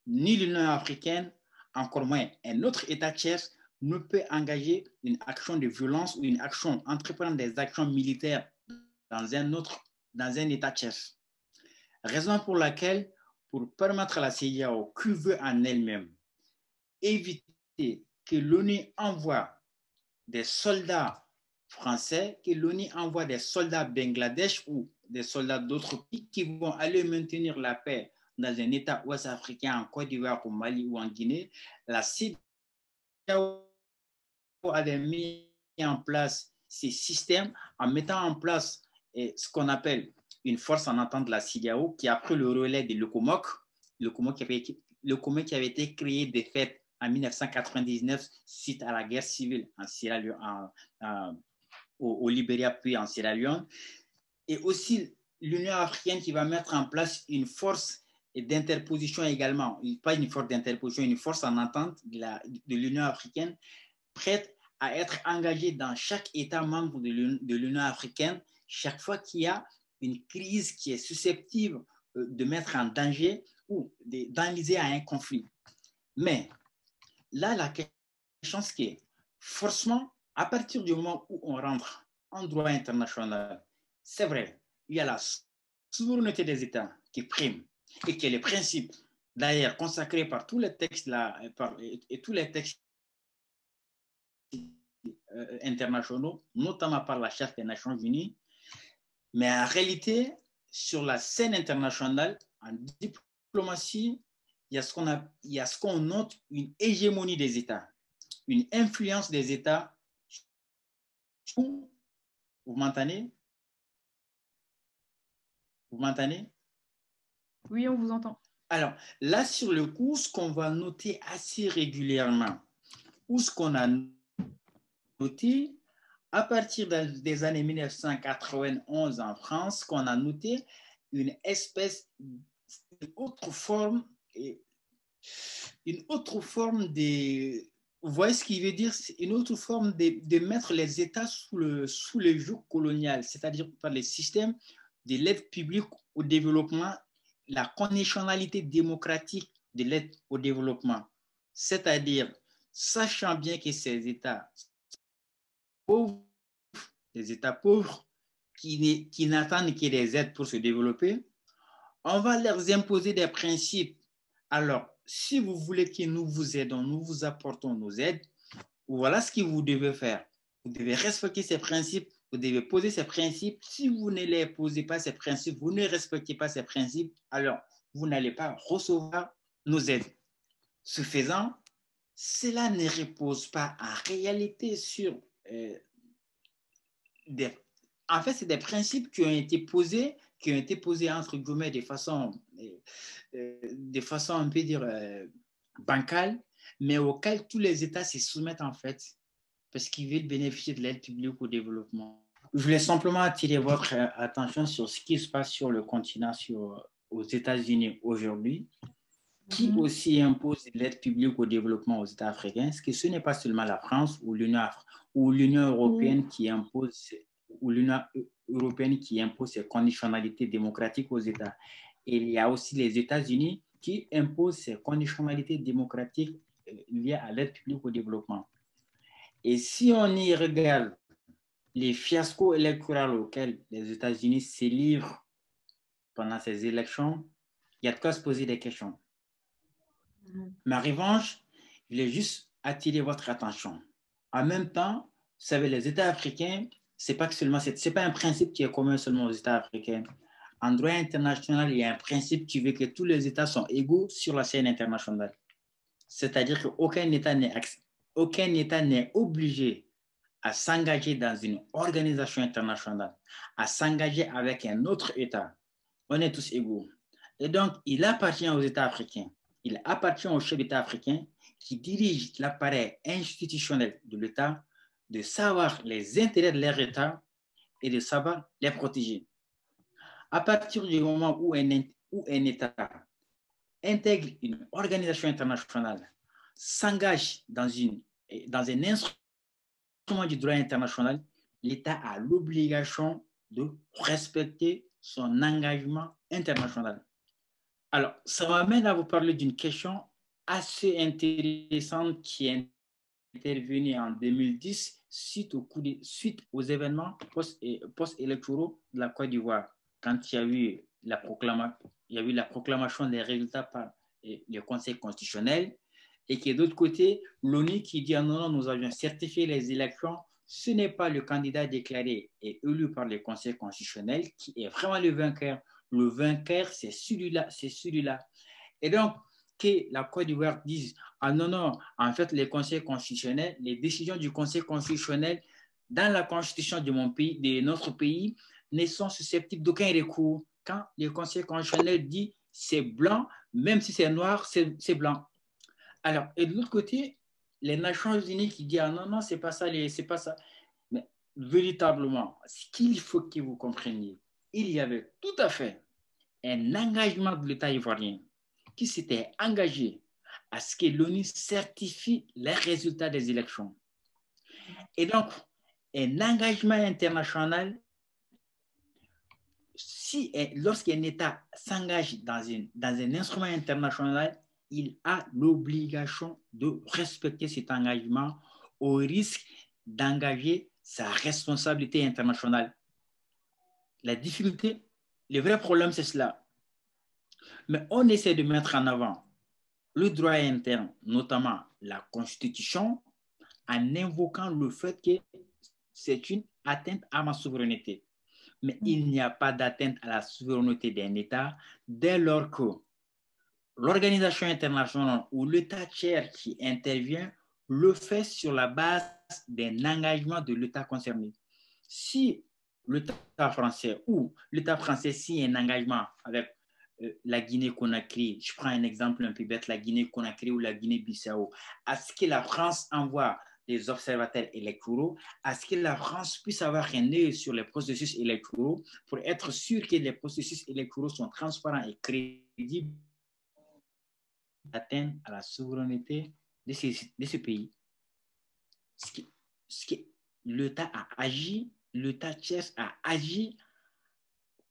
Speaker 3: ni l'Union africaine, encore moins un autre État tiers, ne peut engager une action de violence ou une action, entreprendre des actions militaires dans un autre, dans un État tiers. Raison pour laquelle, pour permettre à la CDAO, qui veut en elle-même. Éviter que l'ONU envoie des soldats français, que l'ONU envoie des soldats Bangladesh ou des soldats d'autres pays qui vont aller maintenir la paix dans un État ouest-africain, en Côte d'Ivoire, au Mali ou en Guinée, la CIDAO avait mis en place ces systèmes en mettant en place eh, ce qu'on appelle une force en entente de la CIDAO qui a pris le relais de l'ECOMOC, l'ECOMOC qui, avait, été créé de fait en 1999 suite à la guerre civile en Sierra au, au Libéria puis en Sierra Leone, et aussi l'Union africaine qui va mettre en place une force d'interposition également, pas une force d'interposition, une force en entente de l'Union africaine, prête à être engagée dans chaque État membre de l'Union africaine chaque fois qu'il y a une crise qui est susceptible euh, de mettre en danger ou d'enliser à un conflit. Mais là, la question c'est que forcément, à partir du moment où on rentre en droit international, c'est vrai, il y a la souveraineté des États qui prime et que les principes, d'ailleurs consacrés par tous les textes là, et, tous les textes euh, internationaux, notamment par la Charte des Nations Unies, mais en réalité, sur la scène internationale, en diplomatie, il y a ce qu'on note une hégémonie des États, une influence des États. Vous m'entendez? Vous m'entendez?
Speaker 5: Oui, on vous entend.
Speaker 3: Alors, là, sur le coup, ce qu'on va noter assez régulièrement, ou ce qu'on a noté à partir des années 1991 en France, qu'on a noté une espèce, une autre forme, une autre forme de, vous voyez ce qu'il veut dire, une autre forme de, mettre les États sous le, sous le joug colonial, c'est-à-dire par les systèmes de l'aide publique au développement, la conditionnalité démocratique de l'aide au développement. C'est-à-dire, sachant bien que ces États les États pauvres, qui, n'attendent que des aides pour se développer, on va leur imposer des principes. Alors, si vous voulez que nous vous aidons, nous vous apportons nos aides, voilà ce que vous devez faire. Vous devez respecter ces principes, vous devez poser ces principes. Si vous ne les posez pas, ces principes, vous ne respectez pas ces principes, alors vous n'allez pas recevoir nos aides. Ce faisant, cela ne repose pas en réalité sur euh, des... En fait, c'est des principes qui ont été posés, qui ont été posés entre guillemets de façon, euh, euh, de façon on peut dire, bancale, mais auxquels tous les États se soumettent en fait, parce qu'ils veulent bénéficier de l'aide publique au développement. Je voulais simplement attirer votre attention sur ce qui se passe sur le continent, sur, aux États-Unis aujourd'hui, qui mhm. aussi impose l'aide publique au développement aux États africains, parce que ce n'est pas seulement la France ou l'Union ou l'Union européenne qui impose ou l'Union européenne qui impose ces conditionnalités démocratiques aux États. Et il y a aussi les États-Unis qui imposent ces conditionnalités démocratiques euh, liées à l'aide publique au développement. Et si on y regarde les fiascos électoraux auxquels les États-Unis se livrent pendant ces élections, il y a de quoi se poser des questions. Ma revanche, je voulais juste attirer votre attention. En même temps, vous savez, les États africains, c'est pas que seulement, c'est pas un principe qui est commun seulement aux États africains. En droit international, il y a un principe qui veut que tous les États sont égaux sur la scène internationale. C'est-à-dire qu'aucun État n'est aucun État n'est obligé à s'engager dans une organisation internationale, à s'engager avec un autre État. On est tous égaux. Et donc, il appartient aux États africains il appartient aux chefs d'État africains qui dirigent l'appareil institutionnel de l'État de savoir les intérêts de leur État et de savoir les protéger. À partir du moment où un, où un État intègre une organisation internationale, s'engage dans, dans un instrument du droit international, l'État a l'obligation de respecter son engagement international. Alors, ça m'amène à vous parler d'une question assez intéressante qui est intervenue en 2010 suite, au coup suite aux événements post-électoraux de la Côte d'Ivoire, quand il y, a eu la il y a eu la proclamation des résultats par le Conseil constitutionnel et qui, d'autre côté, l'ONU qui dit ah non, non, nous avions certifié les élections, ce n'est pas le candidat déclaré et élu par le Conseil constitutionnel qui est vraiment le vainqueur le vainqueur, c'est celui-là, c'est celui-là. Et donc, que la Côte d'Ivoire dise, ah non, non, en fait, les conseils constitutionnels, les décisions du Conseil constitutionnel dans la constitution de mon pays, de notre pays, ne sont susceptibles d'aucun recours. Quand le Conseil constitutionnel dit c'est blanc, même si c'est noir, c'est blanc. Alors, et de l'autre côté, les Nations Unies qui disent ah non, non, c'est pas ça, c'est pas ça. Mais véritablement, ce qu'il faut que vous compreniez, il y avait tout à fait un engagement de l'État ivoirien qui s'était engagé à ce que l'ONU certifie les résultats des élections. Et donc, un engagement international, si, lorsqu'un État s'engage dans, dans un instrument international, il a l'obligation de respecter cet engagement au risque d'engager sa responsabilité internationale la difficulté, le vrai problème, c'est cela. Mais on essaie de mettre en avant le droit interne, notamment la Constitution, en invoquant le fait que c'est une atteinte à ma souveraineté. Mais il n'y a pas d'atteinte à la souveraineté d'un État dès lors que l'organisation internationale ou l'État tiers qui intervient le fait sur la base d'un engagement de l'État concerné. Si l'État français ou l'État français signe un engagement avec la Guinée-Conakry, je prends un exemple un peu bête, la Guinée-Conakry ou la Guinée-Bissau, à ce que la France envoie des observateurs électoraux, à ce que la France puisse avoir un œil sur les processus électoraux pour être sûr que les processus électoraux sont transparents et crédibles, atteindre à la souveraineté de ce, de ce pays. Ce qui, ce l'État a agi l'État tchèque a agi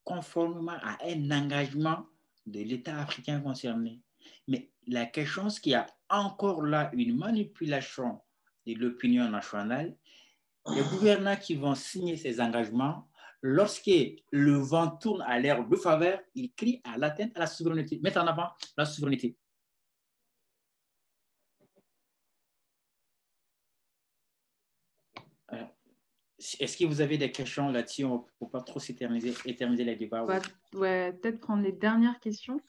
Speaker 3: conformément à un engagement de l'État africain concerné. Mais la question, c'est qu'il y a encore là une manipulation de l'opinion nationale. Les gouvernants qui vont signer ces engagements, lorsque le vent tourne à l'air de faveur, ils crient à l'atteinte à la souveraineté, mettent en avant la souveraineté. Est-ce que vous avez des questions là-dessus? Pour pas trop s'éterniser éterniser les débats
Speaker 5: On va peut-être prendre les dernières questions.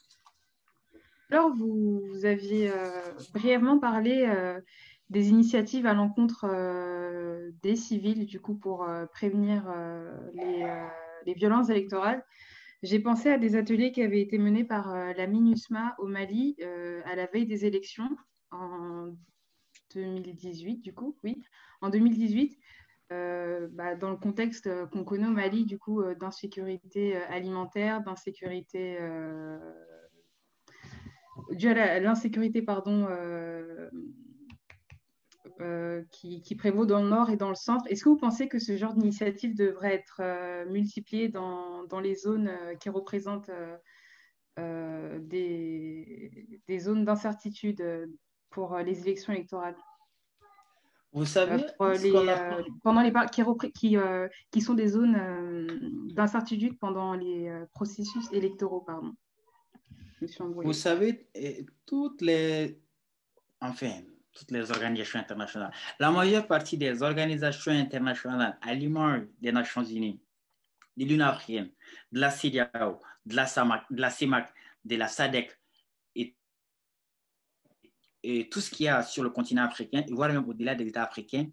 Speaker 5: Alors, vous, aviez euh, brièvement parlé euh, des initiatives à l'encontre euh, des civils, du coup, pour prévenir les, les, violences électorales. J'ai pensé à des ateliers qui avaient été menés par la MINUSMA au Mali à la veille des élections en 2018, du coup, oui, en 2018. Euh, bah, dans le contexte euh, qu'on connaît au Mali, du coup, euh, d'insécurité alimentaire, d'insécurité dû à l'insécurité pardon qui, prévaut dans le nord et dans le centre. Est-ce que vous pensez que ce genre d'initiative devrait être multiplié dans, les zones qui représentent des, zones d'incertitude pour les élections électorales?
Speaker 3: Vous savez,
Speaker 5: euh, euh, pendant les qui, qui, euh, qui, sont des zones d'incertitude pendant les processus électoraux, pardon.
Speaker 3: Vous savez, toutes les, enfin, toutes les organisations internationales, la majeure partie des organisations internationales à l'image des Nations Unies, de l'Union africaine, de la CIDAO, de la SAMAC, de la CIMAC, de la SADC, et tout ce qu'il y a sur le continent africain, voire même au-delà des États africains,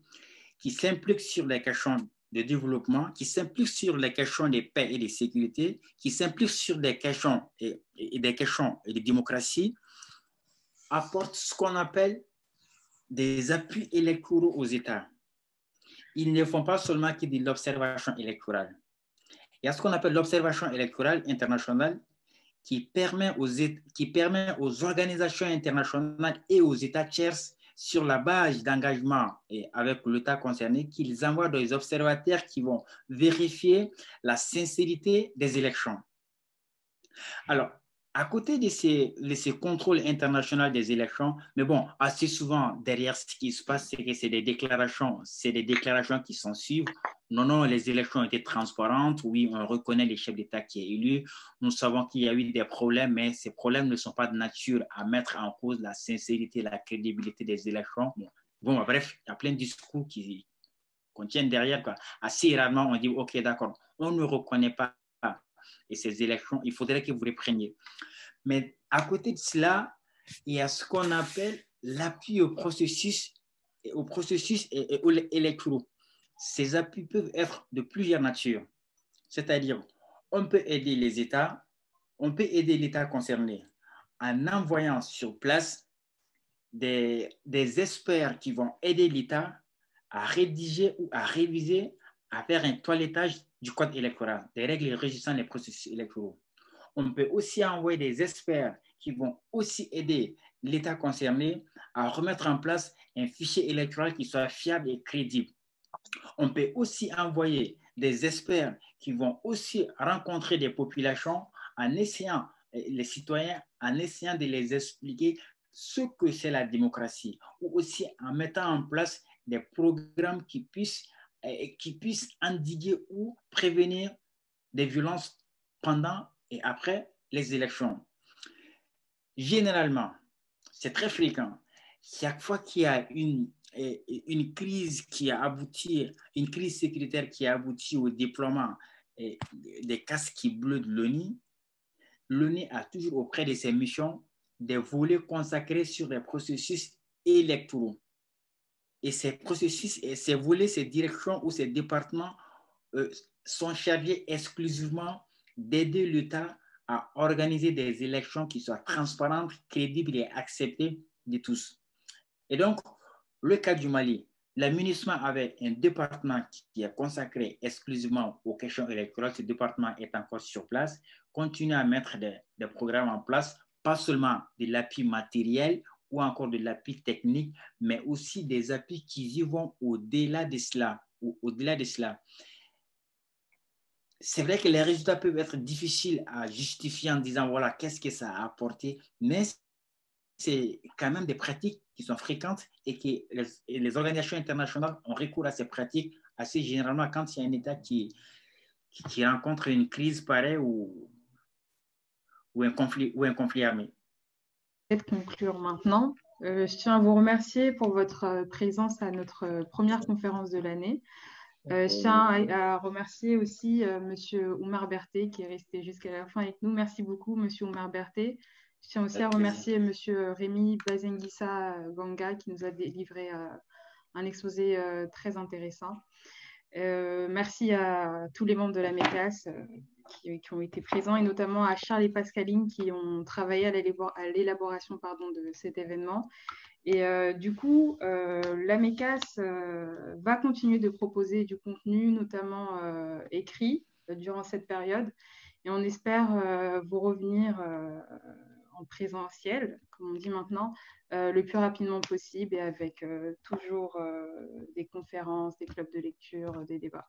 Speaker 3: qui s'impliquent sur les questions de développement, qui s'impliquent sur les questions de paix et de sécurité, qui s'impliquent sur des questions et, des questions de démocratie, apportent ce qu'on appelle des appuis électoraux aux États. Ils ne font pas seulement que de l'observation électorale. Il y a ce qu'on appelle l'observation électorale internationale qui permet aux, qui permet aux organisations internationales et aux États tiers, sur la base d'engagement et avec l'État concerné, qu'ils envoient des observateurs qui vont vérifier la sincérité des élections. Alors, à côté de ces, ces, contrôles internationaux des élections, mais bon, assez souvent, derrière ce qui se passe, c'est que c'est des déclarations, c'est des déclarations qui s'en suivent. Non, non, les élections ont été transparentes. Oui, on reconnaît les chefs d'État qui est élu. Nous savons qu'il y a eu des problèmes, mais ces problèmes ne sont pas de nature à mettre en cause la sincérité, la crédibilité des élections. Bon, bref, il y a plein de discours qui contiennent derrière. Assez rarement, on dit, OK, d'accord, on ne reconnaît pas et ces élections, il faudrait que vous les preniez. Mais à côté de cela, il y a ce qu'on appelle l'appui au processus, au processus électoraux. Ces appuis peuvent être de plusieurs natures. C'est-à-dire, on peut aider les États, on peut aider l'État concerné en envoyant sur place des experts qui vont aider l'État à rédiger ou à réviser, à faire un toilettage du code électoral, des règles régissant les processus électoraux. On peut aussi envoyer des experts qui vont aussi aider l'État concerné à remettre en place un fichier électoral qui soit fiable et crédible. On peut aussi envoyer des experts qui vont aussi rencontrer des populations en essayant, les citoyens, en essayant de les expliquer ce que c'est la démocratie, ou aussi en mettant en place des programmes qui puissent qui puisse endiguer ou prévenir des violences pendant et après les élections. Généralement, c'est très fréquent. Chaque fois qu'il y a une, crise qui a abouti, une crise sécuritaire qui a abouti au déploiement des casques bleus de l'ONU, l'ONU a toujours auprès de ses missions des volets consacrés sur les processus électoraux. Et ces processus, et ces volets, ces directions ou ces départements euh, sont chargés exclusivement d'aider l'État à organiser des élections qui soient transparentes, crédibles et acceptées de tous. Et donc, le cas du Mali, la avait un département qui est consacré exclusivement aux questions électorales. Ce département est encore sur place, continue à mettre des programmes en place, pas seulement de l'appui matériel ou encore de l'appui technique, mais aussi des appuis qui vont au-delà de cela. Au-delà de cela. c'est vrai que les résultats peuvent être difficiles à justifier en disant voilà, qu'est-ce que ça a apporté, mais c'est quand même des pratiques qui sont fréquentes et que les, organisations internationales ont recours à ces pratiques assez généralement quand il y a un État qui, qui, rencontre une crise pareille ou, ou, un, conflit, ou un conflit armé.
Speaker 5: Peut-être conclure maintenant. Euh, je tiens à vous remercier pour votre euh, présence à notre euh, première conférence de l'année. je tiens à, remercier aussi Monsieur Oumar Berthet qui est resté jusqu'à la fin avec nous. Merci beaucoup, Monsieur Oumar Berthet. Je tiens aussi à remercier Monsieur Rémi Bazengissa Ganga qui nous a délivré un exposé très intéressant. merci à tous les membres de la MECAS qui, ont été présents et notamment à Charles et Pascaline qui ont travaillé à l'élaboration de cet événement. Et euh, du coup, euh, la MECAS euh, va continuer de proposer du contenu, notamment écrit, durant cette période. Et on espère vous revenir en présentiel, comme on dit maintenant, le plus rapidement possible et avec toujours des conférences, des clubs de lecture, des débats.